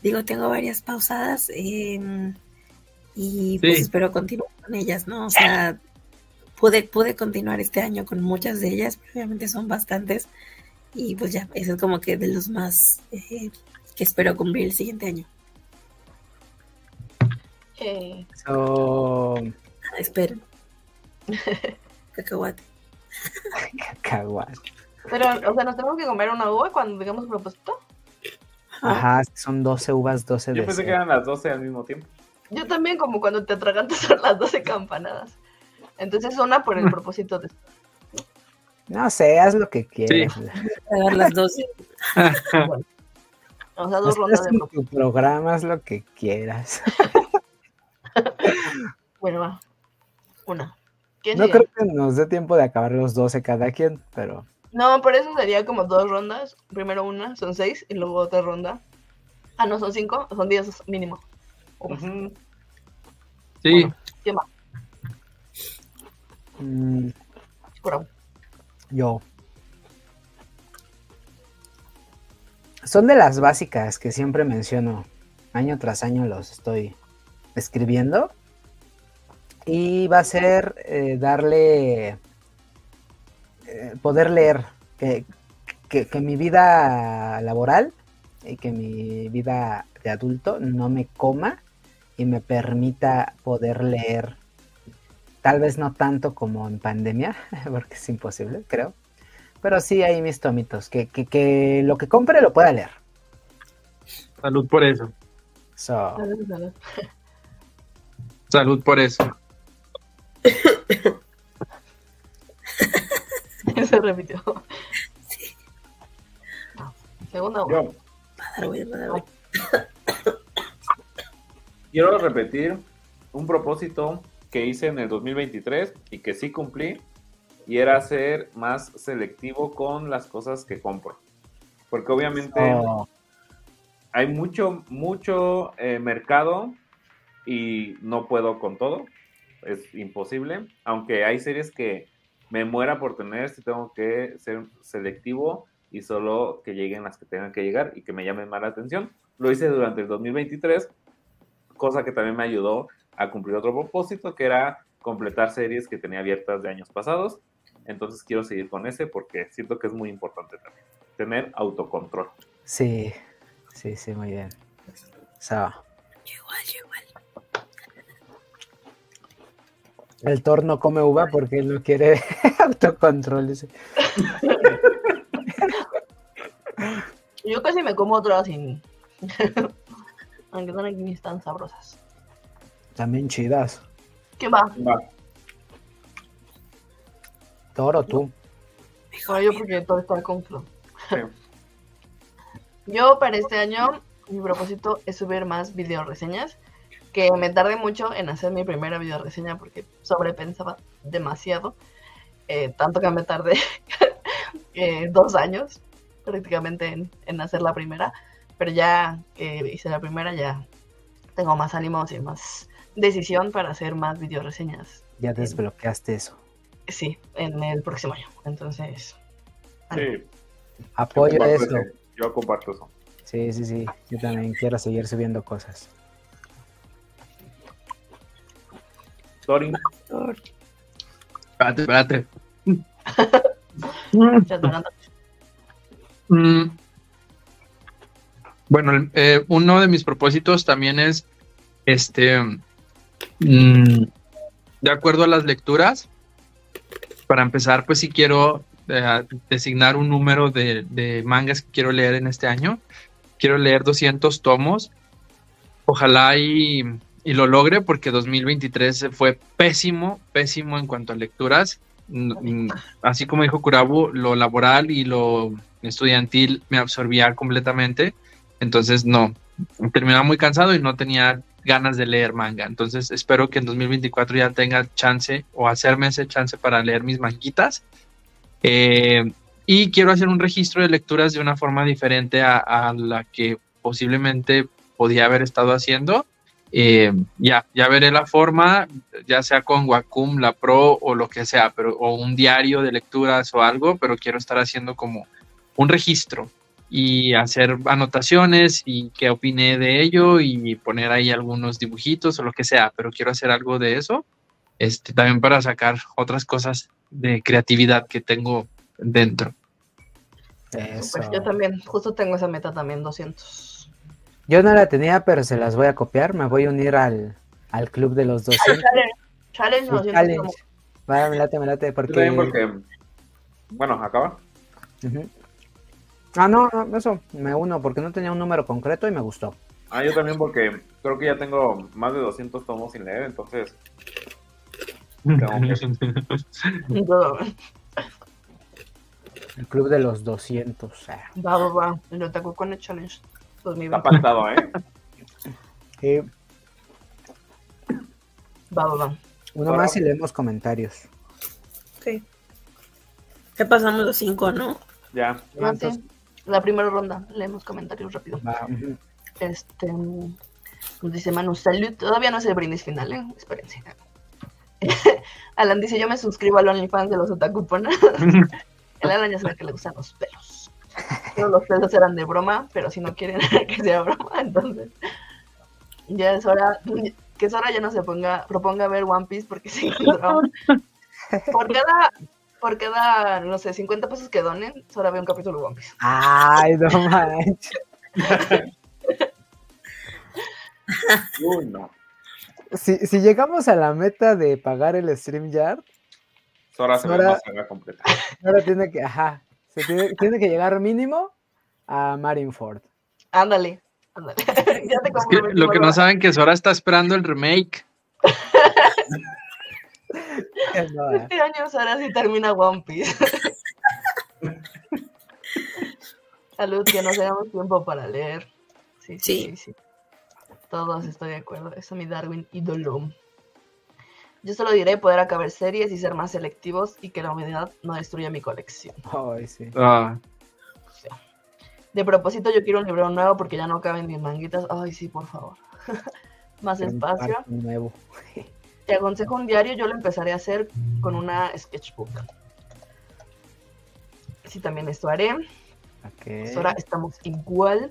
digo, tengo varias pausadas eh, y pues Sí. espero continuar con ellas, ¿no? O sea, pude, pude continuar este año con muchas de ellas, pero obviamente son bastantes y pues ya, eso es como que de los más eh, que espero cumplir el siguiente año. Eh, so, Ah, esperen. Cacahuate. cacahuate. pero, o sea, ¿nos tenemos que comer una uva cuando digamos propósito? Ajá, son 12 uvas, 12 Yo pensé que eran las 12 al mismo tiempo. Yo también, como cuando te atragantas son las 12 campanadas. Entonces, una por el propósito de. No sé, haz lo que quieras. Pagar las 12. O sea, dos rondas de tu programa, haz lo que quieras. Bueno, va. Una. ¿Quién No creo que nos dé tiempo de acabar los 12 cada quien, pero No, por eso sería como dos rondas. Primero una, son seis, y luego otra ronda. Ah, no, son cinco, son diez mínimo. Sí, Bueno. ¿Quién va? mm, yo. Son de las básicas que siempre menciono. Año tras año los estoy escribiendo. Y va a ser eh, darle... eh, poder leer. Que, que- que mi vida laboral y que mi vida de adulto no me coma y me permita poder leer. Tal vez no tanto como en pandemia, porque es imposible, creo. Pero sí hay mis tomitos. Que, que, que lo que compre lo pueda leer. salud por eso. So, Salud por eso. Se repitió. Segunda uva. Yo quiero repetir un propósito que hice en el 2023 y que sí cumplí, y era ser más selectivo con las cosas que compro. Porque obviamente so, hay mucho, mucho eh, mercado y no puedo con todo. Es imposible. Aunque hay series que me muera por tener, si tengo que ser selectivo y solo que lleguen las que tengan que llegar y que me llamen más la atención. Lo hice durante el 2023, cosa que también me ayudó a cumplir otro propósito, que era completar series que tenía abiertas de años pasados. Entonces quiero seguir con ese porque siento que es muy importante también. Tener autocontrol. sí, sí, sí, muy bien. Igual, yo igual. El Thor no come uva porque él no quiere autocontrol. dice. Yo casi me como otra sin. Aunque no ni están sabrosas. También chidas. ¿Quién va? Va. Thor o tú. Bueno, yo porque todo está con Flo. Sí. Yo para este año, mi propósito es subir más video reseñas. Que me tardé mucho en hacer mi primera video reseña porque sobrepensaba demasiado. Eh, tanto que me tardé eh, dos años prácticamente en, en hacer la primera. Pero ya que hice la primera, ya tengo más ánimos y más decisión para hacer más video reseñas. Ya desbloqueaste eso. Sí, en el próximo año. Entonces, Sí, yo Apoyo comparto eso. ese- Yo comparto eso. Sí, sí, sí. Yo también quiero seguir subiendo cosas. Tori, Thor. Espérate, espérate. adelanto. Mm. Bueno, eh, uno de mis propósitos también es, este, mm, de acuerdo a las lecturas, para empezar, pues sí quiero eh, designar un número de, de mangas que quiero leer en este año. Quiero leer 200 tomos. Ojalá y, y lo logre porque 2023 fue pésimo, pésimo en cuanto a lecturas. Así como dijo Kurabu, lo laboral y lo estudiantil me absorbía completamente. Entonces, no, terminaba muy cansado y no tenía ganas de leer manga. Entonces, espero que en 2024 ya tenga chance o hacerme ese chance para leer mis manguitas. Eh, y quiero hacer un registro de lecturas de una forma diferente a la que posiblemente podía haber estado haciendo. Eh, ya, ya veré la forma, ya sea con Wacom, la Pro o lo que sea, pero o un diario de lecturas o algo, pero quiero estar haciendo como un registro y hacer anotaciones y qué opiné de ello y poner ahí algunos dibujitos o lo que sea, pero quiero hacer algo de eso, este, también para sacar otras cosas de creatividad que tengo dentro. Eso. Pues yo también, justo tengo esa meta también, 200. Yo no la tenía, pero se las voy a copiar. Me voy a unir al, al club de los 200. Challenge, challenge, 200 challenge. como- me late, me late, porque... porque, bueno, acaba. Ujú. Ah, no, no, eso, me uno, porque no tenía un número concreto y me gustó. Ah, yo también porque creo que ya tengo más de 200 tomos sin leer, entonces Todo. El club de los 200. ah. Va, va, va. El Otaku con el challenge. Está 2020. pactado, ¿eh? Sí, Va, va, va. uno más y leemos comentarios. Ok. Ya pasamos los cinco, ¿no? Ya. Entonces, sí. La primera ronda, leemos comentarios rápido. va. Este. Nos dice Manu, salud. Todavía no es el brindis final, ¿eh? Espérense. Alan dice: Yo me suscribo al OnlyFans de los Otaku Alan ya sabe que le gustan los pelos. Todos los pelos eran de broma, pero si no quieren que sea broma, entonces. Ya es hora. Que Sora ya no se ponga, proponga ver One Piece porque sí. Por cada, por cada, no sé, 50 pesos que donen, Sora ve un capítulo de One Piece. Ay, no manches. Uy, no. Si, si llegamos a la meta de pagar el StreamYard, Sora se ve Sora- más saga completa. ahora tiene que, ajá, se tiene, tiene que llegar mínimo a Marineford. Ándale, ándale. ya te Es que comprometí, lo que no saben que Sora está esperando el remake. No, eh. Este año Sora sí termina One Piece. Salud, que nos damos tiempo para leer. Sí, sí, Sí. sí, sí. Todos estoy de acuerdo. Eso mi Darwin ídolo. Yo solo diré poder acabar series y ser más selectivos y que la humedad no destruya mi colección. Ay, sí. Ah, De propósito, yo quiero un libro nuevo porque ya no caben mis manguitas. Ay, sí, por favor. más espacio. nuevo. Te aconsejo un diario, yo lo empezaré a hacer con una sketchbook. Sí, también esto haré. Ok. Ahora estamos igual.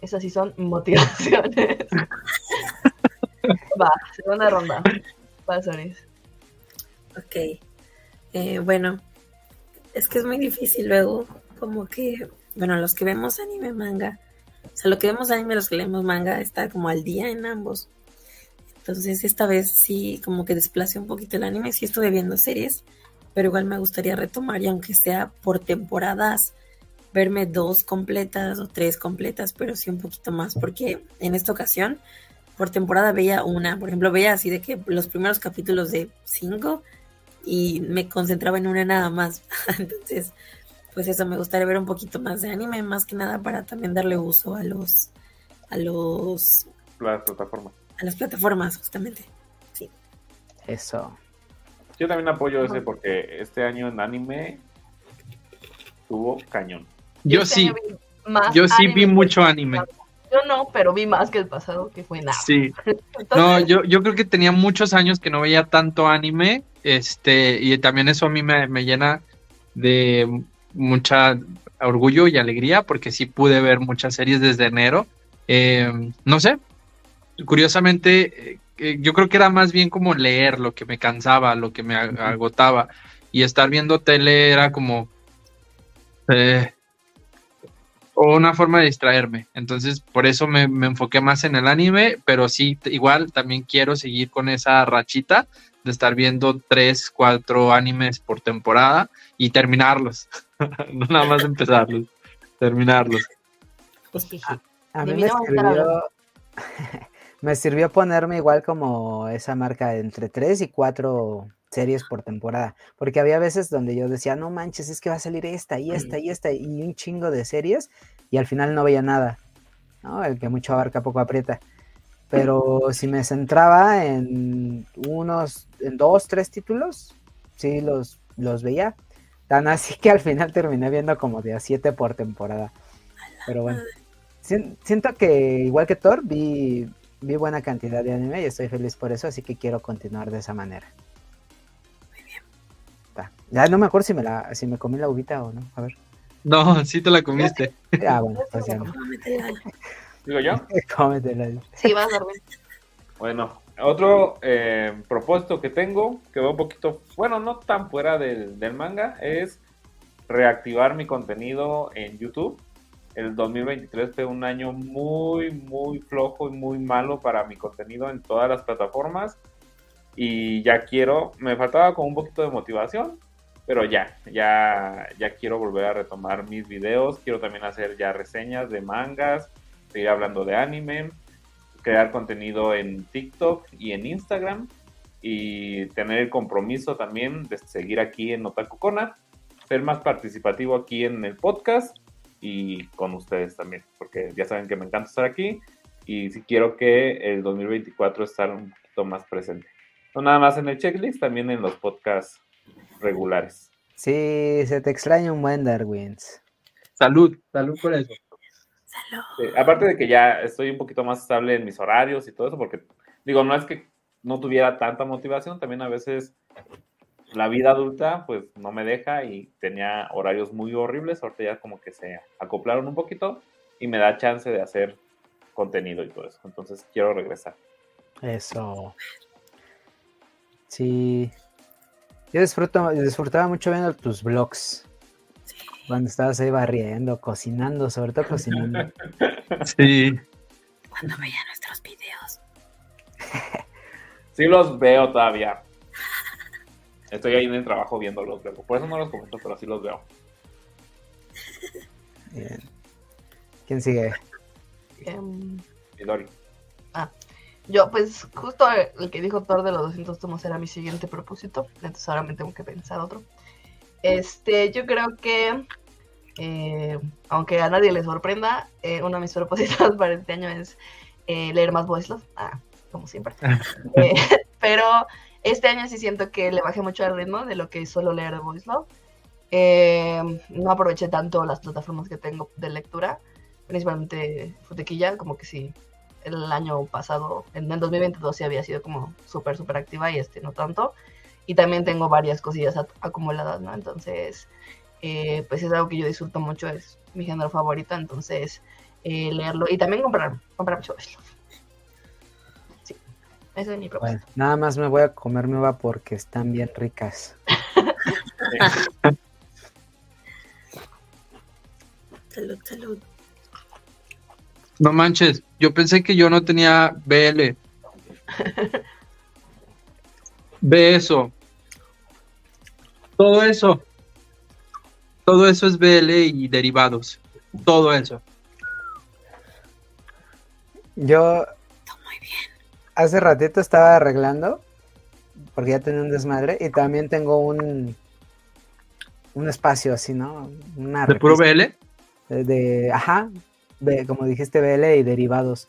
Esas sí son motivaciones. Va, segunda ronda. Va, Soris. Ok. Eh, bueno, es que es muy difícil luego, como que, bueno, los que vemos anime manga, o sea, lo que vemos anime, los que leemos manga, está como al día en ambos. Entonces, esta vez sí, como que desplacé un poquito el anime, sí estuve viendo series, pero igual me gustaría retomar, y aunque sea por temporadas, verme dos completas o tres completas, pero sí un poquito más, porque en esta ocasión, por temporada veía una, por ejemplo, veía así de que los primeros capítulos de cinco y me concentraba en una nada más. Entonces, pues eso, me gustaría ver un poquito más de anime, más que nada para también darle uso a los, a los, Las plataformas. a las plataformas, justamente. Eso. Yo también apoyo ese porque este año en anime tuvo cañón. yo Este sí, yo sí vi mucho anime. Yo no, pero vi más que el pasado, que fue nada. Sí. Entonces, No, yo, yo creo que tenía muchos años que no veía tanto anime, este, y también eso a mí me, me llena de mucha orgullo y alegría, porque sí pude ver muchas series desde enero. Eh, no sé, curiosamente, eh, eh, yo creo que era más bien como leer lo que me cansaba, lo que me ag- agotaba, y estar viendo tele era como eh, una forma de distraerme. Entonces, por eso me, me enfoqué más en el anime, pero sí, igual también quiero seguir con esa rachita de estar viendo tres, cuatro animes por temporada y terminarlos. no nada más empezarlos, terminarlos. A De mí mí me a sirvió, me sirvió ponerme igual como esa marca de entre tres y cuatro series por temporada, porque había veces donde yo decía, no manches, es que va a salir esta y esta y esta y un chingo de series y al final no veía nada, ¿no? El que mucho abarca poco aprieta. Pero si me centraba en unos, en dos, tres títulos, sí los, los veía. Tan así que al final terminé viendo como de a siete por temporada. Pero bueno. Sien- Siento que igual que Thor, vi, vi buena cantidad de anime y estoy feliz por eso, así que quiero continuar de esa manera. Ya no me acuerdo si me la, si me comí la uvita o no. A ver. No, sí te la comiste. Ah, bueno, pues ya no. Digo yo. Cómetela. Sí, vas a dormir. Bueno, otro eh, propósito que tengo, que va un poquito, bueno, no tan fuera del, del manga, es reactivar mi contenido en YouTube. El 2023 fue un año muy, muy flojo y muy malo para mi contenido en todas las plataformas. Y ya quiero, me faltaba como un poquito de motivación, pero ya, ya, ya quiero volver a retomar mis videos. Quiero también hacer ya reseñas de mangas, seguir hablando de anime, crear contenido en TikTok y en Instagram y tener el compromiso también de seguir aquí en Otaku Kona, ser más participativo aquí en el podcast y con ustedes también, porque ya saben que me encanta estar aquí y si quiero que el 2024 estar un poquito más presente. No nada más en el checklist, también en los podcasts regulares. Sí, se te extraña un buen Darwins. Salud, salud por eso. Salud. Eh, aparte de que ya estoy un poquito más estable en mis horarios y todo eso, porque digo, no es que no tuviera tanta motivación, también a veces la vida adulta pues no me deja y tenía horarios muy horribles, ahorita ya como que se acoplaron un poquito y me da chance de hacer contenido y todo eso, entonces quiero regresar. Eso. Sí. Yo disfruto, disfrutaba mucho viendo tus vlogs. Cuando estabas ahí barriendo, cocinando, sobre todo cocinando. Sí. Cuando vean nuestros videos. Sí los veo todavía. Estoy ahí en el trabajo viéndolos luego, por eso no los comento, pero sí los veo. Bien. ¿Quién sigue? Em, Midori. Yo, pues, justo el que dijo Thor de los 200 tomos era mi siguiente propósito. Entonces ahora me tengo que pensar otro. Este, yo creo que, eh, aunque a nadie le sorprenda, eh, uno de mis propósitos para este año es eh, leer más Voice Love. Ah, como siempre. Eh, pero este año sí siento que le bajé mucho el ritmo de lo que es solo leer de Voice Love. No aproveché tanto las plataformas que tengo de lectura, principalmente Futequilla, como que sí, el año pasado, en el 2022 sí había sido como súper, súper activa y este no tanto. Y también tengo varias cosillas acumuladas, ¿no? Entonces, eh, pues es algo que yo disfruto mucho, es mi género favorito, entonces eh, leerlo y también comprar, comprar mucho. Sí, ese es mi propósito. Bueno, nada más me voy a comer mi uva porque están bien ricas. Salud, salud. No manches, yo pensé que yo no tenía BL. Ve eso. Todo eso. Todo eso es BL y derivados. Todo eso. Yo hace ratito estaba arreglando porque ya tenía un desmadre y también tengo un un espacio así, ¿no? Una ¿De puro BL? de, de- ajá, como dijiste BL y derivados.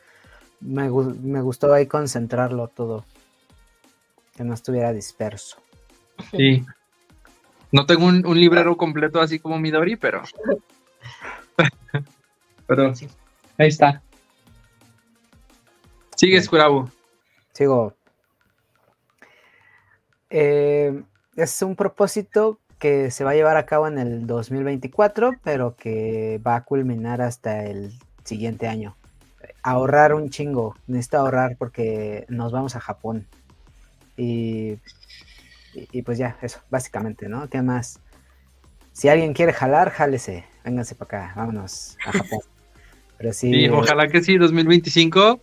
Me, me gustó ahí concentrarlo todo, que no estuviera disperso. Sí. No tengo un, un librero completo así como Midori, pero. pero Sí. ahí está. Sigue, Bien. Skurabu. Sigo. Eh, es un propósito que se va a llevar a cabo en el 2024, pero que va a culminar hasta el siguiente año. Ahorrar un chingo. Necesito ahorrar porque nos vamos a Japón. Y, y, y pues ya, eso, básicamente, ¿no? ¿Qué más? Si alguien quiere jalar, jálese. Vénganse para acá, vámonos a Japón. Pero sí, Sí, ojalá que sí, 2025.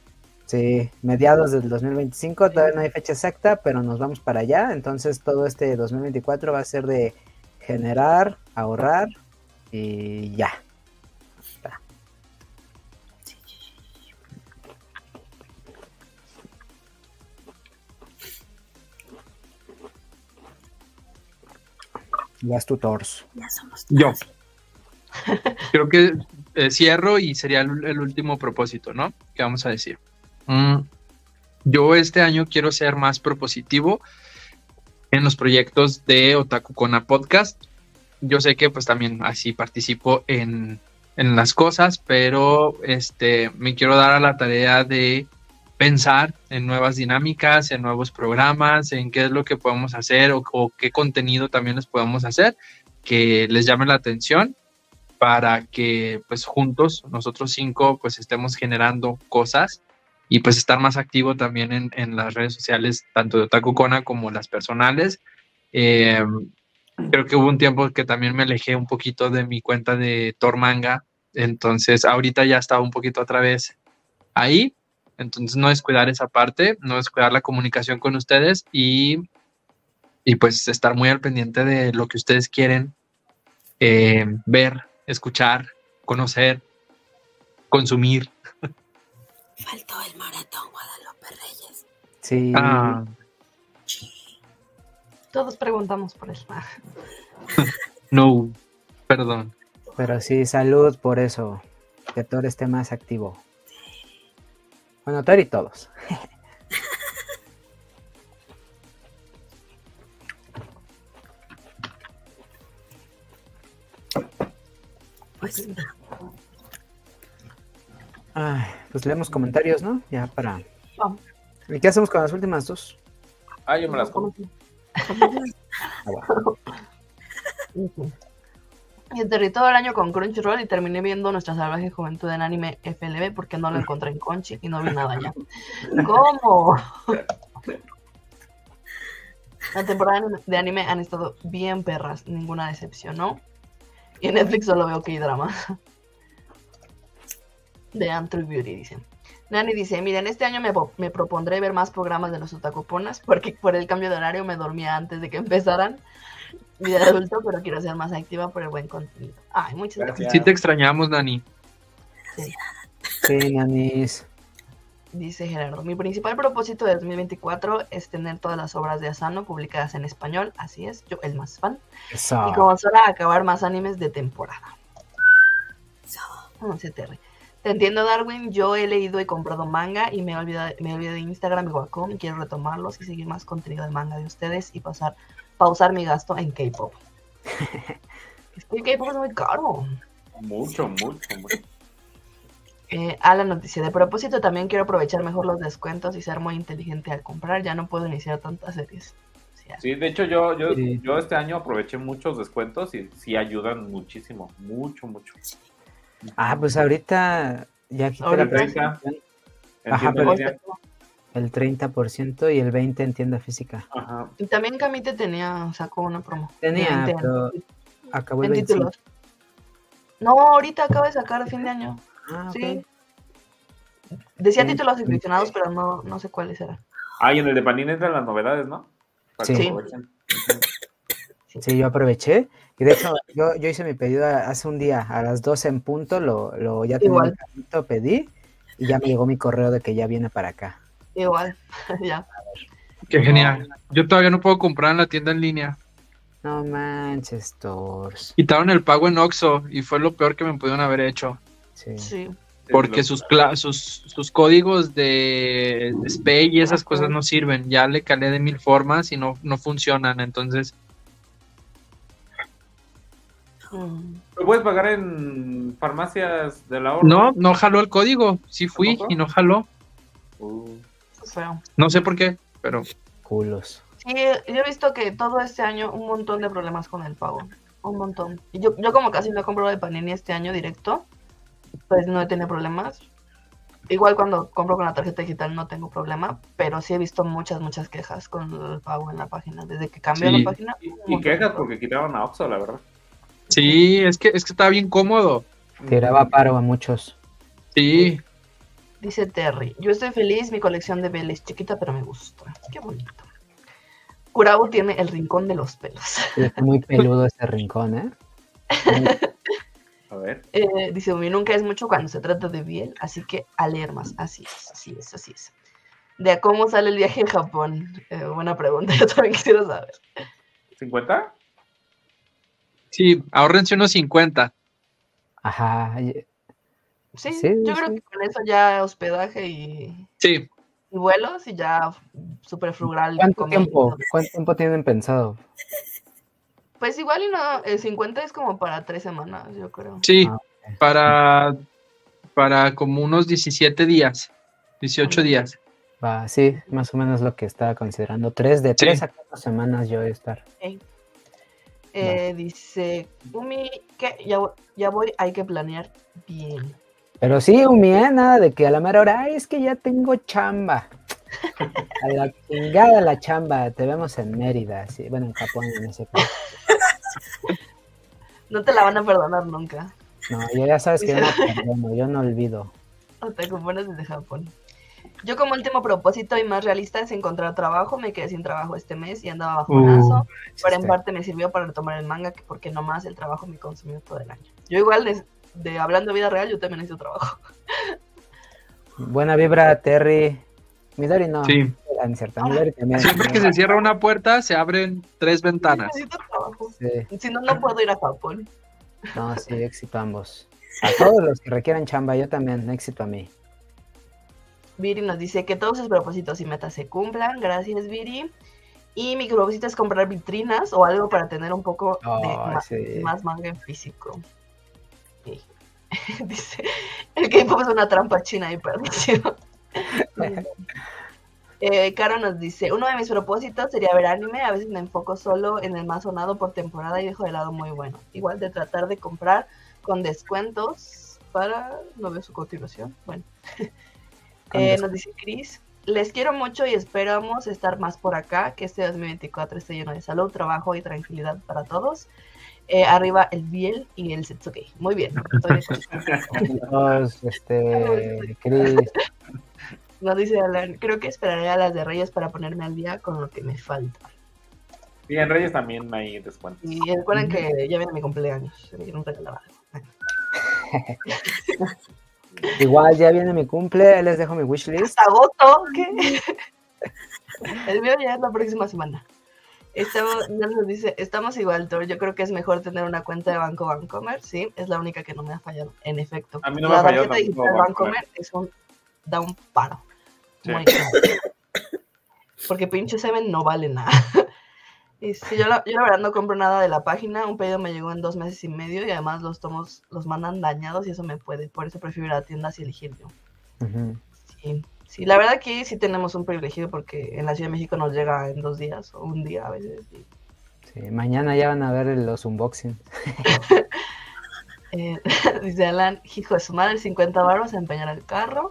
Sí, mediados del 2025, todavía no hay fecha exacta, pero nos vamos para allá. Entonces todo este 2024 va a ser de generar, ahorrar y ya. Está. Vas tu torso. Ya somos Yo. Creo que eh, cierro y sería el, el último propósito, ¿no? ¿Qué vamos a decir? Mm, yo este año quiero ser más propositivo en los proyectos de Otaku Kona Podcast. Yo sé que pues también así participo en, en las cosas, pero este me quiero dar a la tarea de pensar en nuevas dinámicas, en nuevos programas, en qué es lo que podemos hacer o, o qué contenido también les podemos hacer que les llame la atención para que pues juntos nosotros cinco pues estemos generando cosas y pues estar más activo también en, en las redes sociales tanto de Otaku Kona como las personales Eh, creo que hubo un tiempo que también me alejé un poquito de mi cuenta de Tormanga entonces ahorita ya estaba un poquito otra vez ahí entonces no descuidar esa parte no descuidar la comunicación con ustedes y y pues estar muy al pendiente de lo que ustedes quieren eh, ver, escuchar, conocer, consumir. Faltó el maratón Guadalupe Reyes. Sí, Ah, Todos preguntamos por eso. No, perdón. pero sí, salud por eso. Que Thor esté más activo. Bueno, Thor y todos. Pues Ay, pues leemos comentarios, ¿no? Ya para. Vamos. ¿Y qué hacemos con las últimas dos? Ah, yo me las como. Y enterré todo el año con Crunchyroll y terminé viendo Nuestra Salvaje Juventud en anime FLB porque no lo encontré en Conchi y no vi nada ya. ¿Cómo? La temporada de anime- han estado bien perras, ninguna decepción, ¿no? Y en Netflix solo veo K-drama. De Antru Beauty, dice. Nani dice, miren, este año me, me propondré ver más programas de los otakuponas porque por el cambio de horario me dormía antes de que empezaran. Vida de adulto, pero quiero ser más activa por el buen contenido. Ay, muchas gracias. Gracias. Sí te extrañamos, Dani. Sí, nanis. Dice Gerardo, mi principal propósito de 2024 es tener todas las obras de Asano publicadas en español, así es, yo el más fan. Eso. Y como sola acabar más animes de temporada. No sé, Terry. Te entiendo, Darwin. Yo he leído y comprado manga y me he olvidado, me olvidé de Instagram y Wacom y quiero retomarlos y seguir más contenido de manga de ustedes y pasar, pausar mi gasto en K-pop. es que el K-pop es muy caro. Mucho, mucho, mucho. Eh, a la noticia de propósito, también quiero aprovechar mejor los descuentos y ser muy inteligente al comprar. Ya no puedo iniciar tantas series. O sea, Sí, de hecho yo, yo, Sí. yo este año aproveché muchos descuentos y sí ayudan muchísimo, mucho, mucho. Ah, pues ahorita ya quité la presentación, Ajá, pero- el 30% y el 20% en tienda física. Ajá. Y también Camite tenía, sacó una promo. Tenía, de 20 pero acabó el en 25. títulos. No, ahorita acaba de sacar a fin de año. Ah. Sí. Decía Sí. títulos seleccionados, pero no, no sé cuáles eran. Ah, y en el de Panini entran las novedades, ¿no? Para Sí. aprovechen. Sí, yo aproveché. Y de hecho, yo, yo hice mi pedido hace un día, a las 12 en punto, lo, lo ya tenía Igual. mi carrito, pedí y ya me llegó mi correo de que ya viene para acá. Igual, ya. Qué genial. Yo todavía no puedo comprar en la tienda en línea. No manches, Tors. Quitaron el pago en Oxxo y fue lo peor que me pudieron haber hecho. Sí. Sí. Porque sus, cla- sus, sus códigos de SPAY y esas cosas no sirven. Ya le calé de mil formas y no, no funcionan. Entonces. ¿Lo puedes pagar en farmacias de la hora? no, no jaló el código. Sí fui y no jaló. Uh. No sé por qué, pero Culos. Sí, yo he visto que todo este año un montón de problemas con el pago. Un montón. Y yo, yo como casi no he comprado de Panini este año directo, pues no he tenido problemas. Igual cuando compro con la tarjeta digital no tengo problema, pero sí he visto muchas, muchas quejas con el pago en la página. Desde que cambió Sí. la página. y, quejas porque quitaron a Oxxo, la verdad. Sí, es que, es que está bien cómodo. Tiraba paro a muchos. Sí, Dice Terry, yo estoy feliz, mi colección de Belle es chiquita, pero me gusta. Qué bonito. Curabo tiene el rincón de los pelos. Está muy peludo ese rincón, ¿eh? A ver. Eh, dice Umi, nunca es mucho cuando se trata de Biel, así que a leer más. Así es, así es, así es. De a cómo sale el viaje en Japón. Eh, buena pregunta, yo también quisiera saber. ¿50? Sí, ahorrense unos 50. Ajá. Sí, Sí, yo creo que con eso ya hospedaje y, Sí, y vuelos y ya súper frugal. ¿Cuánto tiempo? ¿Cuánto tiempo tienen pensado? Pues igual y no, el 50 es como para tres semanas, yo creo. sí, Ah, para, para como unos 17 días, 18 días. Va, sí, más o menos lo que estaba considerando. Tres, de tres a cuatro semanas yo voy a estar. Eh, dice, Umi, que ya, ya voy, hay que planear bien. Pero sí, Umi, ¿eh? nada de que a la mera hora, "Ay, es que ya tengo chamba. A la chingada la chamba, te vemos en Mérida, sí, bueno, en Japón en ese. No te la van a perdonar nunca. No, ya sabes que yo no perdono, yo no olvido. O te compones desde Japón. Yo como último propósito y más realista es encontrar trabajo. Me quedé sin trabajo este mes y andaba bajonazo. pero en parte me sirvió para retomar el manga, que porque nomás el trabajo me consumió todo el año. Yo igual, de, de hablando de vida real, yo también necesito trabajo. Buena vibra, Terry. Midori no. Sí. Ah, Midori también. Siempre que se cierra una puerta, se abren tres ventanas. Necesito trabajo. Sí, Si no, no puedo ir a Japón. no, sí, éxito a ambos. A todos los que requieran chamba, yo también, éxito a mí. Viri nos dice que todos sus propósitos y metas se cumplan. Gracias, Viri. Y mi propósito es comprar vitrinas o algo para tener un poco de ma- sí. más manga en físico. Dice, el K-pop es una trampa china y perdición. Eh, Caro nos dice, uno de mis propósitos sería ver anime, a veces me enfoco solo en el más sonado por temporada y dejo de lado muy bueno. Igual de tratar de comprar con descuentos para... No veo su continuación. Bueno. Eh, nos dice Chris, les quiero mucho y esperamos estar más por acá, que este 2024 esté lleno de salud, trabajo y tranquilidad para todos. Eh, arriba el Biel y el Setsuke. Muy bien. estoy este, Chris. Nos dice Alan, creo que esperaré a las de Reyes para ponerme al día con lo que me falta. Y en Reyes también hay descuentos. Y recuerden que ya viene mi cumpleaños, se me quieren regalar algo. Igual ya viene mi cumple, les dejo mi wishlist. ¿Agosto? ¿Qué? El mío ya es la próxima semana. Estamos, ya nos dice, estamos igual, Thor. Yo creo que es mejor tener una cuenta de Banco Bancomer. Sí, es la única que no me ha fallado. En efecto. A mí no me la ha fallado digital Bancomer. Bancomer es un, da un paro. Sí. Muy claro. Porque pinche Seven no vale nada. Sí, yo, la, yo la verdad no compro nada de la página. Un pedido me llegó en dos meses y medio y además los tomos los mandan dañados y eso me puede. Por eso prefiero ir a la tienda y elegir yo. Sí, sí, la verdad que sí tenemos un privilegio porque en la Ciudad de México nos llega en dos días o un día a veces. y, Sí, mañana ya van a ver los unboxing. eh, dice Alan, hijo de su madre, 50 baros a empeñar el carro.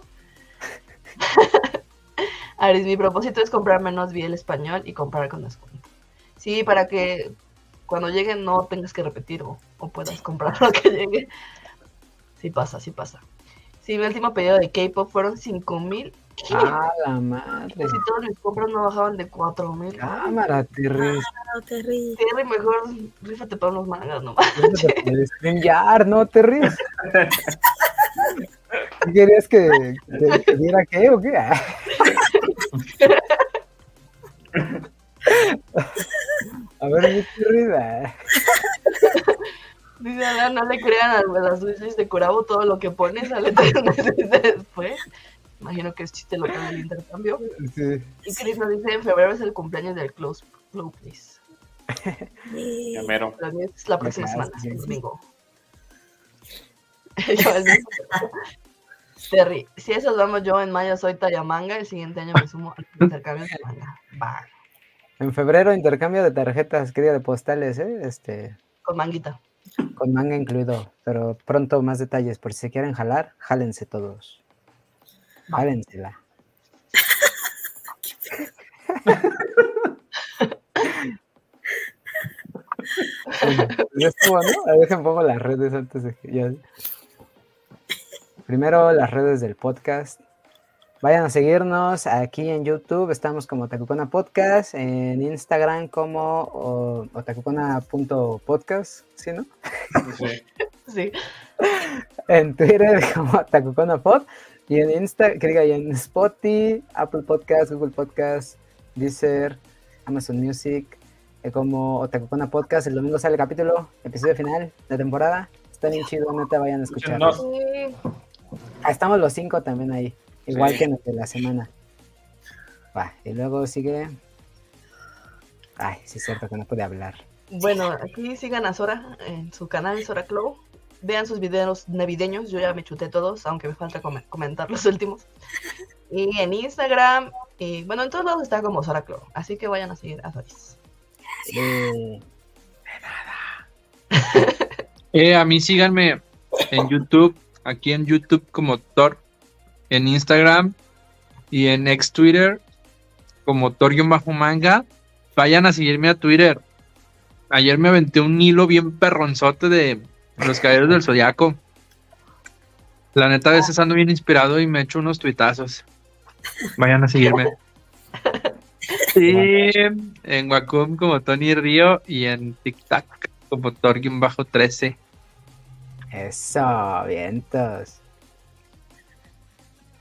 Aris, mi propósito es comprar menos el español y comprar con descuento. Sí, para que cuando lleguen no tengas que repetir o, o puedas comprar lo que llegue. Sí pasa, sí pasa. Sí, mi último pedido de K-pop fueron 5 mil. ¡Ah, la madre! Si todos mis compras no bajaban de 4 mil. Cámara, Terry. No te ríes. Terry, mejor rífate para unos mangas nomás. El StreamYard, ¿no, Terry? ¿Qué ¿Querías que, que, que diera qué o qué? A ver, mi ah. Dice no le crean a las wishlist de Curabo, todo lo que pone sale tres meses después. Imagino que es chiste lo que del intercambio. Sí. Y Chris nos dice, en febrero es el cumpleaños del Close Club, please. Mío es la próxima semana, sí, el sí. domingo. Terry, si esos vamos yo en mayo soy Tayamanga, el siguiente año me sumo al intercambio de manga. Va, En febrero, intercambio de tarjetas, querida de postales, ¿eh? Este, con manguita. con manga incluido. Pero pronto más detalles. Por si se quieren jalar, jálense todos. Va. Jálensela. Pues ya estuvo, ¿no? A ver, pongo las redes antes de que ya. Primero las redes del podcast. Vayan a seguirnos aquí en YouTube, estamos como Otakucona Podcast, en Instagram como o- otakucona.podcast, ¿sí, no? Sí. Sí. En Twitter como Otakucona Pod, y en Insta, que diga, y en Spotify, Apple Podcast, Google Podcast, Deezer, Amazon Music, eh, como Otakucona Podcast, el domingo sale el capítulo, episodio final de temporada, está bien chido, neta, vayan a escucharlo. Estamos los cinco también ahí, igual Sí. que en el de la semana. Va, y luego sigue. Ay, sí es cierto que no puede hablar. Bueno, aquí sigan a Sora en su canal Sora Clow. Vean sus videos navideños, yo ya me chuté todos, aunque me falta come- comentar los últimos. Y en Instagram, y bueno, en todos lados está como Sora Clow, así que vayan a seguir a Soris. Eh, Eh, a mí síganme en YouTube, aquí en YouTube como Thor, en Instagram y en ex Twitter como Thor-manga. Vayan a seguirme a Twitter. Ayer me aventé un hilo bien perronzote de los caballeros del zodiaco. La neta, a veces ando bien inspirado y me echo unos tuitazos. Vayan a seguirme. Sí, en Wacom como Tony Río y en TikTok como Thor-13. eso, vientos.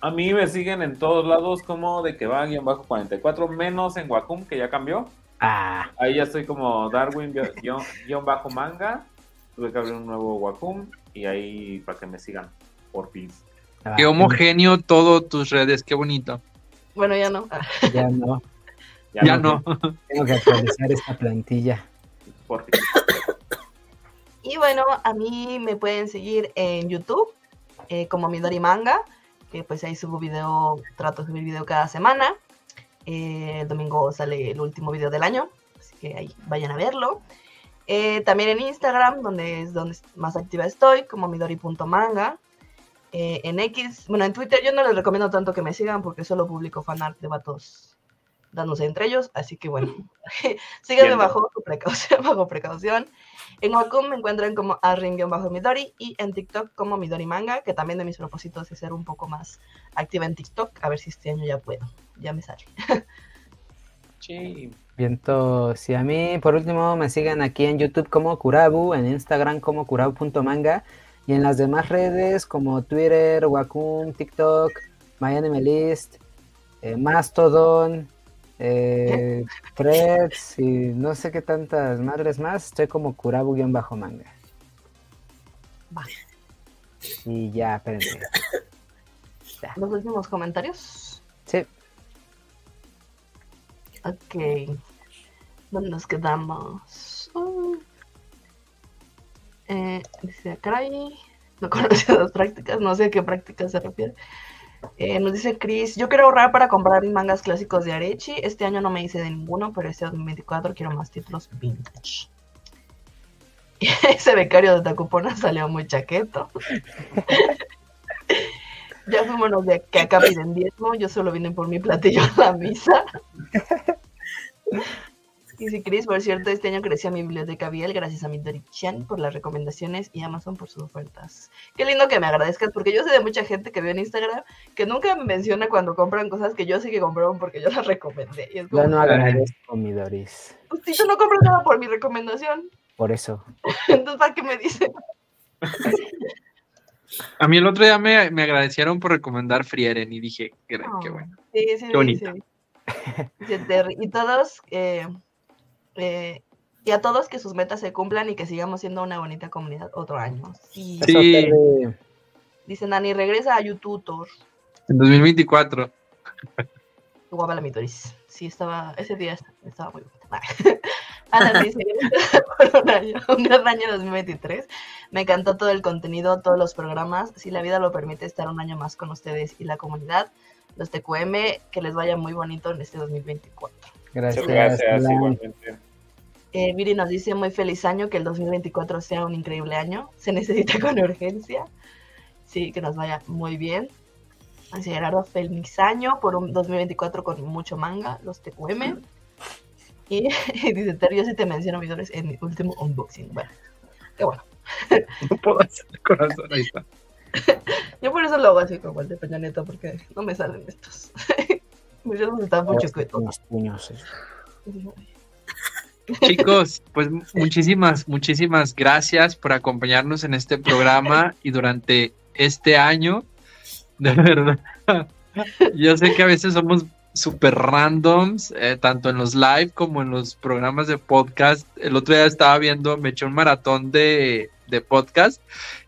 A mí me siguen en todos lados como de que va guion bajo 44, menos en Wacom, que ya cambió. Ah, Ahí ya estoy como Darwin guion, guion bajo manga. Tuve que abrir un nuevo Wacom y ahí para que me sigan, por fin. ah, Qué homogéneo todo tus redes, qué bonito. Bueno, ya no. Ah, Ya no, Ya no. tengo que actualizar esta plantilla. Por fin. Y bueno, a mí me pueden seguir en YouTube eh, como Midori Manga, que pues ahí subo video, trato de subir video cada semana. Eh, el domingo sale el último video del año, así que ahí vayan a verlo. Eh, también en Instagram, donde es donde más activa estoy, como midori.manga. Eh, en X, bueno, en Twitter yo no les recomiendo tanto que me sigan porque solo publico fanart de vatos dándose entre ellos, así que bueno, síganme bajo precaución, bajo precaución. En Wacom me encuentran como arrin-midori y en TikTok como Midori Manga, que también de mis propósitos es ser un poco más activa en TikTok, a ver si este año ya puedo, ya me sale. Sí. Vientos. Y a mí, por último, me siguen aquí en YouTube como Kurabu, en Instagram como kurabu.manga y en las demás redes como Twitter, Wacom, TikTok, MyAnimeList, eh, Mastodon, eh, Threads y no sé qué tantas madres más. Estoy como Kurabu-manga. Vale. Y ya, espérenme. Los últimos comentarios. Sí, Ok. ¿Dónde nos quedamos? Uh. Eh, dice Cray. No conocía las prácticas, no sé a qué prácticas se refiere. Eh, nos dice Chris, yo quiero ahorrar para comprar mangas clásicos de Arechi. Este año no me hice de ninguno, pero este 2024 quiero más títulos vintage. Ese becario de Tacupona salió muy chaqueto. ya fuimos de que acá piden diezmo, yo solo vine por mi platillo a la misa. Y si Chris, por cierto, este año creció mi biblioteca Biel gracias a mi Chan por las recomendaciones y Amazon por sus ofertas. Qué lindo que me agradezcas, porque yo sé de mucha gente que veo en Instagram que nunca me menciona cuando compran cosas que yo sí que compraron porque yo las recomendé. Y es como, yo no agradezco mi Doris. pues, si tú no compras nada por mi recomendación, Por eso. entonces ¿para qué me dices? A mí el otro día me, me agradecieron por recomendar Frieren y dije, qué, qué bueno. Sí, sí, Qué bonito. sí. Dice Y todos, eh, eh, y a todos que sus metas se cumplan y que sigamos siendo una bonita comunidad otro año. Sí. Sí. Dice Nani, regresa a YouTube. En 2024. Qué guapa la mitoris. Sí, estaba, ese día estaba muy bonita. Alan dice, por un año, un gran año 2023. Me encantó todo el contenido, todos los programas. Si la vida lo permite, estar un año más con ustedes y la comunidad. Los TQM, que les vaya muy bonito en este 2024. Gracias. Muchas gracias, igualmente. Eh, Viri nos dice muy feliz año, que el 2024 sea un increíble año. Se necesita con urgencia. Sí, que nos vaya muy bien. Dice Gerardo, feliz año por un 2024 con mucho manga, los TQM. Y, y dice Terry, yo sí te menciono videos en mi último unboxing. Bueno, qué bueno. No puedo hacer el corazón, ahí está. Yo por eso lo hago así como el de Peña Nieto, porque no me salen estos. Mis dedos están muy. Unos puños. eh. Chicos, pues muchísimas, muchísimas gracias por acompañarnos en este programa y durante este año. De verdad. Yo sé que a veces somos super randoms, eh, tanto en los live como en los programas de podcast. El otro día estaba viendo, me eché un maratón de, de podcast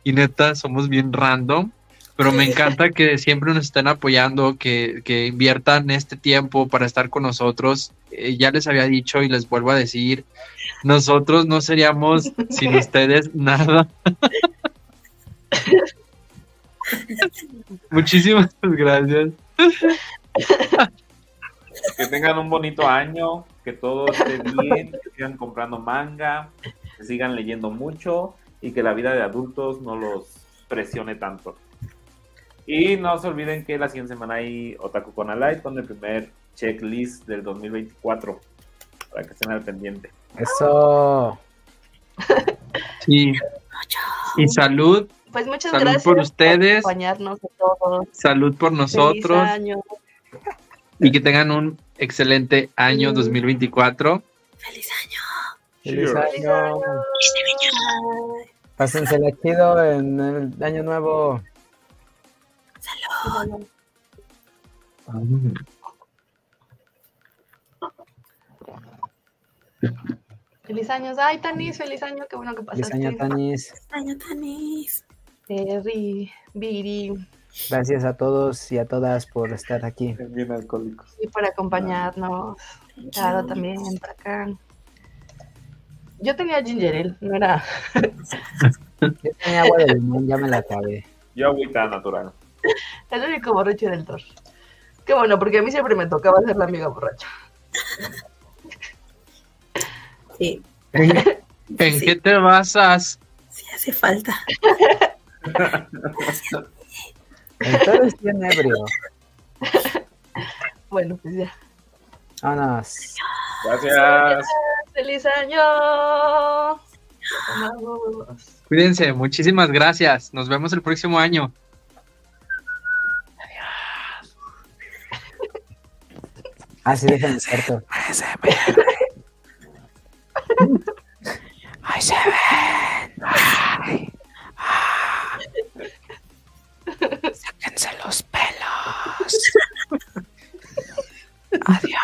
y neta, somos bien random. Pero me encanta que siempre nos estén apoyando, que, que inviertan este tiempo para estar con nosotros. Eh, ya les había dicho y les vuelvo a decir, nosotros no seríamos sin ustedes nada. Muchísimas gracias. Que tengan un bonito año, que todo esté bien, que sigan comprando manga, que sigan leyendo mucho y que la vida de adultos no los presione tanto. Y no se olviden que la siguiente semana hay Otaku con Alive con el primer checklist del 2024 para que estén al pendiente. Eso. Sí. Y salud, Pues muchas Salud gracias por ustedes. acompañarnos a todos. salud por Feliz nosotros año. y que tengan un excelente año Mm. 2024. ¡Feliz año! Feliz Cheers. Feliz año. año. Pásensela chido en el año nuevo. Feliz años. Ay, Tanis, feliz año. Qué bueno que Feliz pasaste. año, Tanis. ¡Feliz año, Tanis! Terry, Viri, Gracias a todos y a todas por estar aquí. Bien alcohólicos. y por acompañarnos. Claro, también acá. Yo tenía ginger ale, no era. Yo tenía agua de limón, ya me la acabé. Yo agüita natural. El único borracho del Thor. Qué bueno, porque a mí siempre me tocaba ser la amiga borracha. Sí, ¿En, en Sí. qué te basas? sí hace falta. Entonces bien ebrio. Bueno, pues ya. Vámonos. Gracias. ¡Feliz año! Vamos. Cuídense, muchísimas gracias. Nos vemos el próximo año. Ah, sí, déjame cierto. Ay, se ven. Ah. Sáquense los pelos. Adiós.